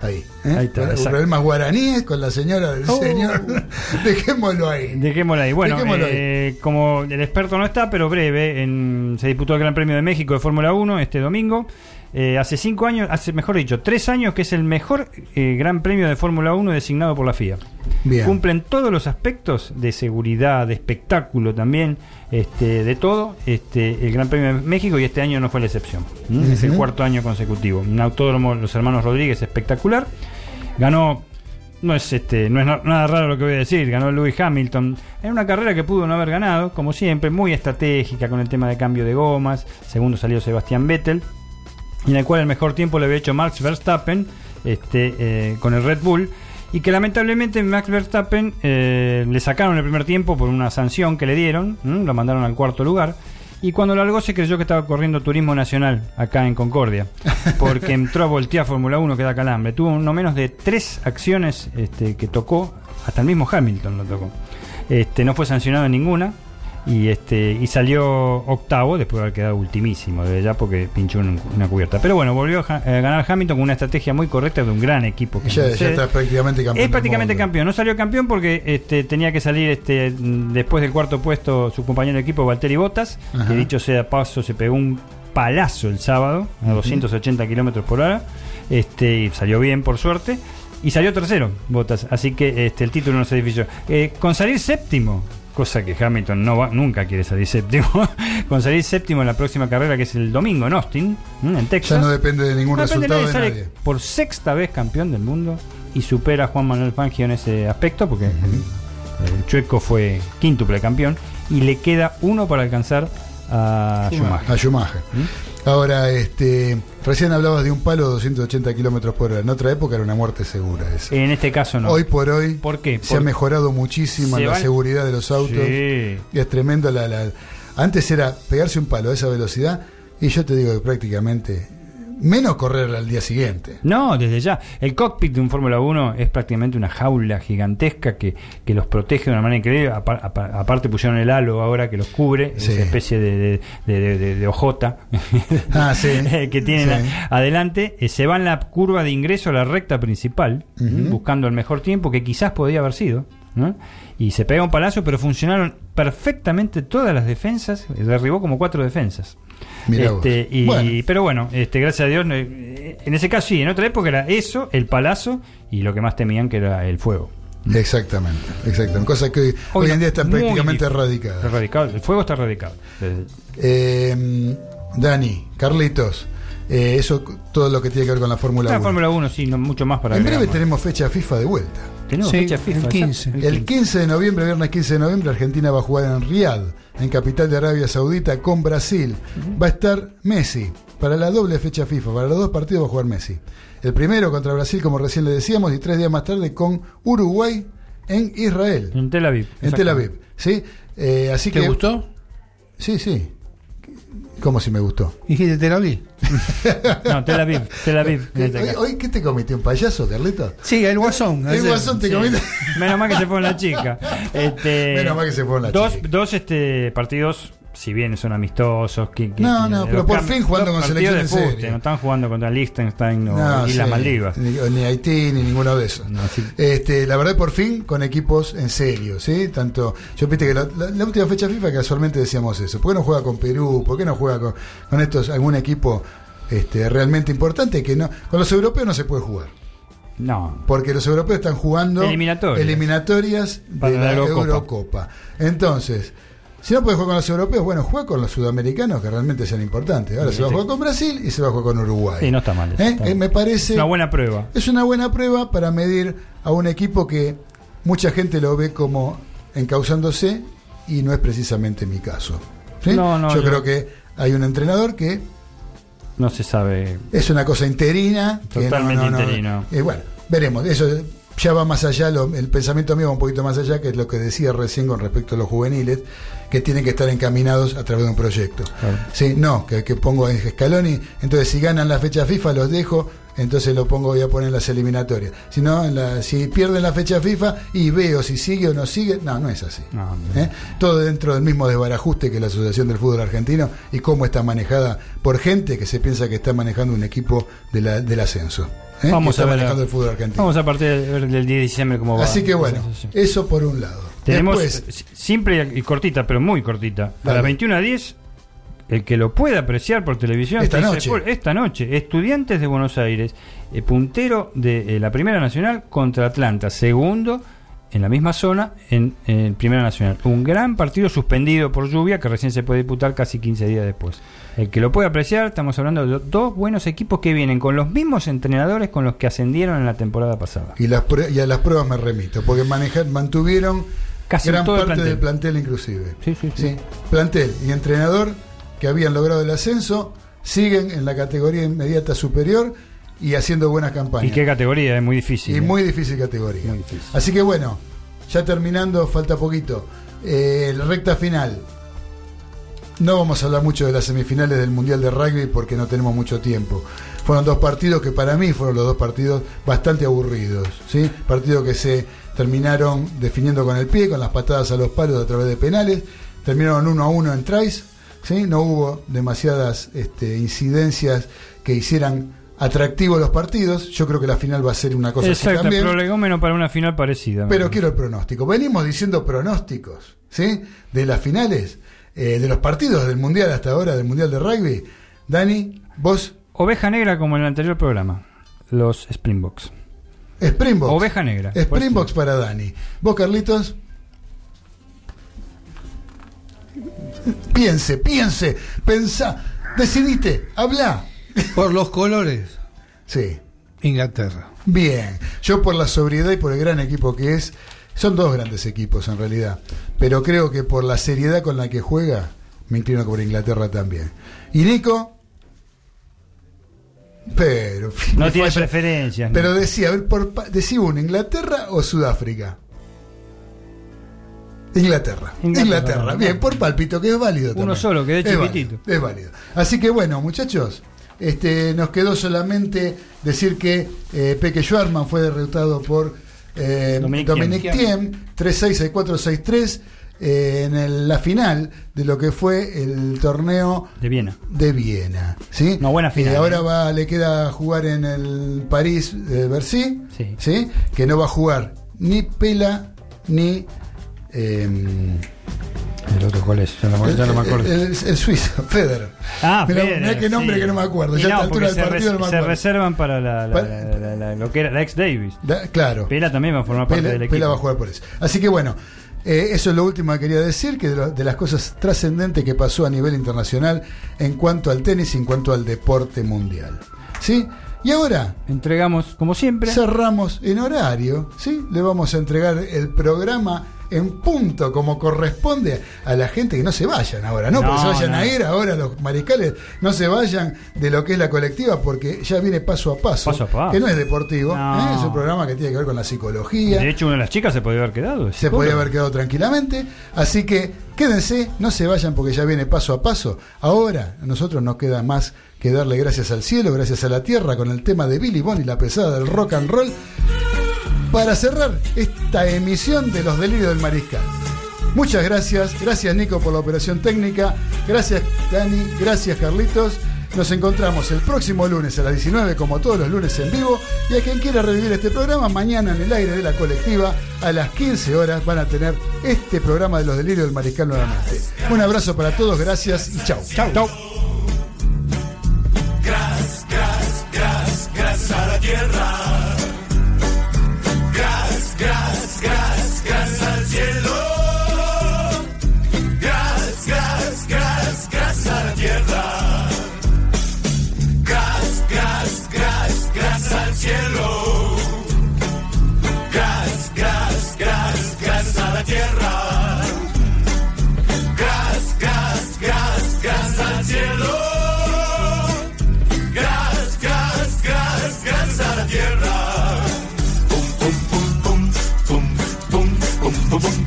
Ahí. ¿eh? Ahí está, problemas guaraníes con la señora del Oh. señor. [laughs] Dejémoslo ahí. Dejémoslo ahí. Bueno, Dejémoslo ahí. eh, como el experto no está, pero breve, en- se disputó el Gran Premio de México de Fórmula 1 este domingo. Eh, hace cinco años, hace mejor dicho, tres años que es el mejor eh, Gran Premio de Fórmula 1 designado por la FIA. Bien. Cumplen todos los aspectos de seguridad, de espectáculo también, este, de todo, este, el Gran Premio de México y este año no fue la excepción. ¿m? Es el cuarto año consecutivo. Un autódromo, los hermanos Rodríguez, espectacular. Ganó no es este no es na- nada raro lo que voy a decir ganó Lewis Hamilton en una carrera que pudo no haber ganado como siempre muy estratégica con el tema de cambio de gomas segundo salió Sebastián Vettel en el cual el mejor tiempo le había hecho Max Verstappen este eh, con el Red Bull y que lamentablemente Max Verstappen eh, le sacaron el primer tiempo por una sanción que le dieron ¿m? lo mandaron al cuarto lugar Y cuando largó se creyó que estaba corriendo turismo nacional acá en Concordia, [laughs] porque entró a voltear Fórmula 1 que da calambre. Tuvo no menos de tres acciones este, que tocó, hasta el mismo Hamilton lo tocó. Este, no fue sancionado en ninguna y este y salió octavo después de haber quedado ultimísimo desde ya porque pinchó un- una cubierta. Pero bueno, volvió a ja- a ganar Hamilton con una estrategia muy correcta de un gran equipo. que es Ya, ya está prácticamente campeón. Es prácticamente campeón. No salió campeón porque este, tenía que salir este, después del cuarto puesto su compañero de equipo, Valtteri Bottas, Ajá. que dicho sea de paso, se pegó un palazo el sábado a Ujú. 280 kilómetros por hora. Este, y salió bien, por suerte. Y salió tercero, Bottas. Así que este, el título no se dividió. Eh, con salir séptimo, cosa que Hamilton no va, nunca quiere salir séptimo, [laughs] con salir séptimo en la próxima carrera, que es el domingo en Austin, en Texas. Ya no depende de ningún No depende resultado de sale nadie. por sexta vez campeón del mundo y supera a Juan Manuel Fangio en ese aspecto porque el, el chueco fue quíntuple campeón y le queda uno para alcanzar a Schumacher. A Schumacher. Ahora, este, recién hablabas de un palo de 280 kilómetros por hora. En otra época era una muerte segura esa. En este caso no. Hoy por hoy ¿Por qué? se ha Por- mejorado muchísimo Se la van- seguridad de los autos. Sí. Es tremendo la, la- Antes era pegarse un palo a esa velocidad y yo te digo que prácticamente menos correr al día siguiente. No, desde ya. El cockpit de un Fórmula 1 es prácticamente una jaula gigantesca que, que los protege de una manera increíble. Apa- apa- aparte pusieron el halo ahora que los cubre, Sí. esa especie de, de, de- de- de- de ojota Ah, sí. [laughs] que tienen Sí. adelante. Eh, se va en la curva de ingreso a la recta principal, buscando el mejor tiempo que quizás podía haber sido. ¿no? Y se pega un palazo, pero funcionaron perfectamente todas las defensas. Derribó como cuatro defensas. Este, y, Bueno. Pero bueno, este, gracias a Dios, en ese caso sí, en otra época era eso, el palazo y lo que más temían que era el fuego. Exactamente, exactamente. Cosa que hoy, hoy en día está prácticamente erradicada. Erradicado, El fuego está erradicado. Eh, Dani, Carlitos, eh, eso todo lo que tiene que ver con la Fórmula La 1. Fórmula 1 sí, no, mucho más para En breve tenemos fecha FIFA de vuelta. Tenemos Sí, fecha FIFA. el 15. exacto, El 15 de noviembre, viernes 15 de noviembre, Argentina va a jugar en Riyadh, en capital de Arabia Saudita, con Brasil. Va a estar Messi para la doble fecha FIFA. Para los dos partidos va a jugar Messi. El primero contra Brasil, como recién le decíamos, y tres días más tarde con Uruguay en Israel, En Tel Aviv. en Tel Aviv. ¿sí? Eh, así ¿Te que, gustó? Sí, sí. ¿Cómo si me gustó? Dijiste Tel Aviv. [laughs] No, Tel Aviv. Tel Aviv. [laughs] en ¿Hoy, este caso. hoy qué te comiste? ¿Un payaso, Carlito? Sí, el Guasón. El ayer. guasón te Sí. comiste. Menos mal que se fue la chica. [laughs] Este, Menos mal que se fue la dos, chica. Dos este, partidos, si bien son amistosos. que- que- No, no, pero por fin jugando con selección de. No están jugando contra Liechtenstein o No, Islas sí, Maldivas. Ni, ni Haití ni ninguno de esos. No, sí. Este, la verdad, por fin con equipos en serio, ¿sí? Tanto, yo viste que la, la- la última fecha FIFA casualmente decíamos eso. ¿Por qué no juega con Perú? ¿Por qué no juega con, con estos algún equipo este, realmente importante que no con los europeos no se puede jugar? No. Porque los europeos están jugando Eliminatorias. eliminatorias Para de la la Eurocopa. Eurocopa. Entonces, si no puedes jugar con los europeos, bueno, juega con los sudamericanos que realmente sean importantes. Ahora Sí, se va a jugar con Brasil y se va a jugar con Uruguay. Sí, no está mal. eso, ¿Eh? está Eh, bien. me parece Es una buena prueba. es una buena prueba para medir a un equipo que mucha gente lo ve como encauzándose y no es precisamente mi caso. ¿sí? No, no, yo, yo- creo que hay un entrenador que No se sabe. es una cosa interina. Totalmente no- interino. eh, bueno, veremos. Eso ya va más allá, lo- el pensamiento mío va un poquito más allá, que es lo que decía recién con respecto a los juveniles, que tienen que estar encaminados a través de un proyecto. Claro. Sí, no, que, que pongo en Scaloni, entonces si ganan la fecha FIFA los dejo, entonces lo pongo, voy a poner en las eliminatorias. Si no, en la- si pierden la fecha FIFA y veo si sigue o no sigue, no, no es así. No, no. ¿Eh? Todo dentro del mismo desbarajuste que la Asociación del Fútbol Argentino y cómo está manejada por gente que se piensa que está manejando un equipo de la- del ascenso. ¿eh? Vamos a ver. manejando el fútbol argentino. Vamos a partir del 10 de diciembre cómo va. Así que bueno, eso por un lado. Tenemos Después, simple y cortita, pero muy cortita. A Dale. las 21 a 10, el que lo pueda apreciar por televisión. Esta noche. "Por- esta noche, Estudiantes de Buenos Aires, eh, puntero de eh, la Primera Nacional contra Atlanta, segundo en la misma zona en, en Primera Nacional. Un gran partido suspendido por lluvia que recién se puede disputar casi 15 días después. El que lo pueda apreciar, estamos hablando de dos buenos equipos que vienen con los mismos entrenadores con los que ascendieron en la temporada pasada. y, las y a las pruebas me remito, porque manejar, mantuvieron Casi gran todo el parte plantel. del plantel inclusive. Sí, sí, sí. Plantel y entrenador que habían logrado el ascenso siguen en la categoría inmediata superior y haciendo buenas campañas. ¿Y qué categoría? Es muy difícil. Y ¿eh? muy difícil categoría. Muy difícil. Así que bueno, ya terminando, falta poquito. Eh, la recta final. no vamos a hablar mucho de las semifinales del Mundial de Rugby porque no tenemos mucho tiempo. Fueron dos partidos que para mí fueron los dos partidos bastante aburridos. ¿sí? Partidos que se terminaron definiendo con el pie, con las patadas a los palos a través de penales. Terminaron uno a uno en tries. ¿sí? No hubo demasiadas este, incidencias que hicieran atractivos los partidos. Yo creo que la final va a ser una cosa así Exacto, también. prolegómeno para una final parecida. Pero quiero el pronóstico. Venimos diciendo pronósticos, ¿sí? De las finales, eh, de los partidos del Mundial hasta ahora, del Mundial de Rugby. Dani, vos, Oveja negra como en el anterior programa. Los Springboks. Springboks. Oveja negra. Springboks para Dani. Vos, Carlitos. Piense, piense, pensá, decidite, habla. Por los colores. Sí. Inglaterra. Bien, yo por la sobriedad y por el gran equipo que es, son dos grandes equipos en realidad, pero creo que por la seriedad con la que juega, me inclino por Inglaterra también. Y Nico, pero... [laughs] No tiene falla. preferencias. ¿no? Pero decía, a ver, por, pa- decí uno, ¿Inglaterra o Sudáfrica? Inglaterra. Inglaterra. Bien, por palpito, que es válido Uno también. solo, que es válido, chiquitito. es válido. Así que bueno, muchachos, este, nos quedó solamente decir que eh, Peque Schwarman fue derrotado por eh, Dominic Dominic Thiem. Thiem, 3-6, 6-4-6-3, eh, en el- la final de lo que fue el torneo De Viena. de Viena. ¿sí? Una buena final, Y ahora ¿eh? va, le queda jugar en el París de Bercy, Sí. que no va a jugar ni Pela ni. em, ¿El otro cuál es? Ya no, ya no me acuerdo. el, el- el suizo, [laughs] Federer. Ah, Mirá, Federer, mirá qué nombre sí. que no me acuerdo. Y Ya a no, esta altura del se partido no me Se acuerdo. reservan para la, la- Pa- la- la- la- lo que era la ex Davis. Da- claro. Pela también va a formar parte Pela, del equipo. Pela va a jugar por eso. Así que bueno, eh, eso es lo último que quería decir, que de, lo- de las cosas trascendentes que pasó a nivel internacional en cuanto al tenis y en cuanto al deporte mundial. ¿Sí? Y ahora Entregamos, como siempre. cerramos en horario, ¿sí? Le vamos a entregar el programa en punto, como corresponde a la gente que no se vayan ahora, no, No, porque se vayan no. a ir ahora los mariscales, no se vayan de lo que es la colectiva, porque ya viene paso a paso, Paso a paso. que no es deportivo, No. ¿eh? es un programa que tiene que ver con la psicología. De hecho, una de las chicas se podía haber quedado. Se podía haber quedado tranquilamente. Así que quédense, no se vayan porque ya viene paso a paso. Ahora a nosotros nos queda más que darle gracias al cielo, gracias a la tierra con el tema de Billy Bond y la pesada del rock and roll para cerrar esta emisión de Los Delirios del Mariscal. Muchas gracias, gracias Nico por la operación técnica, gracias Dani, gracias Carlitos. Nos encontramos el próximo lunes a las 19, como todos los lunes en vivo. Y a quien quiera revivir este programa, mañana en el aire de la colectiva, a las 15 horas, van a tener este programa de los delirios del mariscal nuevamente. Un abrazo para todos, gracias y chau. Chau, chau. Gras, gras, gras, gras a la tierra. boom.